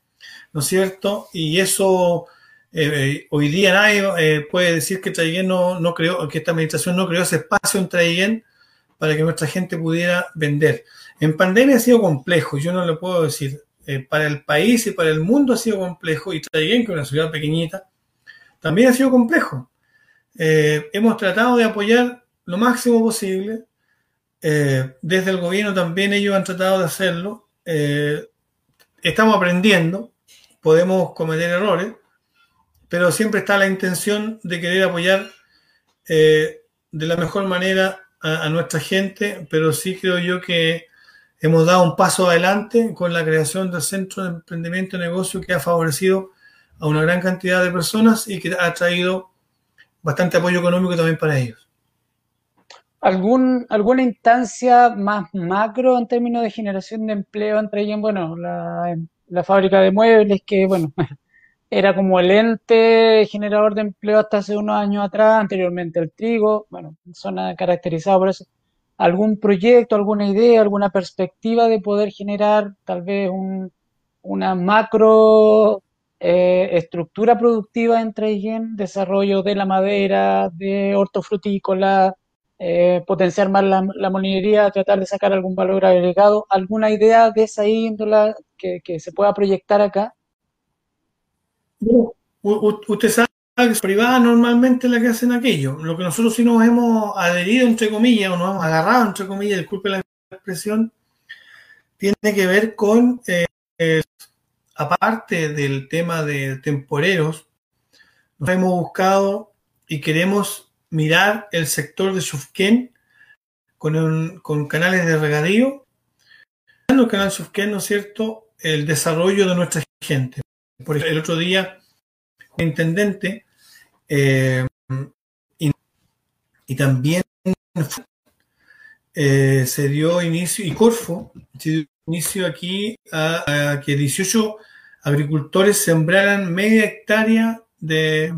¿no es cierto? Y eso eh, hoy día nadie eh, puede decir que Traiguén no, no creó, que esta administración no creó ese espacio en Traiguén para que nuestra gente pudiera vender. En pandemia ha sido complejo, yo no lo puedo decir. Eh, para el país y para el mundo ha sido complejo, y Traiguén, que es una ciudad pequeñita, también ha sido complejo. Eh, hemos tratado de apoyar lo máximo posible. Eh, desde el gobierno también ellos han tratado de hacerlo. Eh, estamos aprendiendo, podemos cometer errores, pero siempre está la intención de querer apoyar de la mejor manera a, nuestra gente, pero sí creo yo que hemos dado un paso adelante con la creación del Centro de Emprendimiento y Negocio que ha favorecido a una gran cantidad de personas y que ha traído bastante apoyo económico también para ellos. ¿Algún, ¿Alguna instancia más macro en términos de generación de empleo entre ellos? Bueno, la fábrica de muebles, que bueno, era como el ente generador de empleo hasta hace unos años atrás, anteriormente el trigo, bueno, zona caracterizada por eso. ¿Algún proyecto, alguna idea, alguna perspectiva de poder generar tal vez un, una macro eh, estructura productiva entre Trayen, desarrollo de la madera, de hortofrutícola, eh, potenciar más la, la, molinería, tratar de sacar algún valor agregado, alguna idea de esa índola que, que se pueda proyectar acá. Usted sabe que es privada normalmente la que hacen aquello. Lo que nosotros sí nos hemos adherido, entre comillas, o nos hemos agarrado, entre comillas, disculpe la expresión, tiene que ver con eh, aparte del tema de temporeros, nos hemos buscado y queremos mirar el sector de Shufken con, con canales de regadío. El canal Shufken, ¿no es cierto?, el desarrollo de nuestra gente. Por el otro día, el intendente eh, y, también eh, se dio inicio, y Corfo se dio inicio aquí a, que 18 agricultores sembraran media hectárea de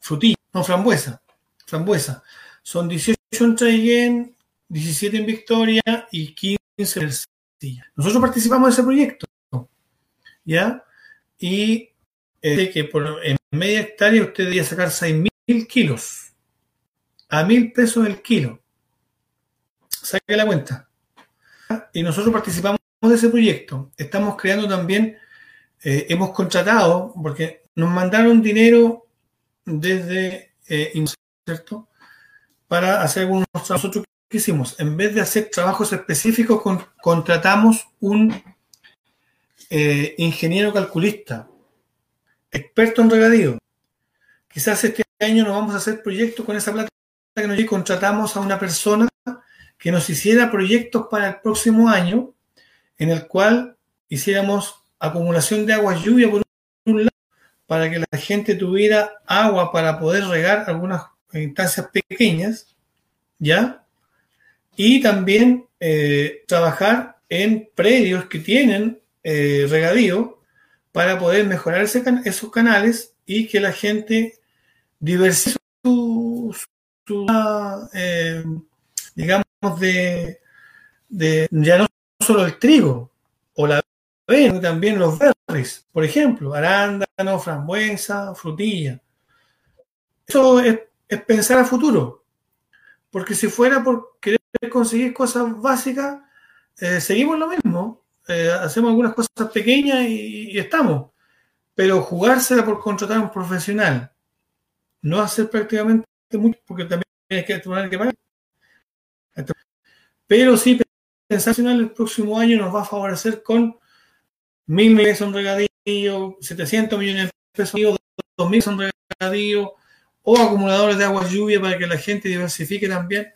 frutilla, no frambuesa, frambuesa. Son 18 en Traiguén, 17 en Victoria y 15 en Ercilla. Nosotros participamos de ese proyecto, ¿ya? Y eh, que por, en media hectárea usted debería sacar 6 mil kilos, a mil pesos el kilo. Saque la cuenta. Y nosotros participamos de ese proyecto. Estamos creando también eh, hemos contratado, porque nos mandaron dinero desde eh, ¿cierto? Para hacer algunos trabajos. Nosotros que hicimos, en vez de hacer trabajos específicos, con, contratamos un eh, ingeniero calculista, experto en regadío. Quizás este año no vamos a hacer proyectos con esa plata que nos contratamos a una persona que nos hiciera proyectos para el próximo año, en el cual hiciéramos acumulación de agua lluvia por un lado, para que la gente tuviera agua para poder regar algunas instancias pequeñas, ¿ya? Y también eh, trabajar en predios que tienen eh, regadío para poder mejorar esos canales y que la gente diversifique su, eh, digamos, de, ya no solo el trigo o la ven también los berries, por ejemplo, arándano, frambuesa, frutilla. Eso es, es, pensar a futuro, porque si fuera por querer conseguir cosas básicas, eh, seguimos lo mismo, eh, hacemos algunas cosas pequeñas y, estamos, pero jugársela por contratar a un profesional, no hacer prácticamente mucho, porque también hay que tener que pagar. Pero sí, pensar el próximo año nos va a favorecer con mil millones son regadíos, 700 millones de pesos, dos mil son regadíos, o acumuladores de agua lluvia para que la gente diversifique también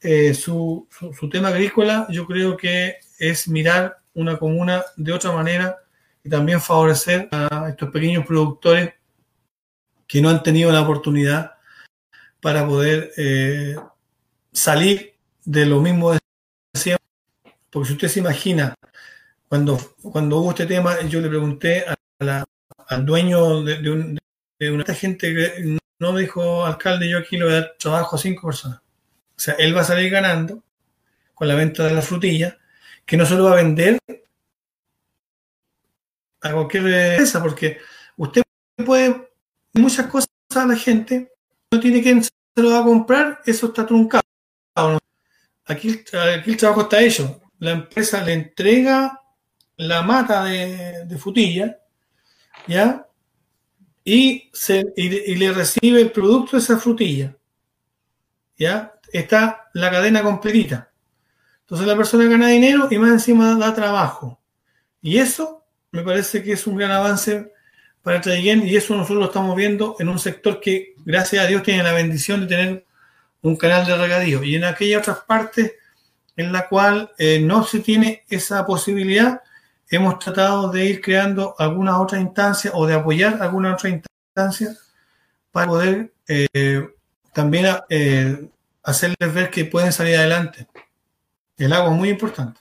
eh, su, su, tema agrícola. Yo creo que es mirar una comuna de otra manera y también favorecer a estos pequeños productores que no han tenido la oportunidad para poder eh, salir de lo mismo. Porque si usted se imagina cuando, cuando hubo este tema, yo le pregunté a la, al dueño de, un, de, una gente que no dijo, alcalde, yo aquí le voy a dar trabajo a cinco personas. O sea, él va a salir ganando con la venta de la frutilla, que no se lo va a vender a cualquier empresa, porque usted puede muchas cosas a la gente, no tiene quien se lo va a comprar, eso está truncado. Aquí, el trabajo está hecho. La empresa le entrega la mata de, de, frutilla, ¿ya? y, se, y, le recibe el producto de esa frutilla. ¿Ya? Está la cadena completita. Entonces la persona gana dinero y más encima da trabajo. Y eso me parece que es un gran avance para Traiguén y eso nosotros lo estamos viendo en un sector que, gracias a Dios, tiene la bendición de tener un canal de regadío. Y en aquellas otras partes en la cual eh, no se tiene esa posibilidad, hemos tratado de ir creando alguna otra instancia o de apoyar alguna otra instancia para poder eh, también eh, hacerles ver que pueden salir adelante. El agua es muy importante.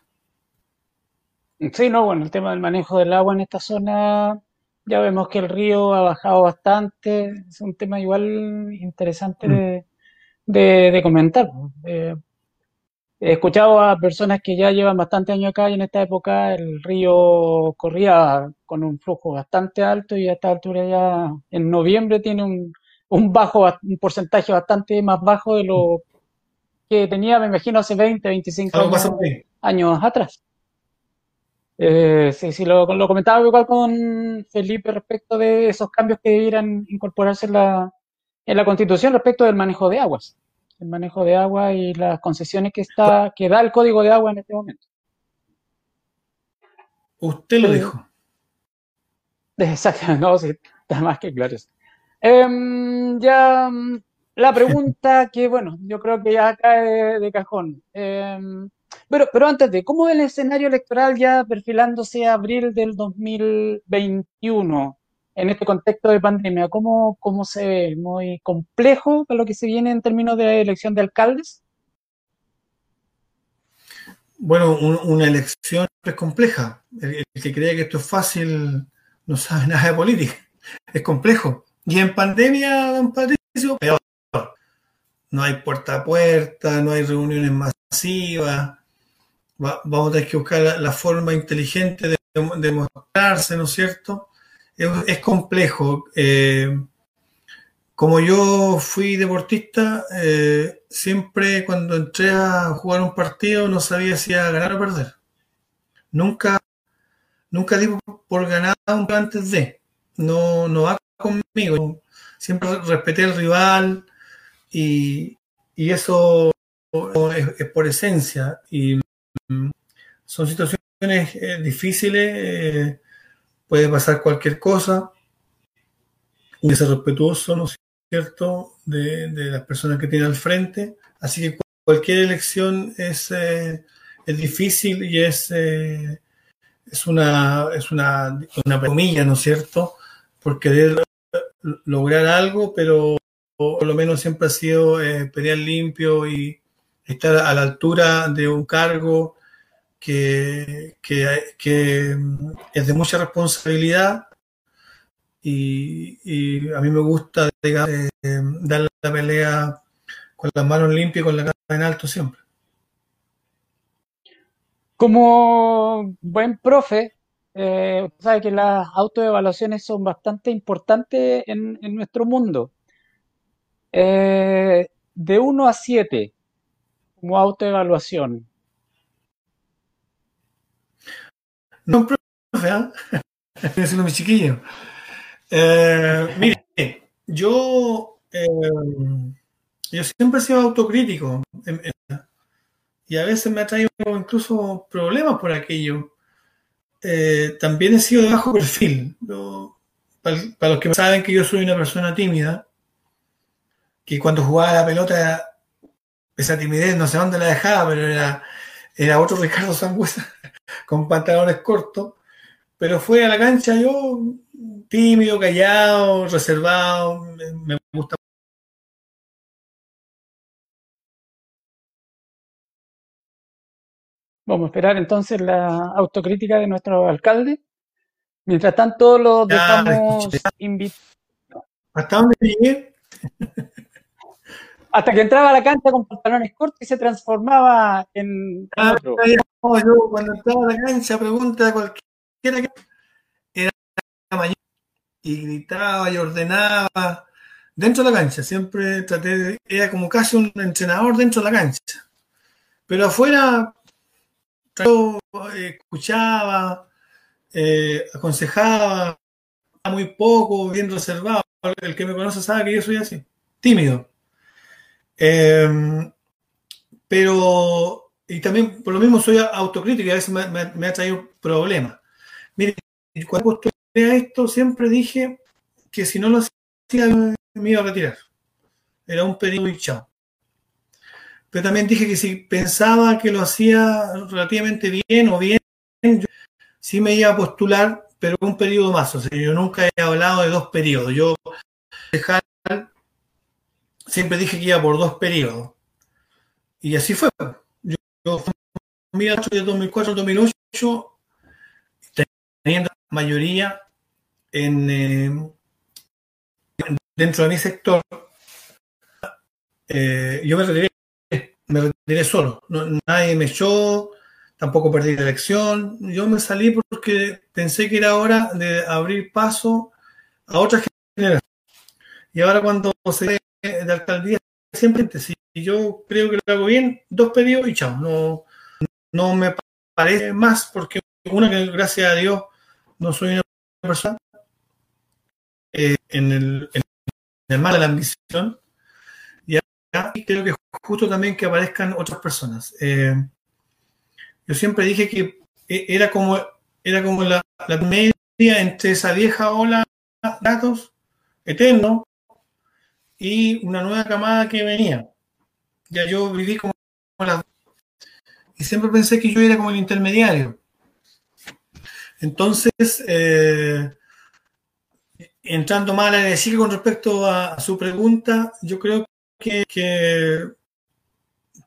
Sí, no, bueno, el tema del manejo del agua en esta zona, ya vemos que el río ha bajado bastante, es un tema igual interesante mm. de, comentar. Eh, he escuchado a personas que ya llevan bastante años acá y en esta época el río corría con un flujo bastante alto y a esta altura ya en noviembre tiene un, un bajo, un porcentaje bastante más bajo de lo que tenía, me imagino, hace 20, 25 años, atrás. Eh, sí, sí, lo, lo, comentaba igual con Felipe respecto de esos cambios que debieran incorporarse en la, en la Constitución respecto del manejo de aguas. El manejo de agua y las concesiones que, está, que da el Código de Agua en este momento. Usted lo dijo. Exacto, no, sí, está más que claro. Em, ya la pregunta que, bueno, yo creo que ya cae de, cajón. Em, pero, antes de, ¿cómo el escenario electoral ya perfilándose abril del 2021 en este contexto de pandemia? ¿Cómo, cómo se ve? ¿Muy complejo para lo que se viene en términos de elección de alcaldes? Bueno, una elección es compleja. El, el, que cree que esto es fácil no sabe nada de política. Es complejo. Y en pandemia, don Patricio, peor no hay puerta a puerta, no hay reuniones masivas, vamos a tener que buscar la, forma inteligente de, mostrarse, ¿no es cierto? Es, complejo. Eh, como yo fui deportista, eh, siempre cuando entré a jugar un partido no sabía si iba a ganar o perder. Nunca, nunca di por ganado antes de. No, no va conmigo. Siempre respeté al rival, y, eso es, por esencia. Y mm, son situaciones eh, difíciles, eh, puede pasar cualquier cosa. Y ser respetuoso, ¿no es cierto?, de, las personas que tiene al frente. Así que cualquier elección es, eh, es difícil y es, es una, es una comilla, ¿no es cierto?, por querer lograr algo, pero por lo menos siempre ha sido eh, pelear limpio y estar a la altura de un cargo que, es de mucha responsabilidad y, a mí me gusta eh, dar la pelea con las manos limpias y con la cara en alto siempre. Como buen profe, eh, sabe que las autoevaluaciones son bastante importantes en nuestro mundo. Eh, de 1 a 7, como autoevaluación. No, profe, ¿eh? Estoy mi chiquillo. Eh, mire, yo, eh, yo siempre he sido autocrítico y a veces me ha traído incluso problemas por aquello. también he sido de bajo perfil. para, los que saben que yo soy una persona tímida, que cuando jugaba la pelota, esa timidez no sé dónde la dejaba, pero era, era otro Ricardo Sangüesa con pantalones cortos. Pero fue a la cancha yo tímido, callado, reservado, me, gusta. Vamos a esperar entonces la autocrítica de nuestro alcalde. Mientras tanto, lo dejamos invitados. ¿Hasta dónde llegué? Hasta que entraba a la cancha con pantalones cortos y se transformaba en, ah, otro. cuando entraba a la cancha, pregunta a cualquiera que era mayor y gritaba y ordenaba dentro de la cancha. Siempre traté de, era como casi un entrenador dentro de la cancha. Pero afuera yo eh, escuchaba, eh, aconsejaba, muy poco, bien reservado. El que me conoce sabe que yo soy así, tímido. Eh, pero, y también por lo mismo soy autocrítico y a veces me, ha traído problemas. Mire, cuando postulé a esto siempre dije que si no lo hacía me iba a retirar. Era un periodo y chao. Pero también dije que si pensaba que lo hacía relativamente bien o bien, yo sí me iba a postular, pero un periodo más. O sea, yo nunca he hablado de dos periodos. Yo siempre dije que iba por dos periodos. Y así fue. Yo, yo de 2004 al 2008, teniendo mayoría en, eh, dentro de mi sector, eh, yo me retiré, me retiré solo. No, nadie me echó, tampoco perdí la elección. Yo me salí porque pensé que era hora de abrir paso a otras generaciones. Y ahora cuando se de alcaldía, siempre, si yo creo que lo hago bien, dos periodos y chao. No, no me parece más porque una que gracias a Dios no soy una persona eh, en, el, en el mal de la ambición. Y creo que justo también que aparezcan otras personas. Eh, yo siempre dije que era como, era como la, media entre esa vieja ola datos eterno y una nueva camada que venía. Ya yo viví como las y siempre pensé que yo era como el intermediario. Entonces, eh, entrando mal a decir con respecto a, su pregunta, yo creo que, que,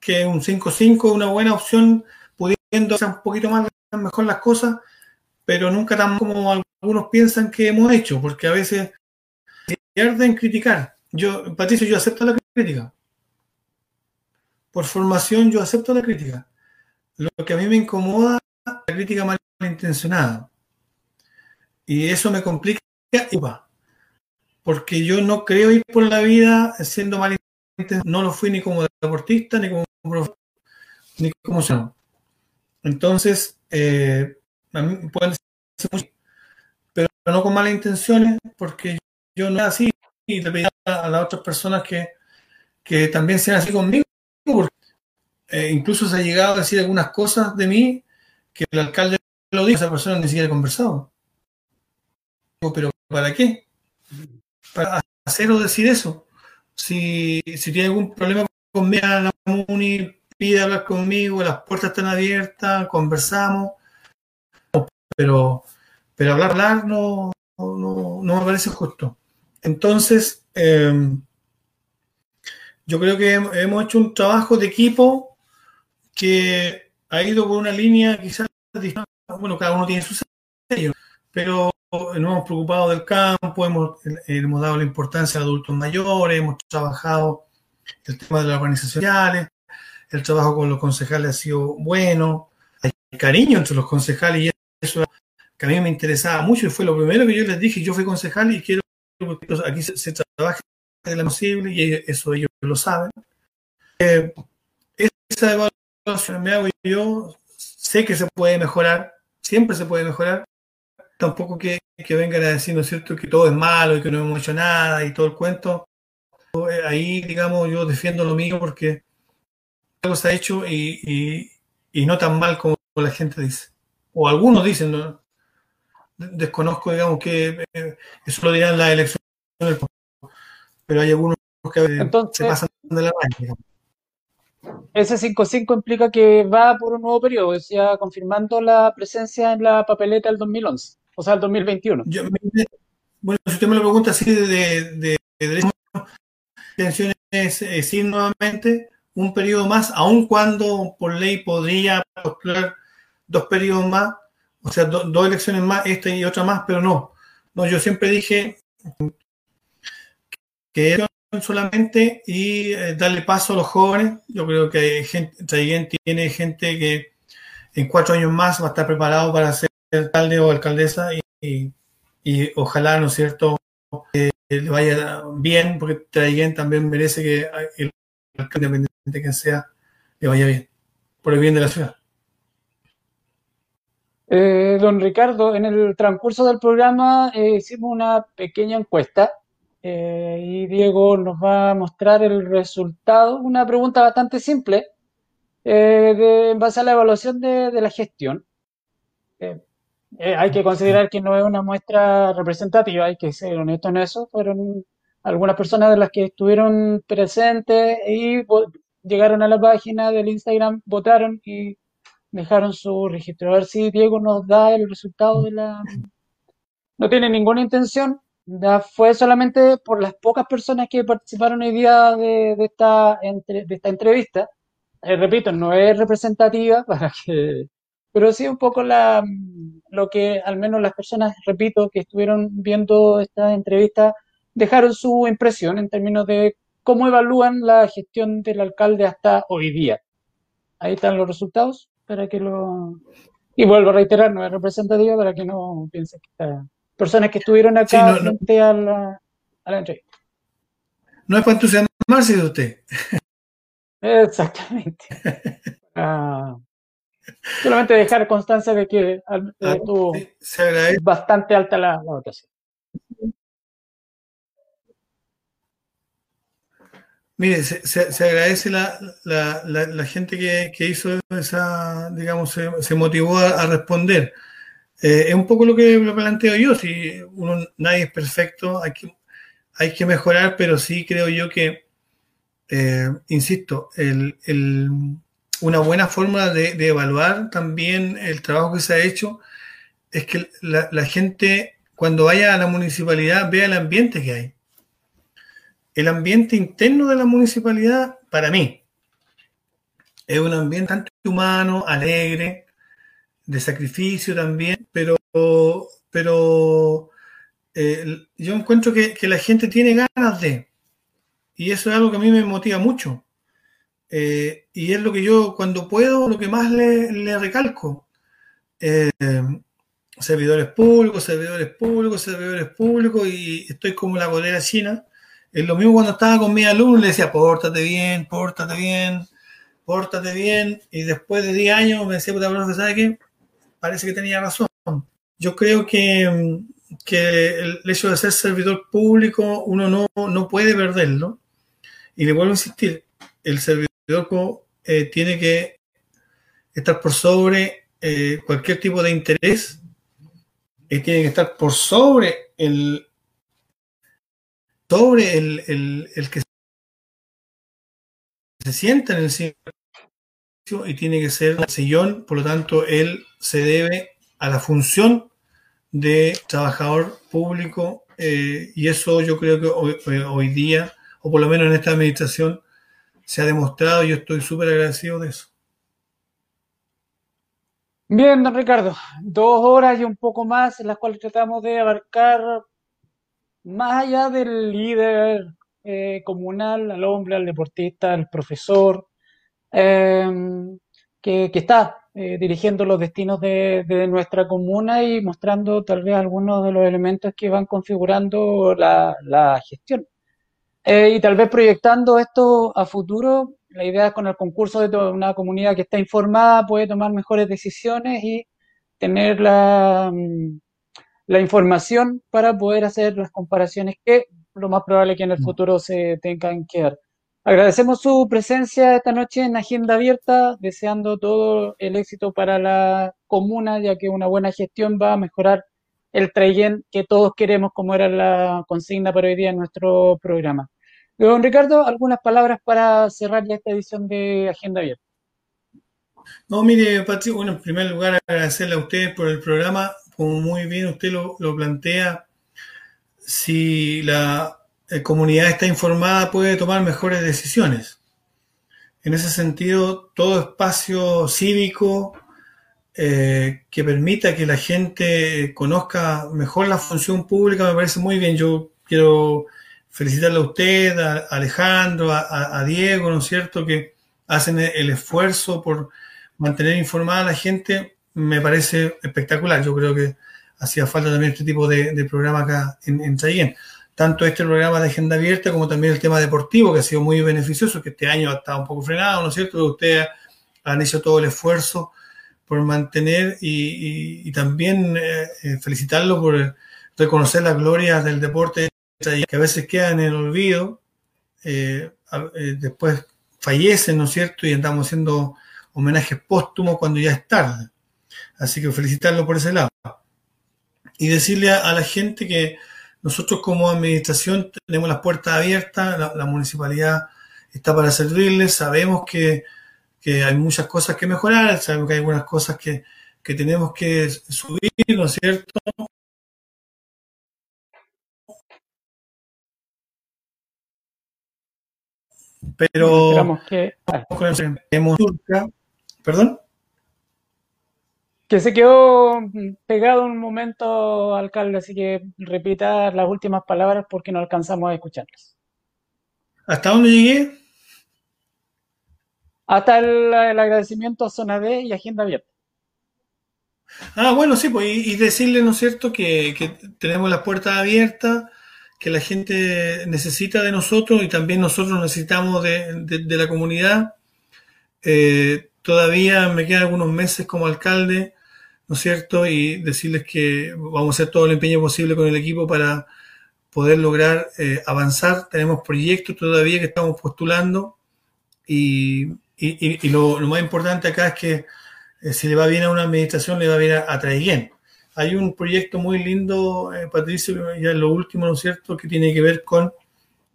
que un 5-5 es una buena opción, pudiendo hacer un poquito más mejor las cosas, pero nunca tan como algunos piensan que hemos hecho, porque a veces pierden criticar. Yo, Patricio, yo acepto la crítica. Por formación yo acepto la crítica. Lo que a mí me incomoda es la crítica malintencionada. Y eso me complica porque yo no creo ir por la vida siendo malintencionado. No lo fui ni como deportista, ni como ni como. Entonces, eh, a mí pero no con malas intenciones, porque yo no así y le pedí a las otras personas que, que también sean así conmigo, porque eh, incluso se ha llegado a decir algunas cosas de mí que el alcalde lo dijo, esa persona ni siquiera ha conversado. Pero ¿para qué? Para hacer o decir eso. Si, si tiene algún problema conmigo, la MUNI pide hablar conmigo, las puertas están abiertas, conversamos, pero, pero hablar, hablar no, no, no me parece justo. Entonces, eh, yo creo que hemos hecho un trabajo de equipo que ha ido por una línea quizás bueno, cada uno tiene su sello, pero nos hemos preocupado del campo, hemos, hemos dado la importancia a adultos mayores, hemos trabajado el tema de las organizaciones sociales, el trabajo con los concejales ha sido bueno, hay cariño entre los concejales y eso que a mí me interesaba mucho y fue lo primero que yo les dije, yo fui concejal y quiero que aquí se, se trabaje de la posible y eso ellos lo saben. Eh, esa evaluación me hago yo, sé que se puede mejorar, siempre se puede mejorar, tampoco que, que vengan a decir, ¿no es cierto?, que todo es malo y que no hemos hecho nada y todo el cuento. Ahí, digamos, yo defiendo lo mío porque algo se ha hecho y, y, y no tan mal como la gente dice. O algunos dicen, ¿no? Desconozco, digamos, que eh, eso lo dirán las elecciones, pero hay algunos que Entonces, se pasan de la raya. Ese 5-5 implica que va por un nuevo periodo, ya confirmando la presencia en la papeleta del 2011, o sea, el 2021. Yo, bueno, si usted me lo pregunta así de, de, de derecho, intención es decir nuevamente un periodo más, aun cuando por ley podría postular dos periodos más, o sea, do, dos elecciones más, esta y otra más, pero no. No, yo siempre dije que solamente y eh, darle paso a los jóvenes. Yo creo que gente, Traiguén tiene gente que en cuatro años más va a estar preparado para ser alcalde o alcaldesa y, y, ojalá, ¿no es cierto?, que le vaya bien, porque Traiguén también merece que el alcalde, independiente que sea, le vaya bien, por el bien de la ciudad. Eh, don Ricardo, en el transcurso del programa eh, hicimos una pequeña encuesta eh, y Diego nos va a mostrar el resultado. Una pregunta bastante simple en base a la evaluación de, de la gestión. hay que considerar que no es una muestra representativa, hay que ser honesto en eso. Fueron algunas personas de las que estuvieron presentes y llegaron a la página del Instagram, votaron y dejaron su registro. A ver si Diego nos da el resultado de la... No tiene ninguna intención, fue solamente por las pocas personas que participaron hoy día de, esta, de esta entrevista. Eh, repito, no es representativa para que... Pero sí un poco la, lo que al menos las personas, repito, que estuvieron viendo esta entrevista, dejaron su impresión en términos de cómo evalúan la gestión del alcalde hasta hoy día. Ahí están los resultados para que lo... Y vuelvo a reiterar, no es representativo para que no piensen que está... Personas que estuvieron acá frente A, la, a la entrevista. No es para entusiasmarse de usted. Exactamente. Ah, solamente dejar constancia de que eh, ah, estuvo bastante alta la votación. Mire, se, agradece la, la, gente que, hizo esa, digamos, se, motivó a, responder. Eh, es un poco lo que lo planteo yo, si uno, nadie es perfecto, hay que, hay que mejorar, pero sí creo yo que, eh, insisto, el, una buena forma de, evaluar también el trabajo que se ha hecho es que la gente cuando vaya a la municipalidad vea el ambiente que hay el ambiente interno de la municipalidad, para mí, es un ambiente humano, alegre, de sacrificio también, pero, pero eh, yo encuentro que, la gente tiene ganas de, y eso es algo que a mí me motiva mucho. Eh, y es lo que yo, cuando puedo, lo que más le, recalco. Eh, servidores públicos, servidores públicos, servidores públicos, y estoy como la bolera china, es lo mismo cuando estaba con mi alumno, le decía, pórtate bien, pórtate bien, pórtate bien. Y después de 10 años me decía, puta, profe, ¿sabe qué? Parece que tenía razón. Yo creo que, que el hecho de ser servidor público, uno no, no puede perderlo. Y le vuelvo a insistir, el servidor eh, tiene que estar por sobre eh, cualquier tipo de interés, eh, tiene que estar por sobre el, sobre el, que se sienta en el sillón y tiene que ser el sillón, por lo tanto, él se debe a la función de trabajador público eh, y eso yo creo que hoy, día, o por lo menos en esta administración, se ha demostrado yo estoy súper agradecido de eso. Bien, don Ricardo, dos horas y un poco más en las cuales tratamos de abarcar más allá del líder eh, comunal, al hombre, al deportista, al profesor, em, que, está eh, dirigiendo los destinos de, nuestra comuna y mostrando tal vez algunos de los elementos que van configurando la, gestión. Eh, y tal vez proyectando esto a futuro, la idea es con el concurso de toda una comunidad que está informada puede tomar mejores decisiones y tener la, mm, la información para poder hacer las comparaciones que lo más probable que en el mm. futuro se tengan que dar. Agradecemos su presencia esta noche en Agenda Abierta, deseando todo el éxito para la comuna, ya que una buena gestión va a mejorar el trayen que todos queremos, como era la consigna para hoy día en nuestro programa. Don Ricardo, algunas palabras para cerrar ya esta edición de Agenda Abierta. No, mire, Patrick, bueno, en primer lugar agradecerle a ustedes por el programa como muy bien usted lo, plantea, si la eh, comunidad está informada puede tomar mejores decisiones. En ese sentido, todo espacio cívico eh, que permita que la gente conozca mejor la función pública me parece muy bien. Yo quiero felicitarle a usted, a Alejandro, a, Diego, ¿no es cierto?, que hacen el esfuerzo por mantener informada a la gente me parece espectacular. Yo creo que hacía falta también este tipo de, programa acá en, en Tanto este programa de agenda abierta como también el tema deportivo, que ha sido muy beneficioso, que este año ha estado un poco frenado, ¿no es cierto? Ustedes han hecho todo el esfuerzo por mantener y, también eh, eh, felicitarlo por reconocer las glorias del deporte que a veces quedan en el olvido, eh, después fallecen, ¿no es cierto? Y andamos haciendo homenajes póstumos cuando ya es tarde. Así que felicitarlo por ese lado. Y decirle a, la gente que nosotros como administración tenemos las puertas abiertas, la municipalidad está para servirles, sabemos que que hay muchas cosas que mejorar, sabemos que hay algunas cosas que, tenemos que subir, ¿no es cierto? Pero que, perdón. Que se quedó pegado un momento, alcalde, así que repita las últimas palabras porque no alcanzamos a escucharlas. ¿Hasta dónde llegué? hasta el, agradecimiento a Zona D y Agenda Abierta. Ah, bueno, sí, pues y, decirle, ¿no es cierto?, que, tenemos las puertas abiertas, que la gente necesita de nosotros y también nosotros necesitamos de, la comunidad. Eh, todavía me quedan algunos meses como alcalde, ¿no es cierto? Y decirles que vamos a hacer todo el empeño posible con el equipo para poder lograr eh, avanzar. Tenemos proyectos todavía que estamos postulando y, y, lo, más importante acá es que eh, si le va bien a una administración, le va bien a, a Traiguén. Hay un proyecto muy lindo, eh, Patricio, ya lo último, ¿no es cierto?, que tiene que ver con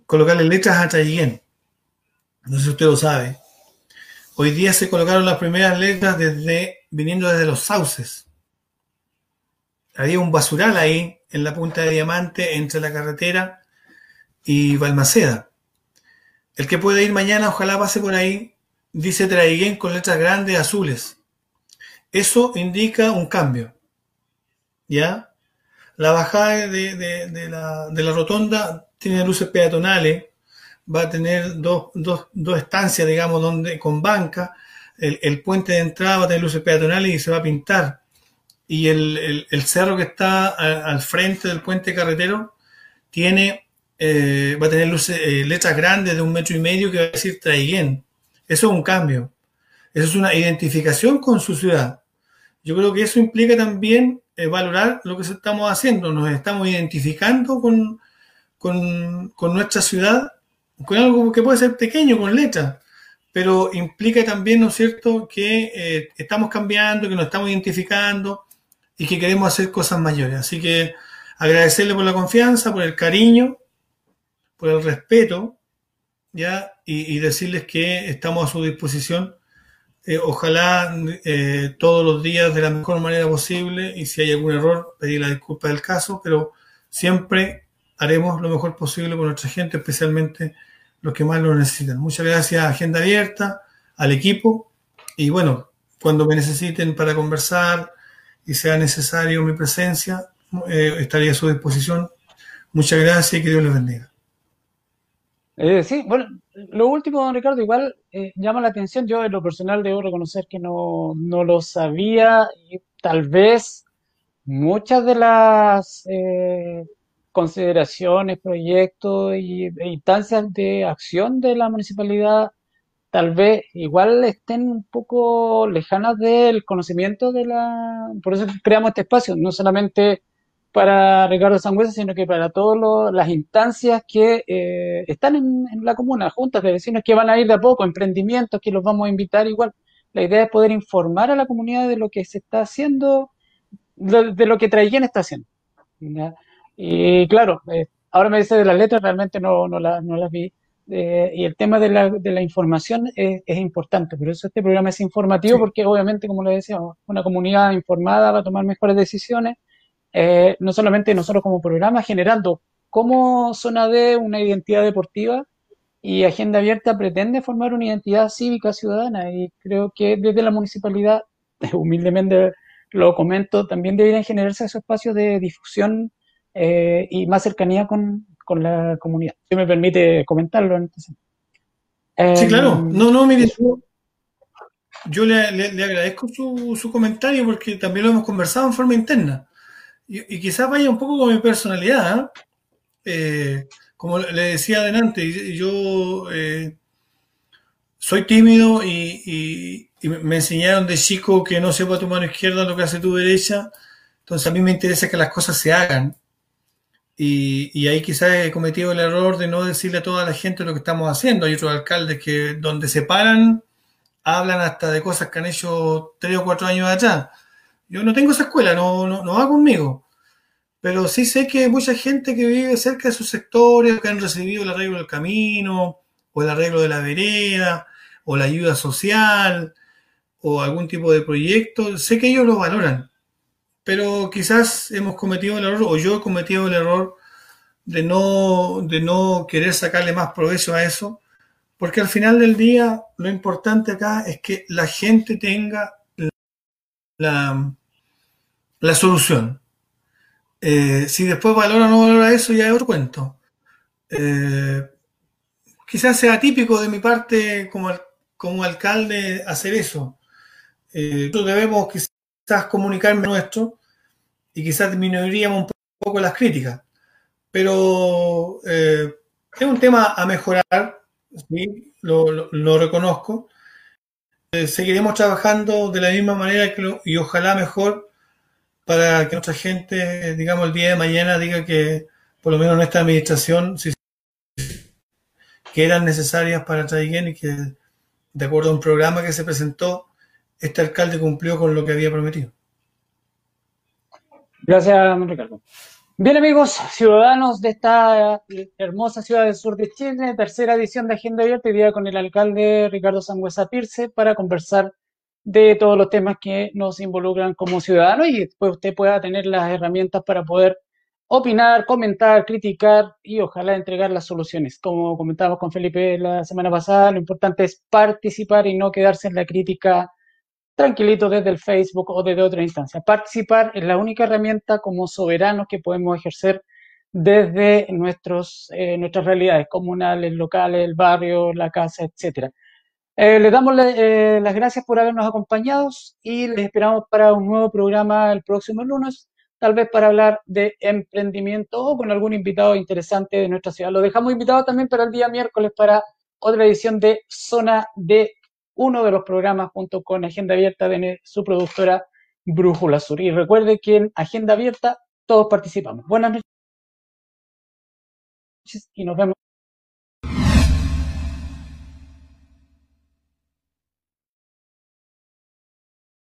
colocarle letras a Traiguén. No sé si usted lo sabe. Hoy día se colocaron las primeras letras desde, viniendo desde los sauces. Había un basural ahí, en la punta de diamante, entre la carretera y Balmaceda. El que puede ir mañana, ojalá pase por ahí dice Traiguén con letras grandes azules. Eso indica un cambio. ¿Ya? La bajada de, la, rotonda tiene luces peatonales, va a tener dos, estancias, digamos, donde, con banca. El, puente de entrada va a tener luces peatonales y se va a pintar. Y el, cerro que está al frente del puente carretero tiene, eh, va a tener luces, eh, letras grandes de un metro y medio que va a decir Traiguén. Eso es un cambio. Eso es una identificación con su ciudad. Yo creo que eso implica también eh, valorar lo que estamos haciendo. Nos estamos identificando con, con, nuestra ciudad, con algo que puede ser pequeño, con letras, pero implica también, ¿no es cierto?, que eh, estamos cambiando, que nos estamos identificando y que queremos hacer cosas mayores. Así que agradecerle por la confianza, por el cariño, por el respeto ¿ya? Y, decirles que estamos a su disposición. Eh, ojalá eh, todos los días de la mejor manera posible y si hay algún error, pedir la disculpa del caso, pero siempre haremos lo mejor posible con nuestra gente, especialmente los que más lo necesitan. Muchas gracias Agenda Abierta, al equipo y bueno, cuando me necesiten para conversar y sea necesario mi presencia, eh, a su disposición. Muchas gracias y que Dios les bendiga. Eh, sí, bueno, lo último, don Ricardo, igual eh, llama la atención. Yo en lo personal debo reconocer que no, no lo sabía y tal vez muchas de las eh, consideraciones, proyectos e instancias de acción de la municipalidad tal vez igual estén un poco lejanas del conocimiento de la... Por eso creamos este espacio, no solamente para Ricardo Sangüesa, sino que para todas las instancias que eh, están en, la comuna, juntas de vecinos que van a ir de a poco, emprendimientos que los vamos a invitar igual. La idea es poder informar a la comunidad de lo que se está haciendo, de, lo que Traiguén está haciendo. Y claro, eh, ahora me dice de las letras, realmente no, no, las vi. Eh, y el tema de la, de la información es, es, importante, por eso este programa es informativo, porque obviamente, como le decía, una comunidad informada va a tomar mejores decisiones eh, no solamente nosotros como programa, generando como Zona D una identidad deportiva y Agenda Abierta pretende formar una identidad cívica ciudadana y creo que desde la municipalidad, humildemente lo comento, también deberían generarse esos espacios de difusión eh, y más cercanía con, la comunidad. Si me permite comentarlo. Entonces. sí, claro. Em, no, no, mire, yo, le, agradezco su, su comentario porque también lo hemos conversado en forma interna y, quizás vaya un poco con mi personalidad. ¿eh? Eh, como le decía adelante, yo eh, soy tímido y, me enseñaron de chico que no sepa tu mano izquierda lo que hace tu derecha. Entonces a mí me interesa que las cosas se hagan. Y, ahí quizás he cometido el error de no decirle a toda la gente lo que estamos haciendo. Hay otros alcaldes que donde se paran hablan hasta de cosas que han hecho tres o cuatro años allá. Yo no tengo esa escuela, no, no, no va conmigo. Pero sí sé que hay mucha gente que vive cerca de sus sectores, que han recibido el arreglo del camino, o el arreglo de la vereda, o la ayuda social, o algún tipo de proyecto. Sé que ellos lo valoran, pero quizás hemos cometido el error, o yo he cometido el error de no, de no querer sacarle más provecho a eso, porque al final del día lo importante acá es que la gente tenga la, la solución. Eh, si después valora o no valora eso, ya es otro cuento. Eh, quizás sea típico de mi parte como, como alcalde hacer eso. Eh, nosotros debemos quizás comunicarme nuestro y quizás disminuiríamos un poco las críticas. Pero es un tema a mejorar, ¿sí? lo, reconozco. seguiremos trabajando de la misma manera y ojalá mejor para que nuestra gente, digamos, el día de mañana diga que por lo menos nuestra administración si, que eran necesarias para Traiguén y que de acuerdo a un programa que se presentó, este alcalde cumplió con lo que había prometido. Gracias, Ricardo. Bien amigos, ciudadanos de esta hermosa ciudad del sur de Chile, tercera edición de Agenda Abierta, día con el alcalde Ricardo Sangüesa Pirce para conversar de todos los temas que nos involucran como ciudadanos y después usted pueda tener las herramientas para poder opinar, comentar, criticar y ojalá entregar las soluciones. Como comentábamos con Felipe la semana pasada, lo importante es participar y no quedarse en la crítica tranquilito desde el Facebook o desde otra instancia. Participar es la única herramienta como soberanos que podemos ejercer desde nuestros, eh, nuestras realidades comunales, locales, el barrio, la casa, etcétera. Eh, les damos eh, las gracias por habernos acompañado y les esperamos para un nuevo programa el próximo lunes, tal vez para hablar de emprendimiento o con algún invitado interesante de nuestra ciudad. Lo dejamos invitado también para el día miércoles para otra edición de Zona de uno de los programas junto con Agenda Abierta de su productora Brújula Sur. Y recuerde que en Agenda Abierta todos participamos. Buenas noches y nos vemos.